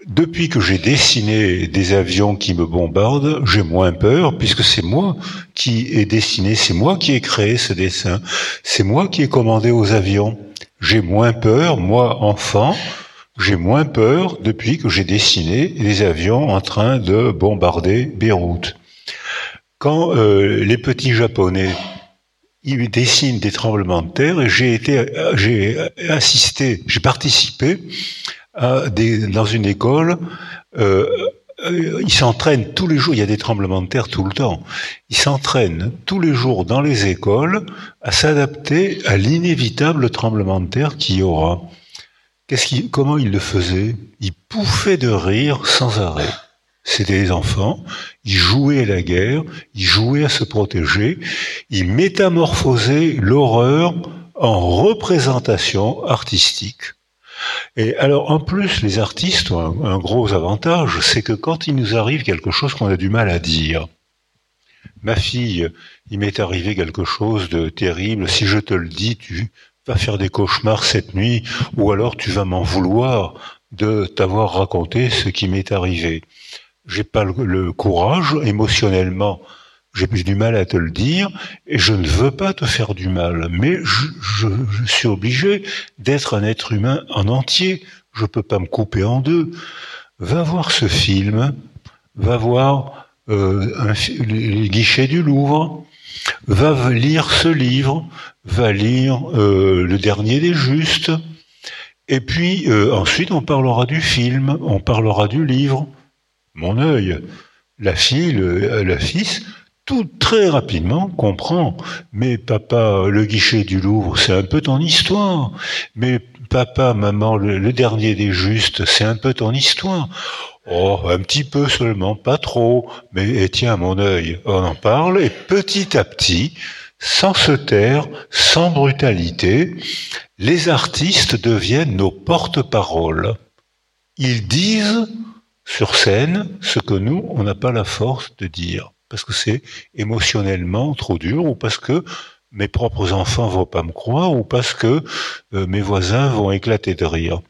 depuis que j'ai dessiné des avions qui me bombardent, j'ai moins peur puisque c'est moi qui ai dessiné, c'est moi qui ai créé ce dessin, c'est moi qui ai commandé aux avions. J'ai moins peur, moi enfant, j'ai moins peur depuis que j'ai dessiné des avions en train de bombarder Beyrouth. Quand euh, les petits japonais ils dessinent des tremblements de terre, j'ai été, j'ai assisté, j'ai participé dans une école. Euh, euh, ils s'entraînent tous les jours. Il y a des tremblements de terre tout le temps. Ils s'entraînent tous les jours dans les écoles à s'adapter à l'inévitable tremblement de terre qu'il y aura. Comment ils le faisaient Ils pouffaient de rire sans arrêt. C'était des enfants, ils jouaient à la guerre, ils jouaient à se protéger, ils métamorphosaient l'horreur en représentation artistique. Et alors, en plus, les artistes ont un, gros avantage, c'est que quand il nous arrive quelque chose qu'on a du mal à dire, ma fille, il m'est arrivé quelque chose de terrible, si je te le dis, tu vas faire des cauchemars cette nuit, ou alors tu vas m'en vouloir de t'avoir raconté ce qui m'est arrivé. J'ai pas le courage émotionnellement j'ai du mal à te le dire et je ne veux pas te faire du mal, mais je, suis obligé d'être un être humain en entier. Je peux pas me couper en deux. Va voir ce film, va voir euh, les guichets du Louvre, va lire ce livre, va lire euh, le dernier des justes, et puis euh, ensuite on parlera du film, on parlera du livre. Mon œil, la fille, le, le fils, tout très rapidement comprend. Mais papa, le guichet du Louvre, c'est un peu ton histoire. Mais papa, maman, le, dernier des justes, c'est un peu ton histoire. Oh, un petit peu seulement, pas trop. Mais et tiens, mon œil, on en parle et petit à petit, sans se taire, sans brutalité, les artistes deviennent nos porte-paroles. Ils disent sur scène ce que nous, on n'a pas la force de dire parce que c'est émotionnellement trop dur ou parce que mes propres enfants vont pas me croire ou parce que euh, mes voisins vont éclater de rire.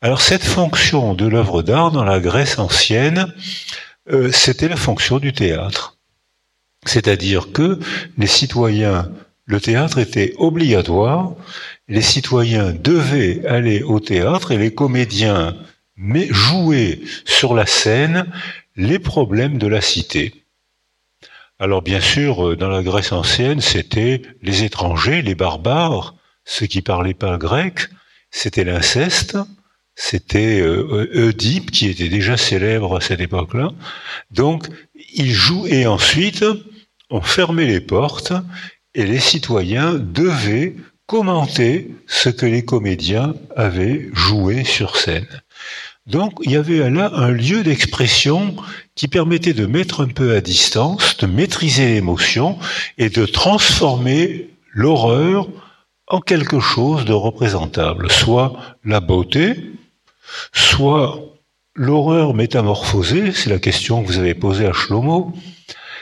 Alors cette fonction de l'œuvre d'art dans la Grèce ancienne, euh, c'était la fonction du théâtre. C'est-à-dire que les citoyens, le théâtre était obligatoire, les citoyens devaient aller au théâtre et les comédiens mais sur la scène les problèmes de la cité. Alors bien sûr, euh, dans la Grèce ancienne, c'était les étrangers, les barbares, ceux qui parlaient pas grec, c'était l'inceste, c'était euh, Oedipe qui était déjà célèbre à cette époque-là. Donc, ils jouent et ensuite on fermait les portes et les citoyens devaient commenter ce que les comédiens avaient joué sur scène. Donc il y avait là un lieu d'expression qui permettait de mettre un peu à distance, de maîtriser l'émotion et de transformer l'horreur en quelque chose de représentable, soit la beauté, soit l'horreur métamorphosée, c'est la question que vous avez posée à Shlomo,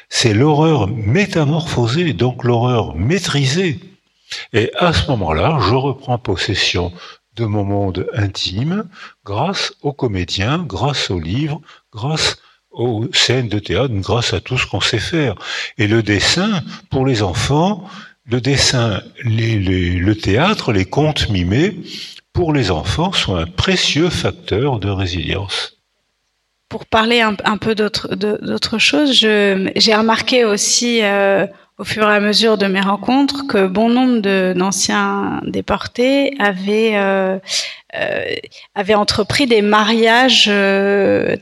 c'est l'horreur métamorphosée, donc l'horreur maîtrisée. Et à ce moment-là, je reprends possession de mon monde intime grâce aux comédiens, grâce aux livres, grâce aux scènes de théâtre, grâce à tout ce qu'on sait faire. Et le dessin, pour les enfants, le dessin, le théâtre, les contes mimés, pour les enfants, sont un précieux facteur de résilience. Pour parler un, peu d'autre chose, j'ai remarqué aussi euh, au fur et à mesure de mes rencontres que bon nombre d'anciens déportés avaient, euh, euh, avaient entrepris des mariages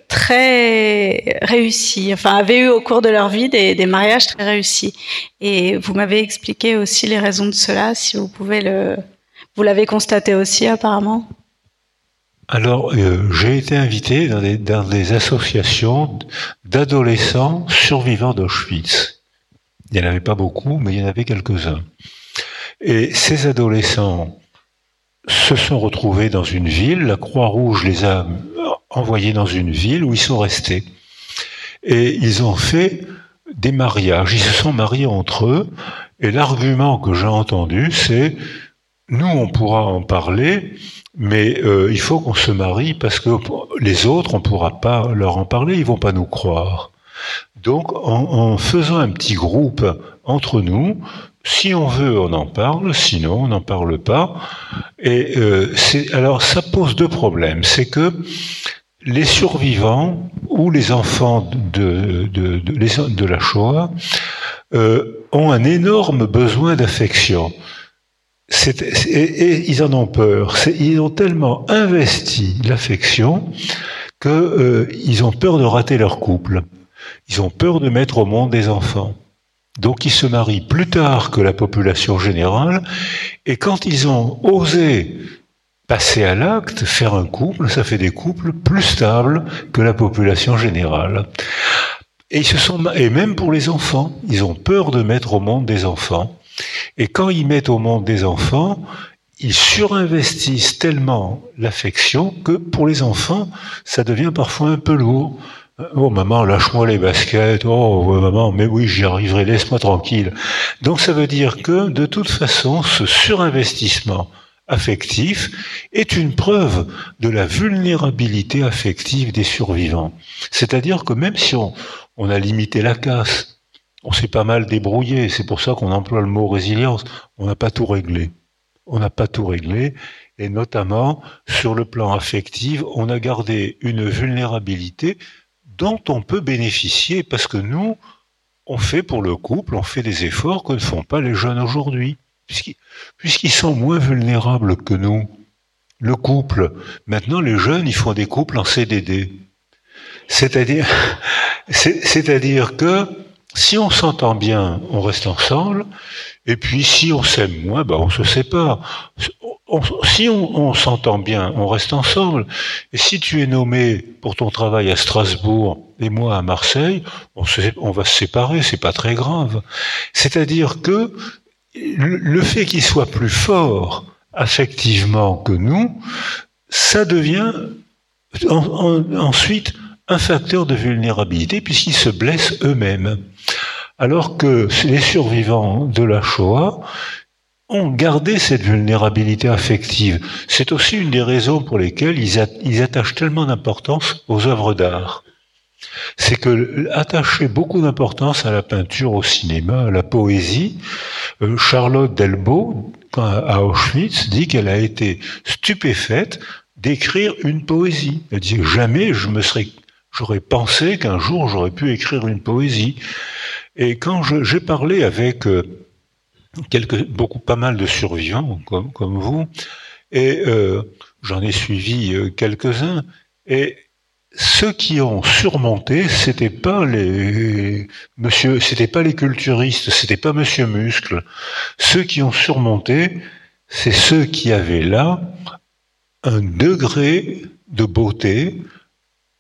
très réussis, enfin avaient eu au cours de leur vie des, des mariages très réussis. Et vous m'avez expliqué aussi les raisons de cela, si vous pouvez le... Vous l'avez constaté aussi apparemment alors, euh, j'ai été invité dans des, dans des associations d'adolescents survivants d'Auschwitz. Il n'y en avait pas beaucoup, mais il y en avait quelques-uns. Et ces adolescents se sont retrouvés dans une ville, la Croix-Rouge les a envoyés dans une ville où ils sont restés. Et ils ont fait des mariages. Ils se sont mariés entre eux, et l'argument que j'ai entendu, c'est nous, on pourra en parler, mais euh, il faut qu'on se marie parce que les autres, on ne pourra pas leur en parler, ils vont pas nous croire. Donc, en, faisant un petit groupe entre nous, si on veut, on en parle, sinon on n'en parle pas. Et euh, alors, ça pose deux problèmes. C'est que les survivants ou les enfants de, de, de, la Shoah euh, ont un énorme besoin d'affection. Et, ils en ont peur. Ils ont tellement investi l'affection qu'ils euh, ont peur de rater leur couple. Ils ont peur de mettre au monde des enfants. Donc ils se marient plus tard que la population générale, et quand ils ont osé passer à l'acte, faire un couple, ça fait des couples plus stables que la population générale. Et même pour les enfants, ils ont peur de mettre au monde des enfants. Et quand ils mettent au monde des enfants, ils surinvestissent tellement l'affection que pour les enfants, ça devient parfois un peu lourd. Oh maman, lâche-moi les baskets. Oh maman, mais oui, j'y arriverai, laisse-moi tranquille. Donc ça veut dire que de toute façon, ce surinvestissement affectif est une preuve de la vulnérabilité affective des survivants. C'est-à-dire que même si on, on a limité la casse, on s'est pas mal débrouillé, c'est pour ça qu'on emploie le mot résilience, on n'a pas tout réglé. On n'a pas tout réglé, et notamment sur le plan affectif, on a gardé une vulnérabilité dont on peut bénéficier parce que nous, on fait pour le couple, on fait des efforts que ne font pas les jeunes aujourd'hui, puisqu'ils sont moins vulnérables que nous. Le couple, maintenant les jeunes, ils font des couples en CDD. C'est-à-dire, c'est-à-dire que si on s'entend bien, on reste ensemble, et puis si on s'aime moins, ben on se sépare si on, s'entend bien, on reste ensemble. Et si tu es nommé pour ton travail à Strasbourg et moi à Marseille, on, on va se séparer, c'est pas très grave. C'est-à-dire que le, fait qu'il soit plus fort affectivement que nous, ça devient ensuite un facteur de vulnérabilité puisqu'ils se blessent eux-mêmes. Alors que les survivants de la Shoah, ont gardé cette vulnérabilité affective. C'est aussi une des raisons pour lesquelles ils, attachent tellement d'importance aux œuvres d'art. C'est que attacher beaucoup d'importance à la peinture, au cinéma, à la poésie, euh, Charlotte Delbo, à Auschwitz, dit qu'elle a été stupéfaite d'écrire une poésie. Elle dit jamais je me serais, j'aurais pensé qu'un jour j'aurais pu écrire une poésie. Et quand j'ai parlé avec euh, beaucoup, pas mal de survivants comme, comme vous, et euh, j'en ai suivi euh, quelques-uns. Et ceux qui ont surmonté, c'était pas les monsieur, c'était pas les culturistes, c'était pas Monsieur Muscle. Ceux qui ont surmonté, c'est ceux qui avaient là un degré de beauté,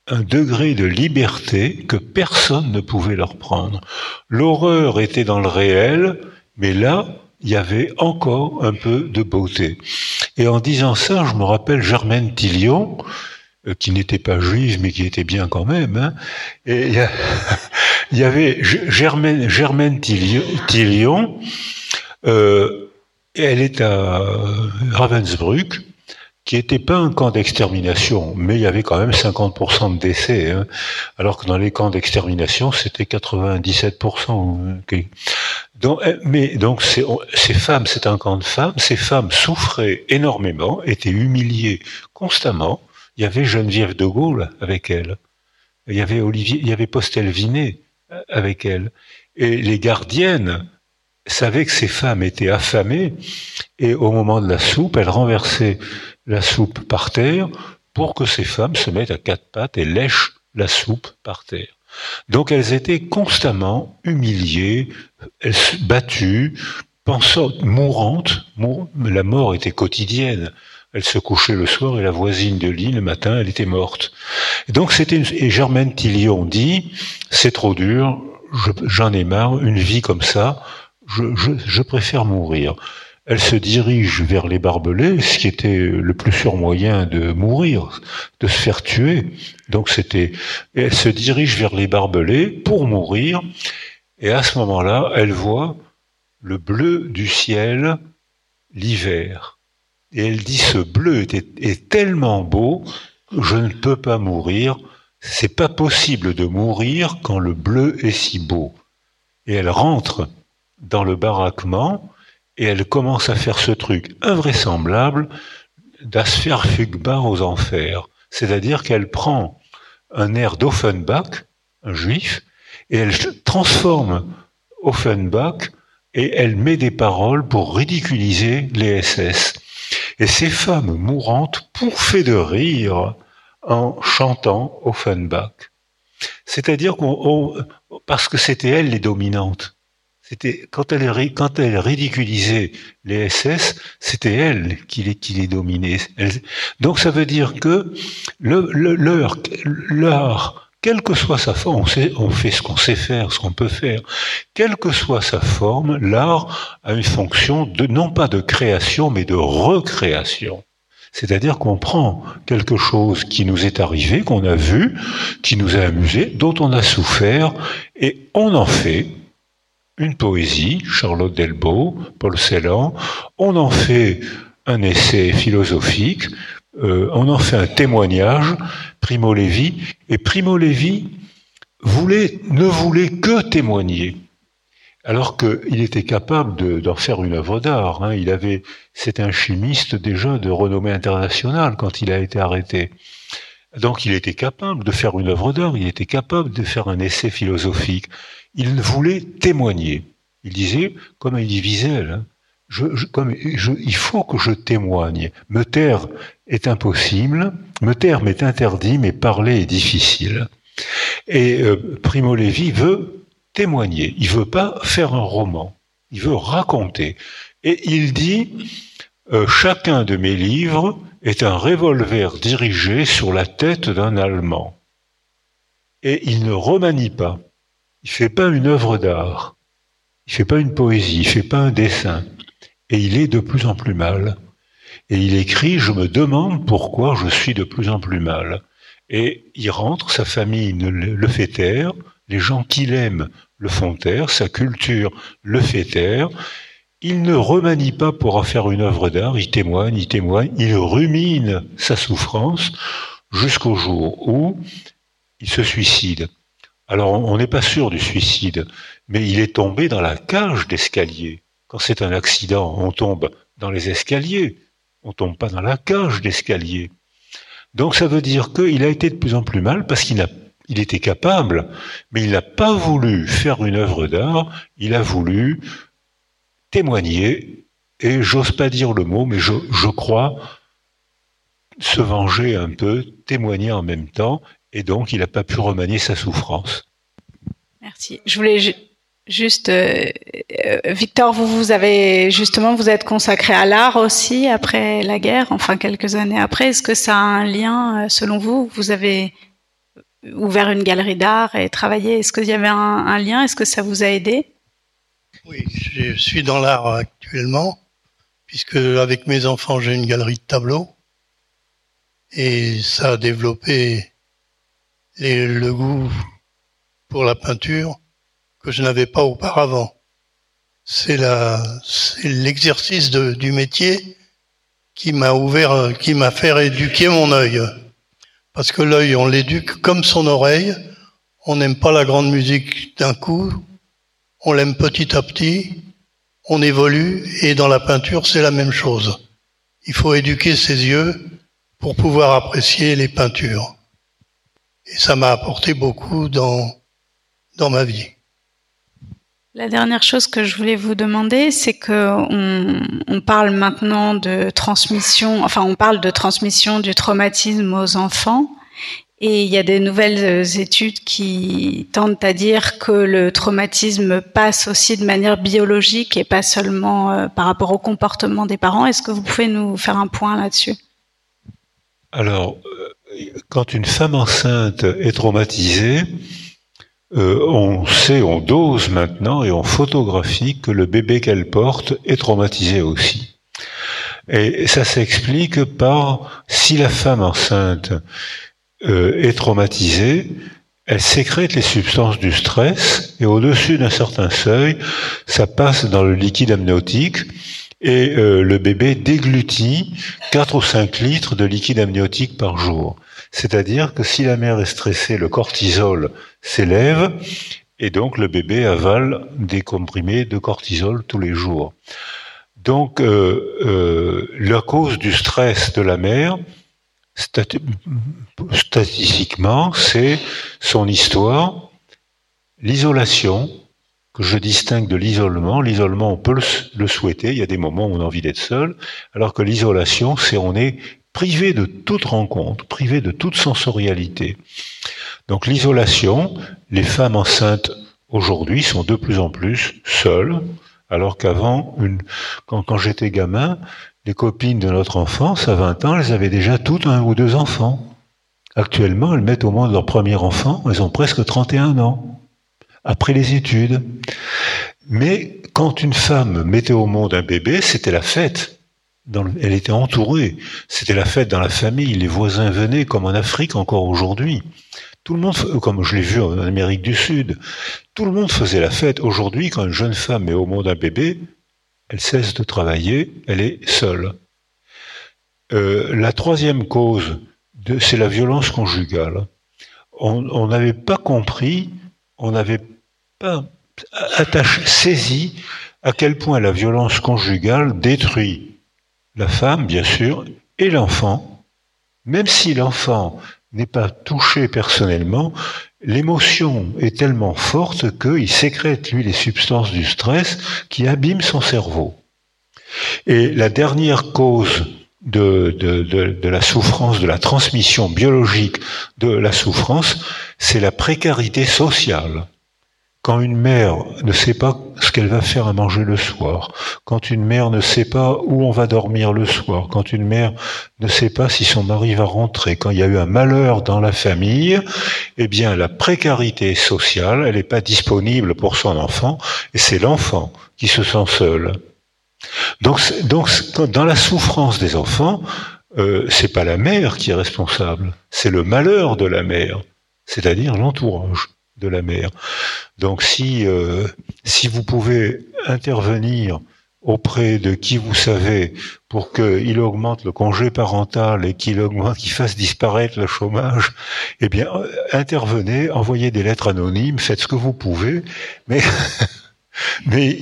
un degré de liberté que personne ne pouvait leur prendre. L'horreur était dans le réel, mais là, il y avait encore un peu de beauté. Et en disant ça, je me rappelle Germaine Tillion, euh, qui n'était pas juive, mais qui était bien quand même. Hein. Et il y, avait Germaine, Germaine Tillion, euh, elle est à Ravensbrück, qui n'était pas un camp d'extermination, mais il y avait quand même 50% de décès, hein, alors que dans les camps d'extermination, c'était 97%. Donc, eh, mais donc ces, ces femmes, c'est un camp de femmes, ces femmes souffraient énormément, étaient humiliées constamment. Il y avait Geneviève de Gaulle avec elle, il y avait Olivier, il y avait Postel Vinet euh, avec elle, et les gardiennes savaient que ces femmes étaient affamées, et au moment de la soupe, elles renversaient la soupe par terre pour que ces femmes se mettent à quatre pattes et lèchent la soupe par terre. Donc elles étaient constamment humiliées, battues, pensant, mourantes. la mort était quotidienne. Elle se couchait le soir et la voisine de lit, le matin, elle était morte. Et donc c'était et Germaine Tillion dit, c'est trop dur, j'en ai marre, une vie comme ça, je préfère mourir elle se dirige vers les barbelés, ce qui était le plus sûr moyen de mourir, de se faire tuer. Donc c'était, elle se dirige vers les barbelés pour mourir. Et à ce moment-là, elle voit le bleu du ciel l'hiver. Et elle dit ce bleu est, tellement beau, je ne peux pas mourir. C'est pas possible de mourir quand le bleu est si beau. Et elle rentre dans le baraquement et elle commence à faire ce truc invraisemblable d'Asfer Fugbar aux enfers. C'est-à-dire qu'elle prend un air d'Offenbach, un juif, et elle transforme Offenbach et elle met des paroles pour ridiculiser les SS. Et ces femmes mourantes pouffaient de rire en chantant Offenbach. C'est-à-dire qu'on, parce que c'était elles les dominantes. C'était quand elle, elle ridiculisait les SS, c'était elle qui les, qui dominait. donc ça veut dire que le, quelle que soit sa forme, on, on fait ce qu'on sait faire, ce qu'on peut faire. Quelle que soit sa forme, l'art a une fonction de non pas de création, mais de recréation. C'est-à-dire qu'on prend quelque chose qui nous est arrivé, qu'on a vu, qui nous a amusé, dont on a souffert, et on en fait une poésie, Charlotte Delbo, Paul Celan, on en fait un essai philosophique, euh, on en fait un témoignage, Primo Levi, et Primo Levi ne voulait que témoigner, alors qu'il était capable d'en faire une œuvre d'art. Hein. Il avait, c'était un chimiste déjà de renommée internationale quand il a été arrêté. Donc il était capable de faire une œuvre d'art, il était capable de faire un essai philosophique il voulait témoigner. Il disait, comme un Wiesel, hein, il faut que je témoigne. Me taire est impossible, me taire m'est interdit, mais parler est difficile. Et euh, Primo Levi veut témoigner. Il veut pas faire un roman. Il veut raconter. Et il dit, euh, chacun de mes livres est un revolver dirigé sur la tête d'un Allemand. Et il ne remanie pas. Il fait pas une œuvre d'art, il fait pas une poésie, il fait pas un dessin, et il est de plus en plus mal. Et il écrit Je me demande pourquoi je suis de plus en plus mal. Et il rentre, sa famille le fait taire, les gens qu'il aime le font taire, sa culture le fait taire. Il ne remanie pas pour en faire une œuvre d'art, il témoigne, il témoigne, il rumine sa souffrance jusqu'au jour où il se suicide. Alors on n'est pas sûr du suicide, mais il est tombé dans la cage d'escalier. Quand c'est un accident, on tombe dans les escaliers, on tombe pas dans la cage d'escalier. Donc ça veut dire qu'il a été de plus en plus mal parce qu'il il était capable, mais il n'a pas voulu faire une œuvre d'art, il a voulu témoigner, et j'ose pas dire le mot, mais je crois se venger un peu, témoigner en même temps, et donc il n'a pas pu remanier sa souffrance. Merci. Je voulais juste, euh, euh, Victor, vous vous avez justement, vous êtes consacré à l'art aussi après la guerre, enfin quelques années après. Est-ce que ça a un lien, euh, selon vous? Vous avez ouvert une galerie d'art et travaillé. Est-ce qu'il y avait un, un lien? Est-ce que ça vous a aidé? Oui, je suis dans l'art actuellement, puisque avec mes enfants j'ai une galerie de tableaux et ça a développé le goût pour la peinture que je n'avais pas auparavant. C'est l'exercice du métier qui m'a ouvert, qui m'a fait éduquer mon œil. Parce que l'œil, on l'éduque comme son oreille. On n'aime pas la grande musique d'un coup. On l'aime petit à petit. On évolue. Et dans la peinture, c'est la même chose. Il faut éduquer ses yeux pour pouvoir apprécier les peintures. Et ça m'a apporté beaucoup dans, dans ma vie. La dernière chose que je voulais vous demander, c'est que on, parle maintenant de transmission, enfin on parle de transmission du traumatisme aux enfants, et il y a des nouvelles études qui tentent à dire que le traumatisme passe aussi de manière biologique et pas seulement euh, par rapport au comportement des parents. Est-ce que vous pouvez nous faire un point là-dessus? Alors, quand une femme enceinte est traumatisée, euh, on sait, on dose maintenant et on photographie que le bébé qu'elle porte est traumatisé aussi. Et ça s'explique par si la femme enceinte euh, est traumatisée, elle sécrète les substances du stress et au-dessus d'un certain seuil, ça passe dans le liquide amniotique et euh, le bébé déglutit 4 ou 5 litres de liquide amniotique par jour. C'est-à-dire que si la mère est stressée, le cortisol s'élève et donc le bébé avale des comprimés de cortisol tous les jours. Donc euh, euh, la cause du stress de la mère, statistiquement, c'est son histoire, l'isolation, que je distingue de l'isolement. L'isolement, on peut le, souhaiter, il y a des moments où on a envie d'être seul, alors que l'isolation, c'est on est privé de toute rencontre, privé de toute sensorialité. Donc l'isolation, les femmes enceintes aujourd'hui sont de plus en plus seules, alors qu'avant, quand, quand j'étais gamin, les copines de notre enfance, à 20 ans, elles avaient déjà toutes un ou deux enfants. Actuellement, elles mettent au monde leur premier enfant, elles ont presque 31 ans, après les études. Mais quand une femme mettait au monde un bébé, c'était la fête. elle était entourée. C'était la fête dans la famille. Les voisins venaient, comme en Afrique encore aujourd'hui. Tout le monde, comme je l'ai vu en Amérique du Sud, tout le monde faisait la fête. Aujourd'hui, quand une jeune femme met au monde un bébé, elle cesse de travailler, elle est seule. Euh, la troisième cause, c'est la violence conjugale. On n'avait pas compris, on n'avait pas attaché, saisi à quel point la violence conjugale détruit la femme, bien sûr, et l'enfant, même si l'enfant n'est pas touché personnellement, l'émotion est tellement forte qu'il sécrète, lui, les substances du stress qui abîment son cerveau. Et la dernière cause de, la souffrance, de la transmission biologique de la souffrance, c'est la précarité sociale. Quand une mère ne sait pas ce qu'elle va faire à manger le soir, quand une mère ne sait pas où on va dormir le soir, quand une mère ne sait pas si son mari va rentrer, quand il y a eu un malheur dans la famille, eh bien la précarité sociale, elle n'est pas disponible pour son enfant, et c'est l'enfant qui se sent seul. Donc, dans la souffrance des enfants, euh, c'est pas la mère qui est responsable, c'est le malheur de la mère, c'est-à-dire l'entourage de la mère. Donc si, euh, si vous pouvez intervenir auprès de qui vous savez pour qu'il augmente le congé parental et qu'il augmente, qu'il fasse disparaître le chômage, eh bien, euh, intervenez, envoyez des lettres anonymes, faites ce que vous pouvez, mais, mais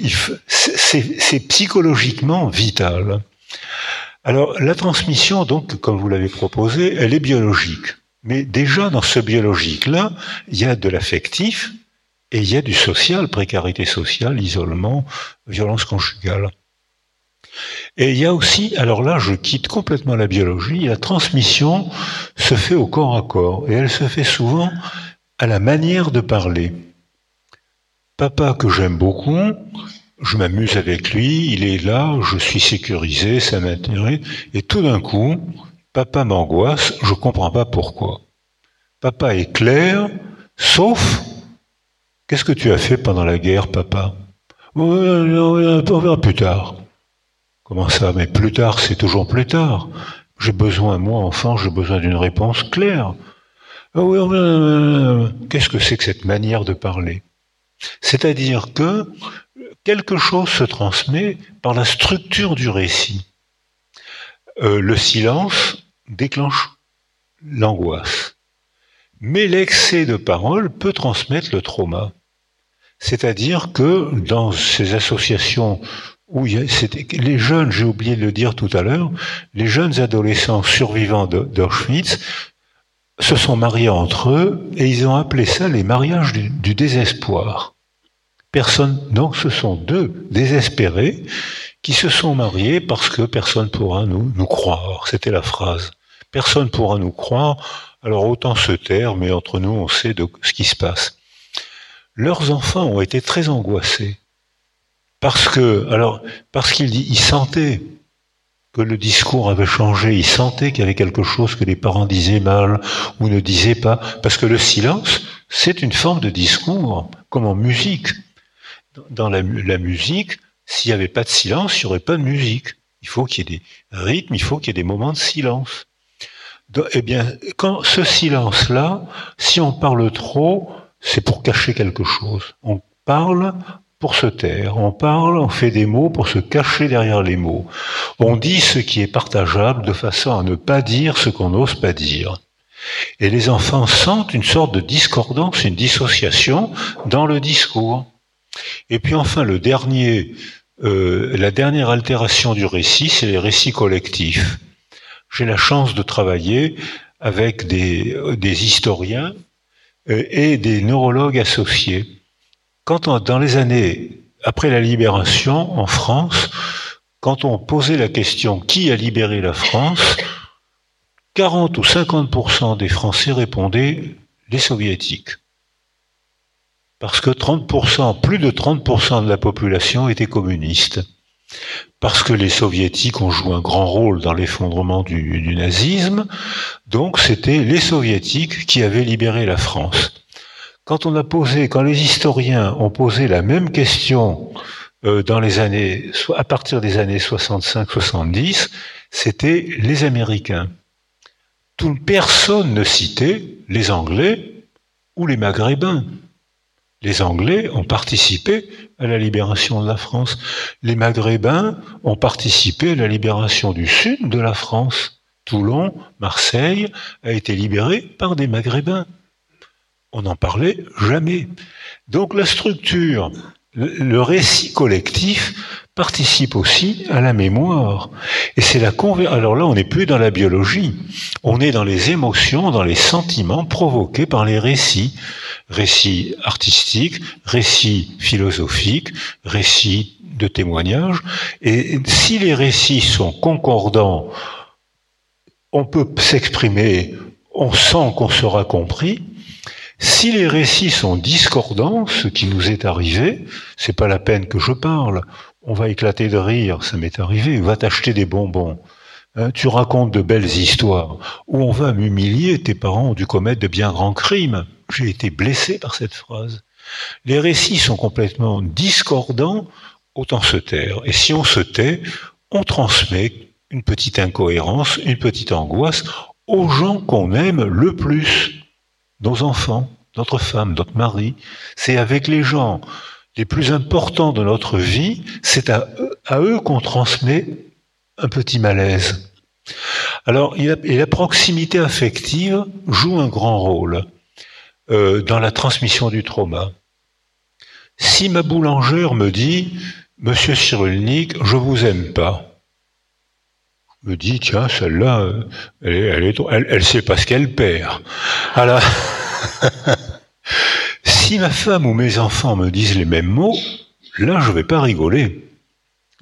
c'est psychologiquement vital. Alors, la transmission, donc, comme vous l'avez proposé, elle est biologique. Mais déjà dans ce biologique-là, il y a de l'affectif et il y a du social, précarité sociale, isolement, violence conjugale. Et il y a aussi, alors là je quitte complètement la biologie, la transmission se fait au corps à corps et elle se fait souvent à la manière de parler. Papa que j'aime beaucoup, je m'amuse avec lui, il est là, je suis sécurisé, ça m'intéresse, et tout d'un coup, Papa m'angoisse, je ne comprends pas pourquoi. Papa est clair, sauf Qu'est-ce que tu as fait pendant la guerre, papa? On verra plus tard. Comment ça? Mais plus tard, c'est toujours plus tard. J'ai besoin, moi, enfant, j'ai besoin d'une réponse claire. Qu'est-ce que c'est que cette manière de parler? C'est-à-dire que quelque chose se transmet par la structure du récit. Euh, le silence déclenche l'angoisse. Mais l'excès de parole peut transmettre le trauma. C'est-à-dire que dans ces associations où les jeunes, j'ai oublié de le dire tout à l'heure, les jeunes adolescents survivants d'Auschwitz se sont mariés entre eux et ils ont appelé ça les mariages du, désespoir. Personne, donc ce sont deux désespérés qui se sont mariés parce que personne pourra nous, croire. C'était la phrase. Personne pourra nous croire. Alors autant se taire, mais entre nous, on sait ce qui se passe. Leurs enfants ont été très angoissés parce que, alors, parce qu'ils ils sentaient que le discours avait changé, ils sentaient qu'il y avait quelque chose que les parents disaient mal ou ne disaient pas, parce que le silence, c'est une forme de discours, comme en musique. Dans la, la musique, s'il n'y avait pas de silence, il n'y aurait pas de musique. Il faut qu'il y ait des rythmes, il faut qu'il y ait des moments de silence. Eh bien, quand ce silence-là, si on parle trop, c'est pour cacher quelque chose. On parle pour se taire. On parle, on fait des mots pour se cacher derrière les mots. On dit ce qui est partageable de façon à ne pas dire ce qu'on n'ose pas dire. Et les enfants sentent une sorte de discordance, une dissociation dans le discours. Et puis enfin, le dernier, euh, la dernière altération du récit, c'est les récits collectifs. J'ai la chance de travailler avec des, des historiens euh, et des neurologues associés quand on, dans les années après la libération en France, quand on posait la question qui a libéré la France, 40 ou 50% des Français répondaient les soviétiques. Parce que 30%, plus de 30% de la population était communiste. Parce que les soviétiques ont joué un grand rôle dans l'effondrement du, du nazisme, donc c'était les soviétiques qui avaient libéré la France. Quand les historiens ont posé la même question euh, à partir des années 65-70, c'était les Américains. Personne ne citait les Anglais ou les Maghrébins. Les Anglais ont participé à la libération de la France. Les Maghrébins ont participé à la libération du sud de la France. Toulon, Marseille a été libéré par des Maghrébins on n'en parlait jamais. Donc la structure, le récit collectif participe aussi à la mémoire. Et c'est la Alors là, on n'est plus dans la biologie. On est dans les émotions, dans les sentiments provoqués par les récits. Récits artistiques, récits philosophiques, récits de témoignages. Et si les récits sont concordants, on peut s'exprimer, on sent qu'on sera compris, si les récits sont discordants, ce qui nous est arrivé, c'est pas la peine que je parle. On va éclater de rire, ça m'est arrivé. Va t'acheter des bonbons. Hein, tu racontes de belles histoires. Ou on va m'humilier, tes parents ont dû commettre de bien grands crimes. J'ai été blessé par cette phrase. Les récits sont complètement discordants, autant se taire. Et si on se tait, on transmet une petite incohérence, une petite angoisse aux gens qu'on aime le plus nos enfants, notre femme, notre mari, c'est avec les gens les plus importants de notre vie, c'est à, eux qu'on transmet un petit malaise. Alors, et la proximité affective joue un grand rôle euh, dans la transmission du trauma. Si ma boulangère me dit, Monsieur Cyrulnik, je vous aime pas, me dit tiens celle-là elle, elle, sait pas ce qu'elle perd. Alors si ma femme ou mes enfants me disent les mêmes mots, là je vais pas rigoler.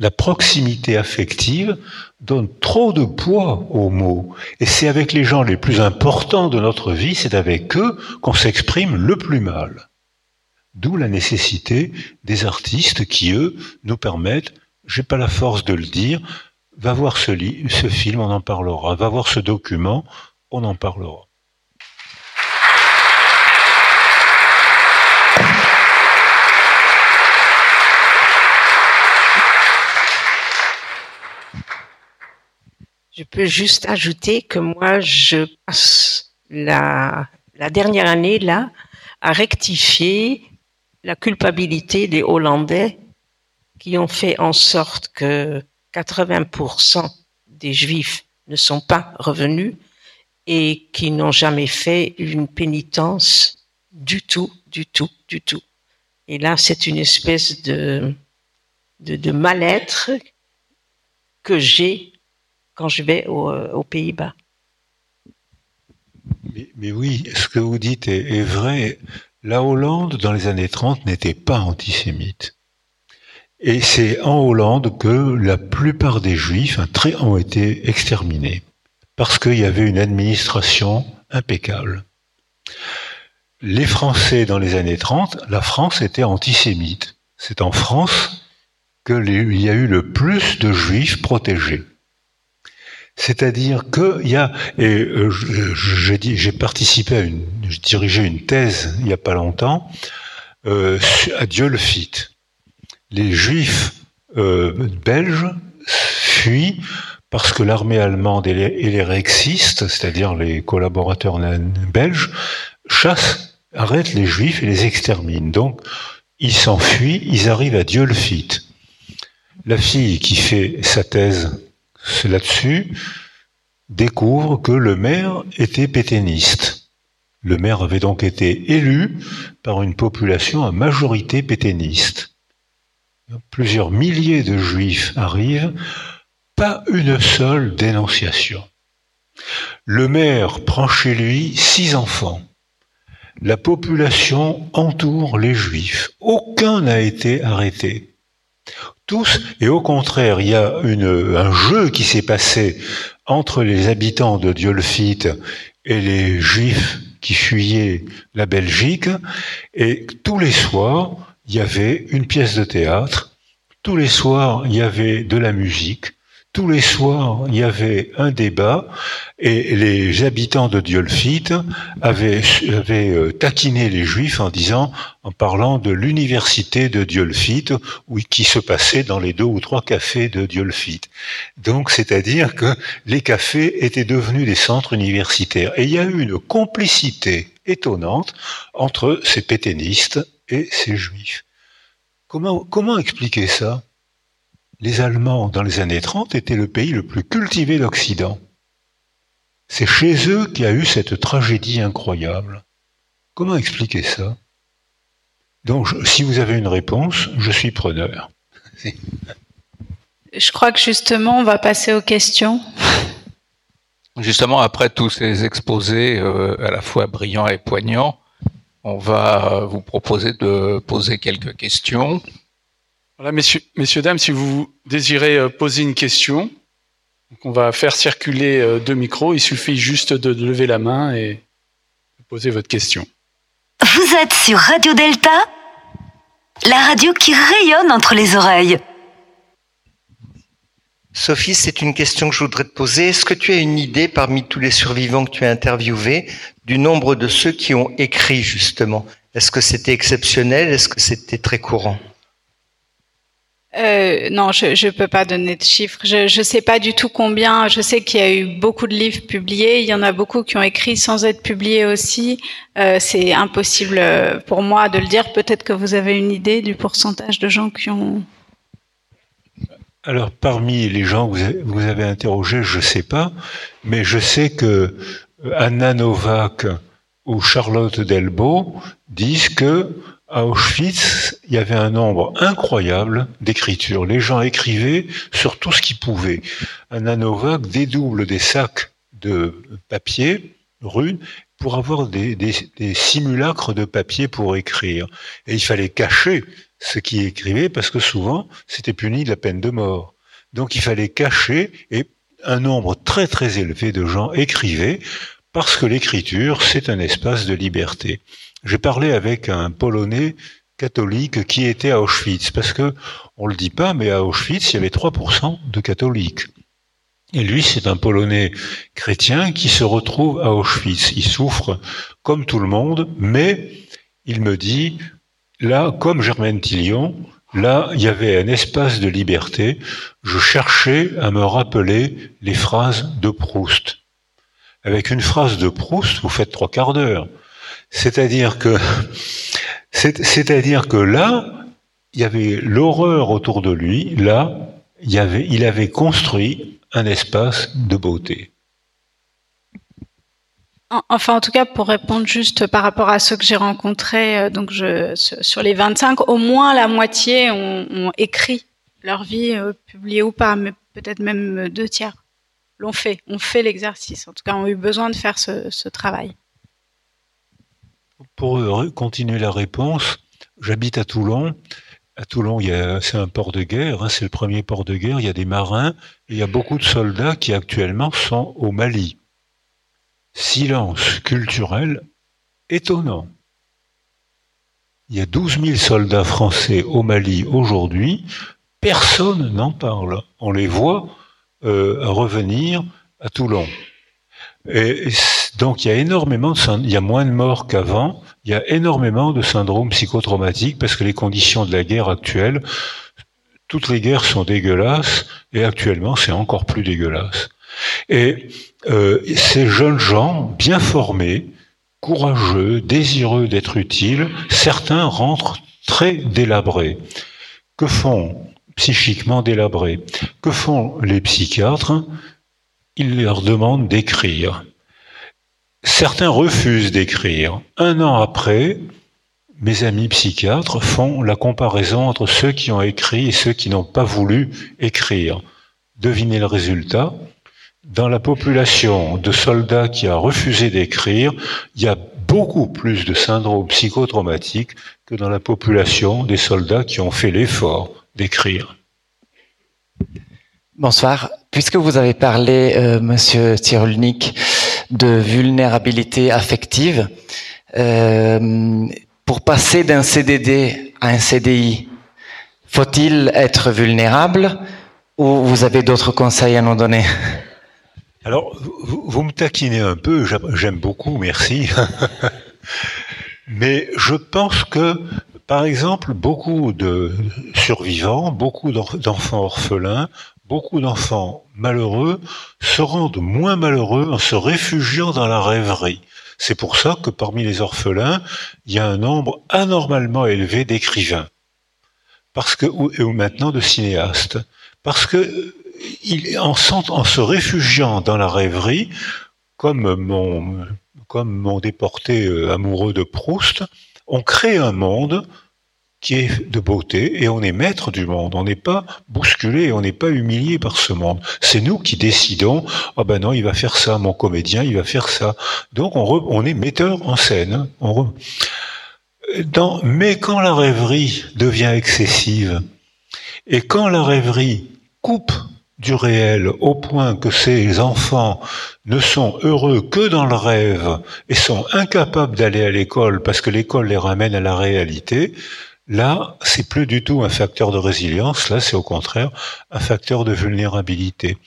La proximité affective donne trop de poids aux mots. Et c'est avec les gens les plus importants de notre vie, c'est avec eux qu'on s'exprime le plus mal. D'où la nécessité des artistes qui, eux, nous permettent, j'ai pas la force de le dire, va voir ce, film, on en parlera. Va voir ce document, on en parlera. Je peux juste ajouter que moi, je passe la dernière année là à rectifier la culpabilité des Hollandais qui ont fait en sorte que 80% des Juifs ne sont pas revenus et qui n'ont jamais fait une pénitence du tout, du tout, du tout. Et là, c'est une espèce de, mal-être que j'ai quand je vais euh, aux Pays-Bas. Mais, oui, ce que vous dites est vrai. La Hollande, dans les années 30, n'était pas antisémite. Et c'est en Hollande que la plupart des juifs ont été exterminés, parce qu'il y avait une administration impeccable. Les Français, dans les années 30, la France était antisémite. C'est en France qu'il y a eu le plus de juifs protégés. C'est-à-dire qu'il y a, et euh, j'ai participé à une, j'ai dirigé une thèse il n'y a pas longtemps euh, à Dieu le fit les Juifs euh, belges fuient parce que l'armée allemande et les, rexistes, c'est-à-dire les collaborateurs belges, chassent, arrêtent les juifs et les exterminent. Donc, ils s'enfuient, ils arrivent à Diolfit. La fille qui fait sa thèse là-dessus découvre que le maire était pétainiste. Le maire avait donc été élu par une population à majorité pétainiste. Plusieurs milliers de juifs arrivent, pas une seule dénonciation. Le maire prend chez lui six enfants. La population entoure les juifs. Aucun n'a été arrêté. Tous, et au contraire, il y a un jeu qui s'est passé entre les habitants de Diolfite et les juifs qui fuyaient la Belgique, et tous les soirs, il y avait une pièce de théâtre, tous les soirs, il y avait de la musique, tous les soirs, il y avait un débat et les habitants de Diolfite avaient, euh, taquiné les Juifs en disant, en parlant de l'université de Diolfite, qui se passait dans les deux ou trois cafés de Diolfite. Donc, c'est-à-dire que les cafés étaient devenus des centres universitaires. Et il y a eu une complicité étonnante entre ces pétainistes et ces Juifs. Comment, comment expliquer ça? Les Allemands, dans les années 30, étaient le pays le plus cultivé d'Occident. C'est chez eux qu'il y a eu cette tragédie incroyable. Comment expliquer ça? Donc, si vous avez une réponse, je suis preneur. je crois que justement, on va passer aux questions. Justement, après tous ces exposés euh, à la fois brillants et poignants, on va vous proposer de poser quelques questions. Voilà, messieurs, messieurs, dames, si vous désirez euh, poser une question, on va faire circuler euh, deux micros. Il suffit juste de lever la main et de poser votre question. Vous êtes sur Radio Delta, la radio qui rayonne entre les oreilles. Sophie, c'est une question que je voudrais te poser. Est-ce que tu as une idée parmi tous les survivants que tu as interviewés du nombre de ceux qui ont écrit justement Est-ce que c'était exceptionnel? Est-ce que c'était très courant? Euh, non, je ne peux pas donner de chiffres. Je ne sais pas du tout combien. Je sais qu'il y a eu beaucoup de livres publiés. Il y en a beaucoup qui ont écrit sans être publiés aussi. Euh, c'est impossible pour moi de le dire. Peut-être que vous avez une idée du pourcentage de gens qui ont. Alors, parmi les gens que vous avez interrogés, je ne sais pas, mais je sais que Anna Novak ou Charlotte Delbo disent que à Auschwitz, il y avait un nombre incroyable d'écritures. Les gens écrivaient sur tout ce qu'ils pouvaient. Un Novak dédouble des sacs de papier, rune, pour avoir des, simulacres de papier pour écrire. Et il fallait cacher ce qui écrivait parce que souvent, c'était puni de la peine de mort. Donc il fallait cacher et un nombre très très élevé de gens écrivaient parce que l'écriture, c'est un espace de liberté. J'ai parlé avec un Polonais catholique qui était à Auschwitz, parce que on le dit pas, mais à Auschwitz, il y avait 3% de catholiques. Et lui, c'est un Polonais chrétien qui se retrouve à Auschwitz. Il souffre comme tout le monde, mais il me dit, là, comme Germaine Tillion, là, il y avait un espace de liberté. Je cherchais à me rappeler les phrases de Proust. Avec une phrase de Proust, vous faites trois quarts d'heure. C'est-à-dire que, c'est-à-dire que là, il y avait l'horreur autour de lui. Là, il, il avait construit un espace de beauté. Enfin, en tout cas, pour répondre juste par rapport à ceux que j'ai rencontrés, euh, donc sur les 25, au moins la moitié ont, écrit leur vie, euh, publiée ou pas, mais peut-être même deux tiers l'ont fait, ont fait l'exercice. En tout cas, ont eu besoin de faire ce travail. Pour continuer la réponse, j'habite à Toulon. À Toulon, c'est un port de guerre, hein, c'est le premier port de guerre. Il y a des marins il y a beaucoup de soldats qui actuellement sont au Mali. Silence culturel étonnant. Il y a 12 000 soldats français au Mali aujourd'hui. Personne n'en parle. On les voit euh, revenir à Toulon. Et donc il y a énormément de il y a moins de morts qu'avant, il y a énormément de syndromes psychotraumatiques parce que les conditions de la guerre actuelle toutes les guerres sont dégueulasses, et actuellement c'est encore plus dégueulasse. Et euh, ces jeunes gens, bien formés, courageux, désireux d'être utiles, certains rentrent très délabrés. Que font psychiquement délabrés? Que font les psychiatres? Ils leur demandent d'écrire. Certains refusent d'écrire. Un an après, mes amis psychiatres font la comparaison entre ceux qui ont écrit et ceux qui n'ont pas voulu écrire. Devinez le résultat Dans la population de soldats qui a refusé d'écrire, il y a beaucoup plus de syndrome psychotraumatique que dans la population des soldats qui ont fait l'effort d'écrire. Bonsoir. Puisque vous avez parlé, euh, Monsieur Cyrulnik, de vulnérabilité affective, euh, pour passer d'un CDD à un CDI, faut-il être vulnérable ou vous avez d'autres conseils à nous donner? Alors, vous, me taquinez un peu, j'aime beaucoup, merci. Mais je pense que, par exemple, beaucoup de survivants, beaucoup d'enfants orphelins, beaucoup d'enfants malheureux se rendent moins malheureux en se réfugiant dans la rêverie. C'est pour ça que parmi les orphelins, il y a un nombre anormalement élevé d'écrivains. Parce que, ou, maintenant de cinéastes. Parce que, en, se réfugiant dans la rêverie, comme mon, déporté euh, amoureux de Proust, on crée un monde qui est de beauté et on est maître du monde. On n'est pas bousculé, on n'est pas humilié par ce monde. C'est nous qui décidons. Ah ben non, il va faire ça, mon comédien, il va faire ça. Donc on, est metteur en scène. Dans... Mais quand la rêverie devient excessive et quand la rêverie coupe du réel au point que ces enfants ne sont heureux que dans le rêve et sont incapables d'aller à l'école parce que l'école les ramène à la réalité, Là, c'est plus du tout un facteur de résilience, là c'est au contraire un facteur de vulnérabilité.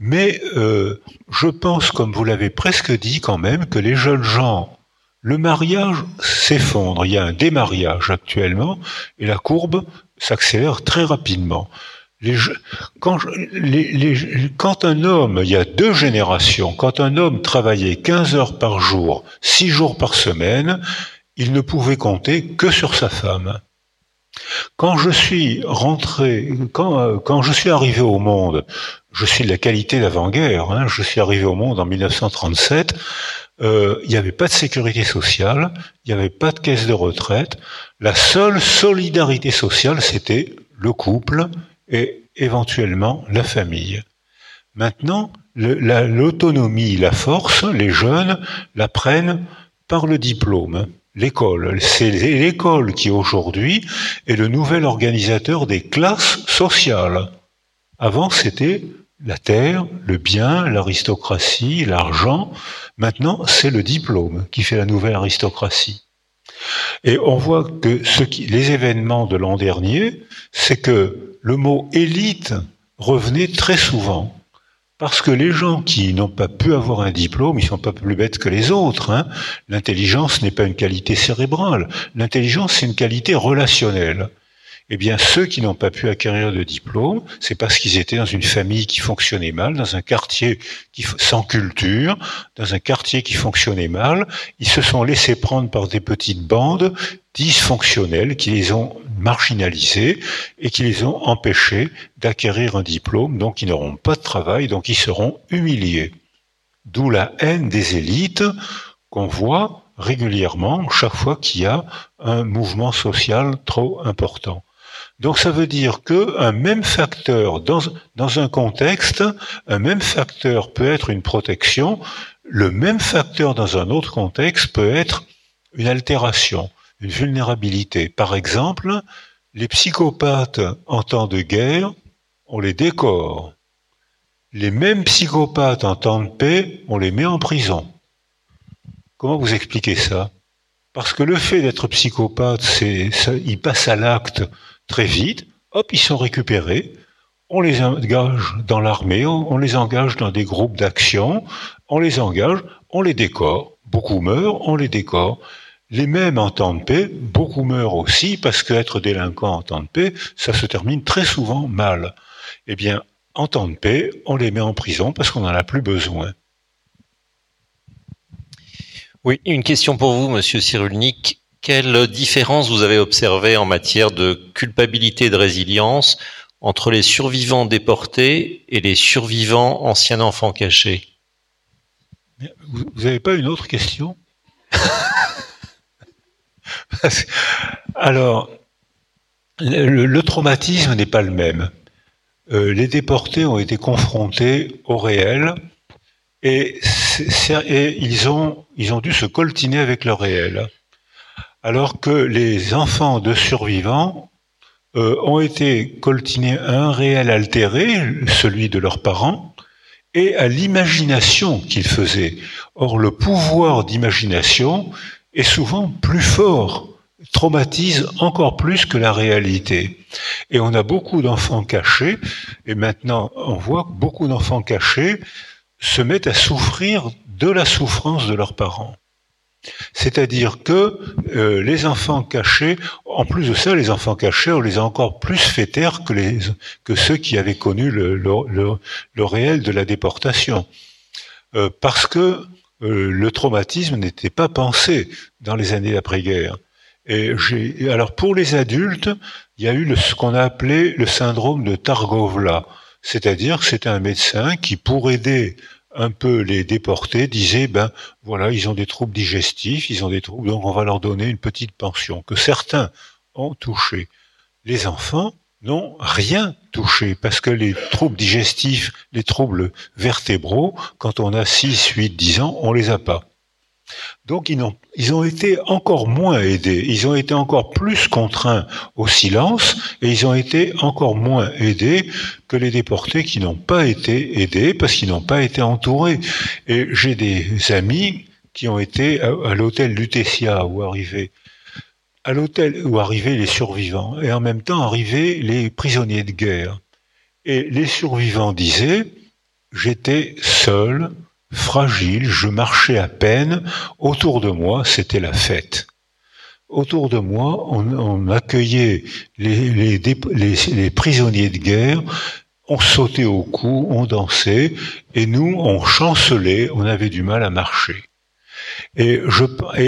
Mais euh, je pense, comme vous l'avez presque dit quand même, que les jeunes gens, le mariage s'effondre, il y a un démariage actuellement, et la courbe s'accélère très rapidement. Quand, un homme, il y a deux générations, quand un homme travaillait 15 heures par jour, 6 jours par semaine, il ne pouvait compter que sur sa femme. Quand je suis rentré, quand, euh, je suis arrivé au monde, je suis de la qualité d'avant-guerre. Hein, je suis arrivé au monde en 1937. Euh, il n'y avait pas de sécurité sociale, il n'y avait pas de caisse de retraite. La seule solidarité sociale, c'était le couple et éventuellement la famille. Maintenant, l'autonomie, la force, les jeunes la prennent par le diplôme l'école. C'est l'école qui aujourd'hui est le nouvel organisateur des classes sociales. Avant, c'était la terre, le bien, l'aristocratie, l'argent. Maintenant, c'est le diplôme qui fait la nouvelle aristocratie. Et on voit que les événements de l'an dernier, c'est que le mot élite revenait très souvent. Parce que les gens qui n'ont pas pu avoir un diplôme, ils sont pas plus bêtes que les autres. Hein. L'intelligence n'est pas une qualité cérébrale. L'intelligence, c'est une qualité relationnelle. Eh bien, ceux qui n'ont pas pu acquérir de diplôme, c'est parce qu'ils étaient dans une famille qui fonctionnait mal, dans un quartier qui, sans culture, dans un quartier qui fonctionnait mal. Ils se sont laissés prendre par des petites bandes dysfonctionnelles qui les ont marginalisés et qui les ont empêchés d'acquérir un diplôme, donc ils n'auront pas de travail, donc ils seront humiliés. D'où la haine des élites qu'on voit régulièrement chaque fois qu'il y a un mouvement social trop important. Donc ça veut dire que un même facteur dans, dans un contexte, un même facteur peut être une protection, le même facteur dans un autre contexte peut être une altération, une vulnérabilité. Par exemple, les psychopathes en temps de guerre, on les décore. Les mêmes psychopathes en temps de paix, on les met en prison. Comment vous expliquez ça? Parce que le fait d'être psychopathe, c'est, ils passent à l'acte très vite, hop, ils sont récupérés, on les engage dans l'armée, on les engage dans des groupes d'action, on les engage, on les décore. Beaucoup meurent, on les décore. Les mêmes en temps de paix, beaucoup meurent aussi parce qu'être délinquant en temps de paix, ça se termine très souvent mal. Eh bien, en temps de paix, on les met en prison parce qu'on n'en a plus besoin. Oui, une question pour vous, Monsieur Cyrulnik. Quelle différence vous avez observée en matière de culpabilité et de résilience entre les survivants déportés et les survivants anciens enfants cachés? Vous n'avez pas une autre question? Alors, le, traumatisme n'est pas le même. Euh, les déportés ont été confrontés au réel et, ils, ont, ils ont dû se coltiner avec le réel. Alors que les enfants de survivants euh, ont été coltinés à un réel altéré, celui de leurs parents, et à l'imagination qu'ils faisaient. Or, le pouvoir d'imagination est souvent plus fort, traumatise encore plus que la réalité. Et on a beaucoup d'enfants cachés, et maintenant on voit que beaucoup d'enfants cachés se mettent à souffrir de la souffrance de leurs parents. C'est-à-dire que euh, les enfants cachés, en plus de ça, les enfants cachés, on les a encore plus fait taire que, ceux qui avaient connu le, réel de la déportation. Euh, parce que euh, le traumatisme n'était pas pensé dans les années d'après-guerre. Et alors pour les adultes, il y a eu ce qu'on a appelé le syndrome de Targovla, c'est-à-dire que c'était un médecin qui, pour aider un peu les déportés, disait ben voilà, ils ont des troubles digestifs, ils ont des troubles, donc on va leur donner une petite pension que certains ont touché. Les enfants n'ont rien touché parce que les troubles digestifs, les troubles vertébraux, quand on a 6, 8, 10 ans, on les a pas. Donc ils ont, été encore moins aidés, ils ont été encore plus contraints au silence et ils ont été encore moins aidés que les déportés qui n'ont pas été aidés parce qu'ils n'ont pas été entourés. Et j'ai des amis qui ont été à, l'hôtel Lutetia où arrivaient à l'hôtel où arrivaient les survivants et en même temps arrivaient les prisonniers de guerre. Et les survivants disaient j'étais seul fragile, je marchais à peine, autour de moi c'était la fête. Autour de moi, on, accueillait les, prisonniers de guerre, on sautait au cou, on dansait, et nous, on chancelait, on avait du mal à marcher. Et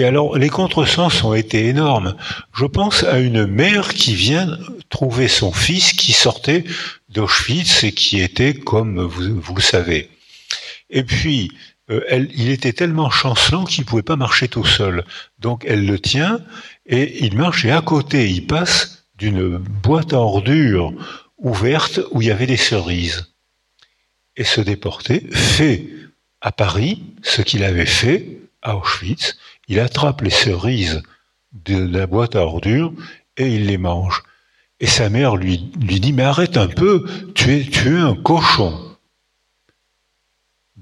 alors, les contresens ont été énormes. Je pense à une mère qui vient trouver son fils qui sortait d'Auschwitz et qui était, comme vous, vous le savez, et puis, euh, il était tellement chancelant qu'il pouvait pas marcher tout seul. Donc elle le tient et il marche et à côté, il passe d'une boîte à ordures ouverte où il y avait des cerises. Et ce déporté fait à Paris ce qu'il avait fait à Auschwitz. Il attrape les cerises de la boîte à ordures et il les mange. Et sa mère lui, lui dit, mais arrête un peu, tu es, tu es un cochon.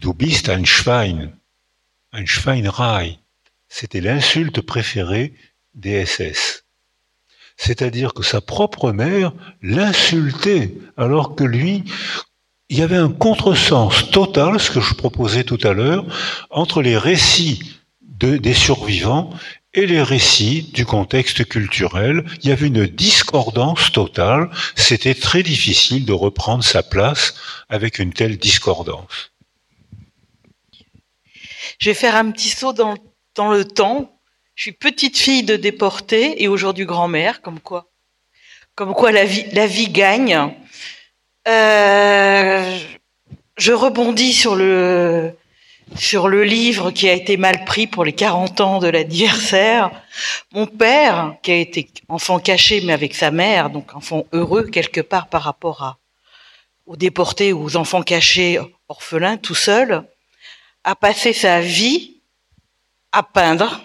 Du bist ein Schwein, ein. C'était l'insulte préférée des SS. C'est-à-dire que sa propre mère l'insultait, alors que lui, il y avait un contresens total, ce que je proposais tout à l'heure, entre les récits des survivants et les récits du contexte culturel. Il y avait une discordance totale. C'était très difficile de reprendre sa place avec une telle discordance. Je vais faire un petit saut dans, le temps. Je suis petite fille de déportée et aujourd'hui grand-mère, comme quoi, comme quoi la vie, gagne. Euh, je rebondis sur le livre qui a été mal pris pour les 40 ans de l'adversaire. Mon père, qui a été enfant caché mais avec sa mère, donc enfant heureux quelque part par rapport aux déportés ou aux enfants cachés orphelins tout seul, a passé sa vie à peindre,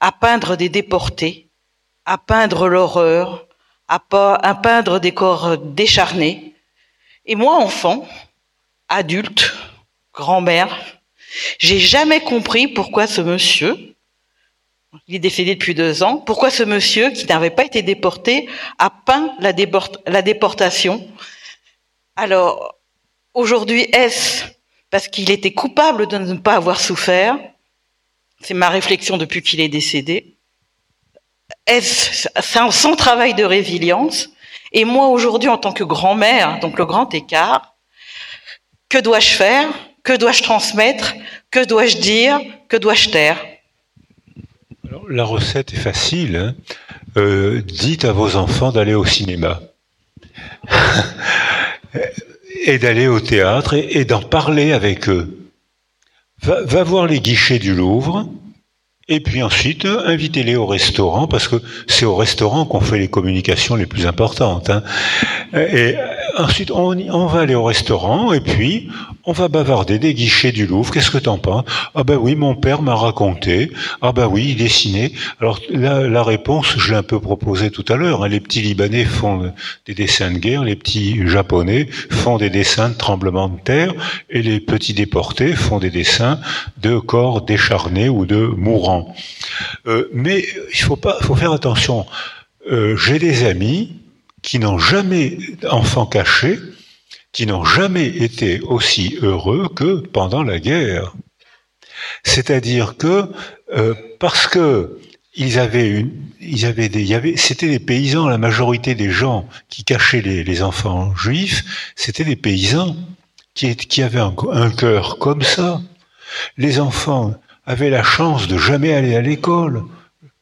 à peindre des déportés, à peindre l'horreur, à, peindre des corps décharnés. Et moi, enfant, adulte, grand-mère, j'ai jamais compris pourquoi ce monsieur, il est décédé depuis deux ans, pourquoi ce monsieur qui n'avait pas été déporté a peint la, déportation. Alors, aujourd'hui, est-ce parce qu'il était coupable de ne pas avoir souffert. C'est ma réflexion depuis qu'il est décédé. est son travail de résilience? Et moi, aujourd'hui, en tant que grand-mère, donc le grand écart, que dois-je faire? Que dois-je transmettre? Que dois-je dire? Que dois-je taire? La recette est facile. Hein. Euh, dites à vos enfants d'aller au cinéma. et d'aller au théâtre et, d'en parler avec eux. Va, voir les guichets du Louvre, et puis ensuite, invitez-les au restaurant, parce que c'est au restaurant qu'on fait les communications les plus importantes. Hein. Et ensuite, on, on, va aller au restaurant, et puis on va bavarder des guichets du Louvre. Qu'est-ce que t'en penses? Ah ben oui, mon père m'a raconté. Ah ben oui, il dessinait. Alors la, réponse, je l'ai un peu proposée tout à l'heure. Hein. Les petits Libanais font des dessins de guerre, les petits Japonais font des dessins de tremblements de terre, et les petits déportés font des dessins de corps décharnés ou de mourants. Euh, mais il faut pas, faut faire attention. Euh, j'ai des amis qui n'ont jamais enfants cachés, qui n'ont jamais été aussi heureux que pendant la guerre. C'est-à-dire que euh, parce que ils avaient ils avaient des, c'était des paysans. La majorité des gens qui cachaient les, enfants juifs, c'était des paysans qui, qui avaient un, un cœur comme ça. Les enfants avait la chance de jamais aller à l'école,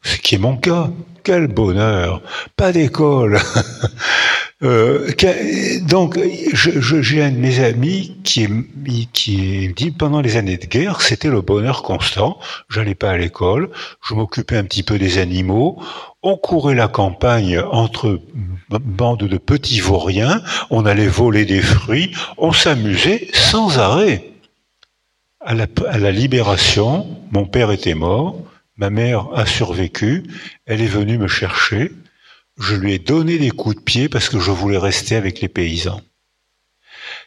ce qui est mon cas. Quel bonheur Pas d'école. euh, donc, j'ai un de mes amis qui, qui dit pendant les années de guerre, c'était le bonheur constant. J'allais pas à l'école, je m'occupais un petit peu des animaux. On courait la campagne entre bandes de petits vauriens, on allait voler des fruits, on s'amusait sans arrêt. À la, libération, mon père était mort, ma mère a survécu, elle est venue me chercher, je lui ai donné des coups de pied parce que je voulais rester avec les paysans.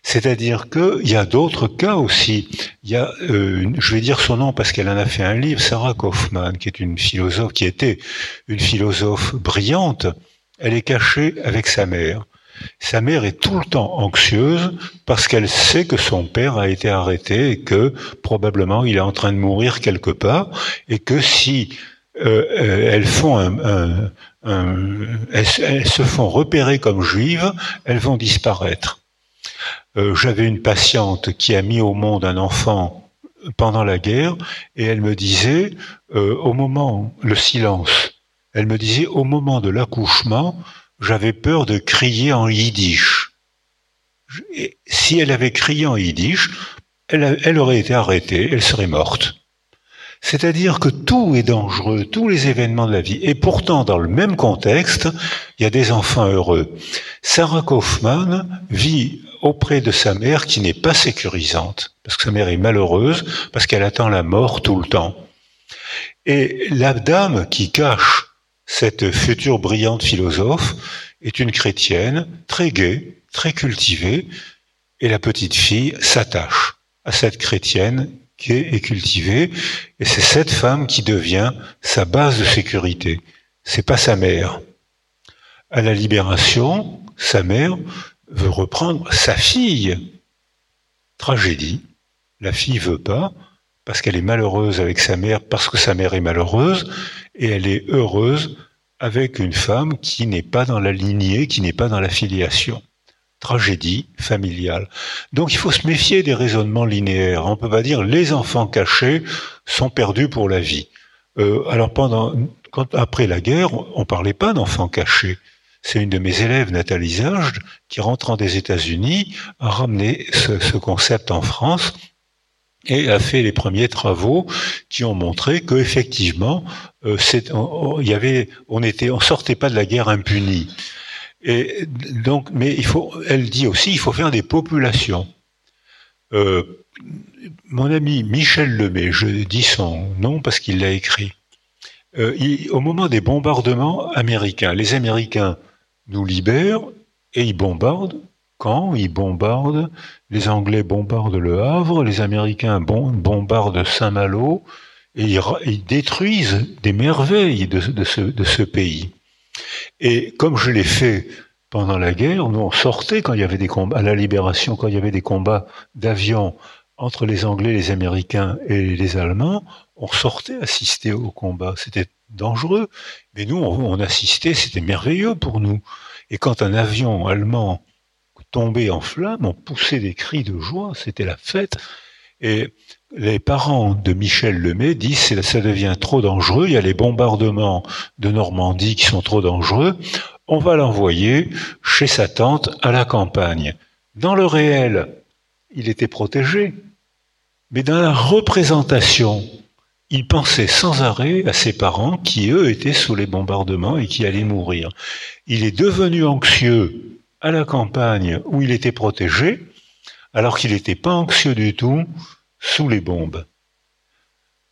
C'est-à-dire qu'il y a d'autres cas aussi. Il y a, euh, je vais dire son nom parce qu'elle en a fait un livre, Sarah Kaufman, qui est une philosophe, qui était une philosophe brillante. Elle est cachée avec sa mère. Sa mère est tout le temps anxieuse parce qu'elle sait que son père a été arrêté et que probablement il est en train de mourir quelque part et que si euh, euh elles se font repérer comme juives, elles vont disparaître. Euh, J'avais une patiente qui a mis au monde un enfant pendant la guerre et elle me disait au moment le silence, elle me disait au moment de l'accouchement j'avais peur de crier en yiddish. si elle avait crié en yiddish, elle, aurait été arrêtée, elle serait morte. C'est-à-dire que tout est dangereux, tous les événements de la vie. Et pourtant, dans le même contexte, il y a des enfants heureux. Sarah Kaufman vit auprès de sa mère qui n'est pas sécurisante, parce que sa mère est malheureuse, parce qu'elle attend la mort tout le temps. Et la dame qui cache cette future brillante philosophe est une chrétienne très gaie, très cultivée, et la petite fille s'attache à cette chrétienne gaie et cultivée, et c'est cette femme qui devient sa base de sécurité. C'est pas sa mère. À la libération, sa mère veut reprendre sa fille. Tragédie. La fille veut pas, parce qu'elle est malheureuse avec sa mère, parce que sa mère est malheureuse, et elle est heureuse avec une femme qui n'est pas dans la lignée, qui n'est pas dans la filiation. Tragédie familiale. Donc il faut se méfier des raisonnements linéaires. On peut pas dire les enfants cachés sont perdus pour la vie. Euh, alors pendant, après la guerre, on parlait pas d'enfants cachés. C'est une de mes élèves, Nathalie Zage, qui rentrant des États-Unis, a ramené ce concept en France et a fait les premiers travaux qui ont montré que effectivement, euh, on, on sortait pas de la guerre impunie. Mais elle dit aussi, il faut faire des populations. Euh, mon ami Michel Lemay, je dis son nom parce qu'il l'a écrit. Euh, au moment des bombardements américains, les Américains nous libèrent et ils bombardent ils bombardent, les Anglais bombardent le Havre, les Américains bombardent Saint-Malo, et ils, détruisent des merveilles de, ce, pays. Et comme je l'ai fait pendant la guerre, nous on sortait quand il y avait des combats, à la libération, quand il y avait des combats d'avions entre les Anglais, les Américains et les Allemands, on sortait assister au combat. C'était dangereux. Mais nous, on, assistait, c'était merveilleux pour nous. Et quand un avion allemand tombait en flammes, on poussait des cris de joie, c'était la fête. Et les parents de Michel Lemay disent ça devient trop dangereux, il y a les bombardements de Normandie qui sont trop dangereux, on va l'envoyer chez sa tante à la campagne. Dans le réel, il était protégé, mais dans la représentation, il pensait sans arrêt à ses parents qui, eux, étaient sous les bombardements et qui allaient mourir. Il est devenu anxieux à la campagne où il était protégé, alors qu'il n'était pas anxieux du tout sous les bombes.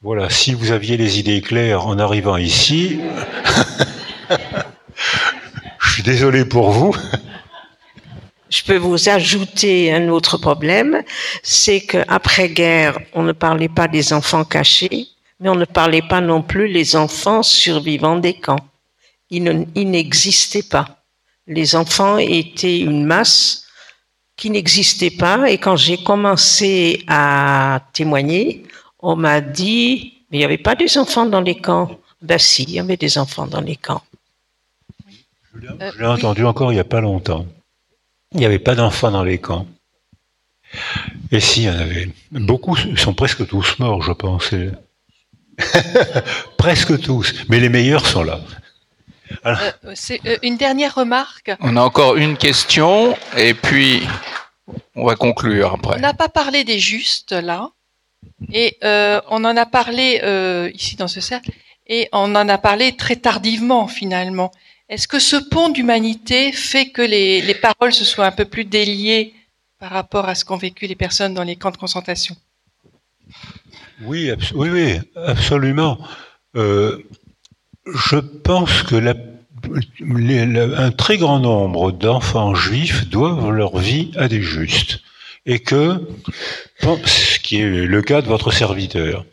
Voilà, si vous aviez les idées claires en arrivant ici, je suis désolé pour vous. Je peux vous ajouter un autre problème, c'est qu'après-guerre, on ne parlait pas des enfants cachés, mais on ne parlait pas non plus des enfants survivants des camps. Ils n'existaient pas. Les enfants étaient une masse qui n'existait pas, et quand j'ai commencé à témoigner, on m'a dit, mais il n'y avait pas des enfants dans les camps. Ben si, il y avait des enfants dans les camps. Je l'ai entendu encore il n'y a pas longtemps. Il n'y avait pas d'enfants dans les camps. Et si, il y en avait. Beaucoup sont presque tous morts, je pense. presque tous. Mais les meilleurs sont là. Euh, c'est euh, une dernière remarque. On a encore une question et puis on va conclure après. On n'a pas parlé des justes là. Et euh, on en a parlé ici dans ce cercle. Et on en a parlé très tardivement finalement. Est-ce que ce pont d'humanité fait que les, paroles se soient un peu plus déliées par rapport à ce qu'ont vécu les personnes dans les camps de concentration? Oui, oui, oui, absolument. Euh, je pense que un très grand nombre d'enfants juifs doivent leur vie à des justes. Et que, ce qui est le cas de votre serviteur.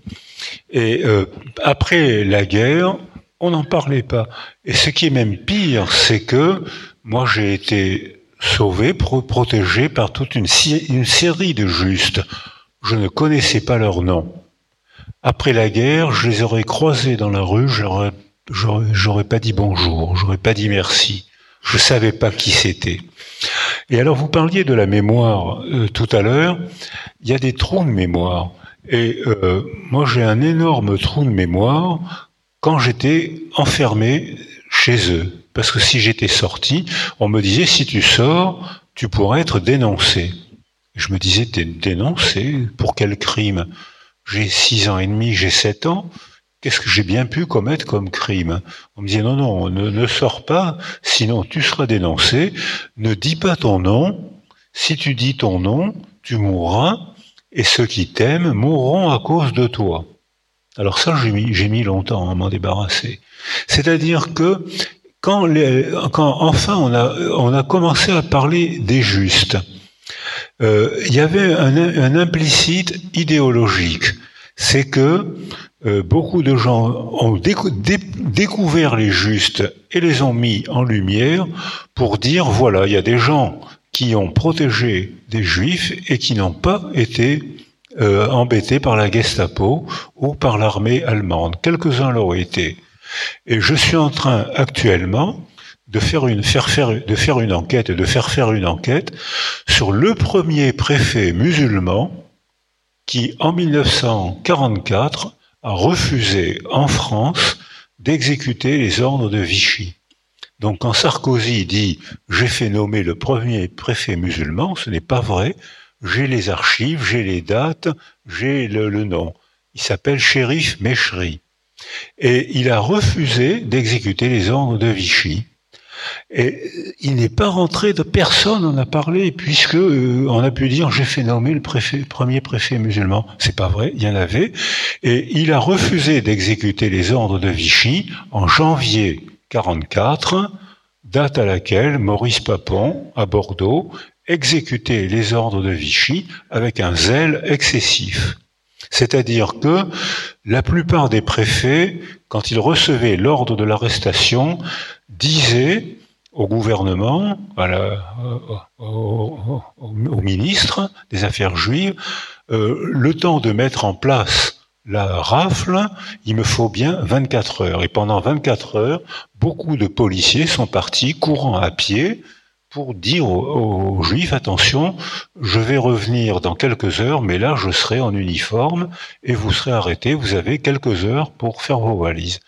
Et euh, après la guerre, on n'en parlait pas. Et ce qui est même pire, c'est que moi j'ai été sauvé, protégé par toute une, une, série de justes. Je ne connaissais pas leur nom. Après la guerre, je les aurais croisés dans la rue, j'aurais, j'aurais pas dit bonjour, j'aurais pas dit merci. Je savais pas qui c'était. Et alors vous parliez de la mémoire euh, tout à l'heure. Il y a des trous de mémoire. Et euh, moi j'ai un énorme trou de mémoire quand j'étais enfermé chez eux. Parce que si j'étais sorti, on me disait, si tu sors, tu pourrais être dénoncé. Je me disais, dénoncé? Pour quel crime? J'ai six ans et demi, j'ai sept ans. Qu'est-ce que j'ai bien pu commettre comme crime On me disait, non, non, ne, sors pas, sinon tu seras dénoncé. Ne dis pas ton nom. Si tu dis ton nom, tu mourras, et ceux qui t'aiment mourront à cause de toi. Alors ça, j'ai mis, longtemps à m'en débarrasser. C'est-à-dire que quand, enfin on a, commencé à parler des justes, euh, il y avait un implicite idéologique. C'est que euh, beaucoup de gens ont découvert les justes et les ont mis en lumière pour dire voilà, il y a des gens qui ont protégé des juifs et qui n'ont pas été euh, embêtés par la Gestapo ou par l'armée allemande. Quelques-uns l'ont été. Et je suis en train actuellement de faire une, de faire une enquête et de faire faire une enquête sur le premier préfet musulman qui, en 1944, refusé en France d'exécuter les ordres de Vichy. Donc quand Sarkozy dit j'ai fait nommer le premier préfet musulman, ce n'est pas vrai j'ai les archives, j'ai les dates, j'ai le, nom. Il s'appelle Shérif Meshri. Et il a refusé d'exécuter les ordres de Vichy. Et il n'est pas rentré de personne en a parlé puisque euh, on a pu dire j'ai fait nommer le premier préfet musulman. C'est pas vrai, il y en avait. Et il a refusé d'exécuter les ordres de Vichy en janvier 44, date à laquelle Maurice Papon à Bordeaux exécuter les ordres de Vichy avec un zèle excessif. C'est-à-dire que la plupart des préfets, quand ils recevaient l'ordre de l'arrestation, disaient au gouvernement, au, ministre des Affaires juives, euh, le temps de mettre en place la rafle, il me faut bien 24 heures. Et pendant 24 heures, beaucoup de policiers sont partis courant à pied pour dire aux, juifs, attention, je vais revenir dans quelques heures, mais là je serai en uniforme et vous serez arrêtés, vous avez quelques heures pour faire vos valises.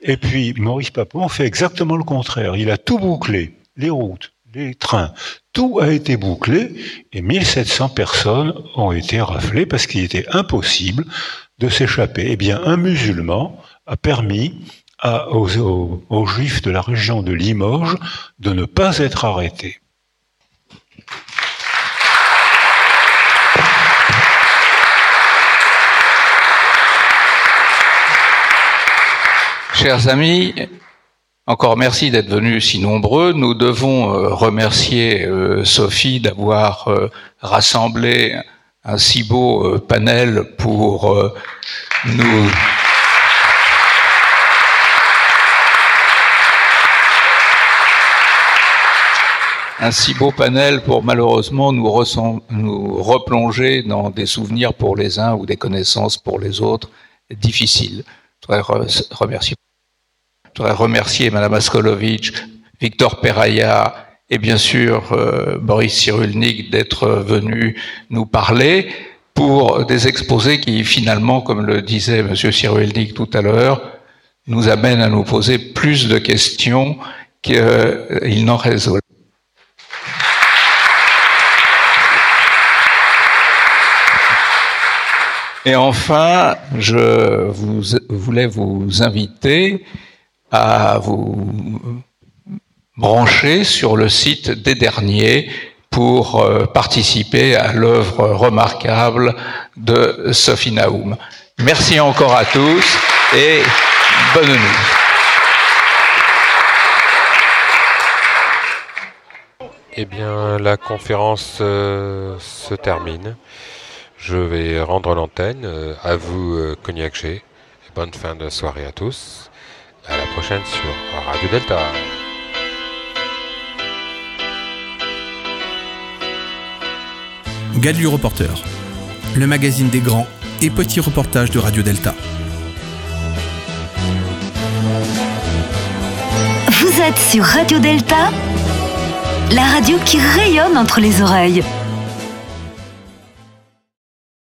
Et puis Maurice Papon fait exactement le contraire, il a tout bouclé, les routes, les trains, tout a été bouclé et 1700 personnes ont été raflées parce qu'il était impossible de s'échapper. Eh bien, un musulman a permis aux, juifs de la région de Limoges de ne pas être arrêtés. Chers amis, encore merci d'être venus si nombreux. Nous devons euh, remercier euh, Sophie d'avoir euh, rassemblé un si beau panel pour nous un si beau panel pour malheureusement nous, replonger dans des souvenirs pour les uns ou des connaissances pour les autres difficiles. Je voudrais remercier, je voudrais remercier Madame Askolovitch, Victor Peraya et bien sûr euh, Boris Cyrulnik d'être venu nous parler pour des exposés qui finalement, comme le disait Monsieur Cyrulnik tout à l'heure, nous amènent à nous poser plus de questions qu'ils n'en résolvent. Et enfin, je vous, voulais vous inviter à vous brancher sur le site des derniers pour euh, participer à l'œuvre remarquable de Sophie Naoum. Merci encore à tous et bonne nuit. Eh bien, la conférence euh, se termine. Je vais rendre l'antenne. Euh, à vous, euh, Cognac G. bonne fin de soirée à tous. À la prochaine sur Radio Delta. Gadu Reporter, le magazine des grands et petits reportages de Radio Delta. Vous êtes sur Radio Delta, la radio qui rayonne entre les oreilles.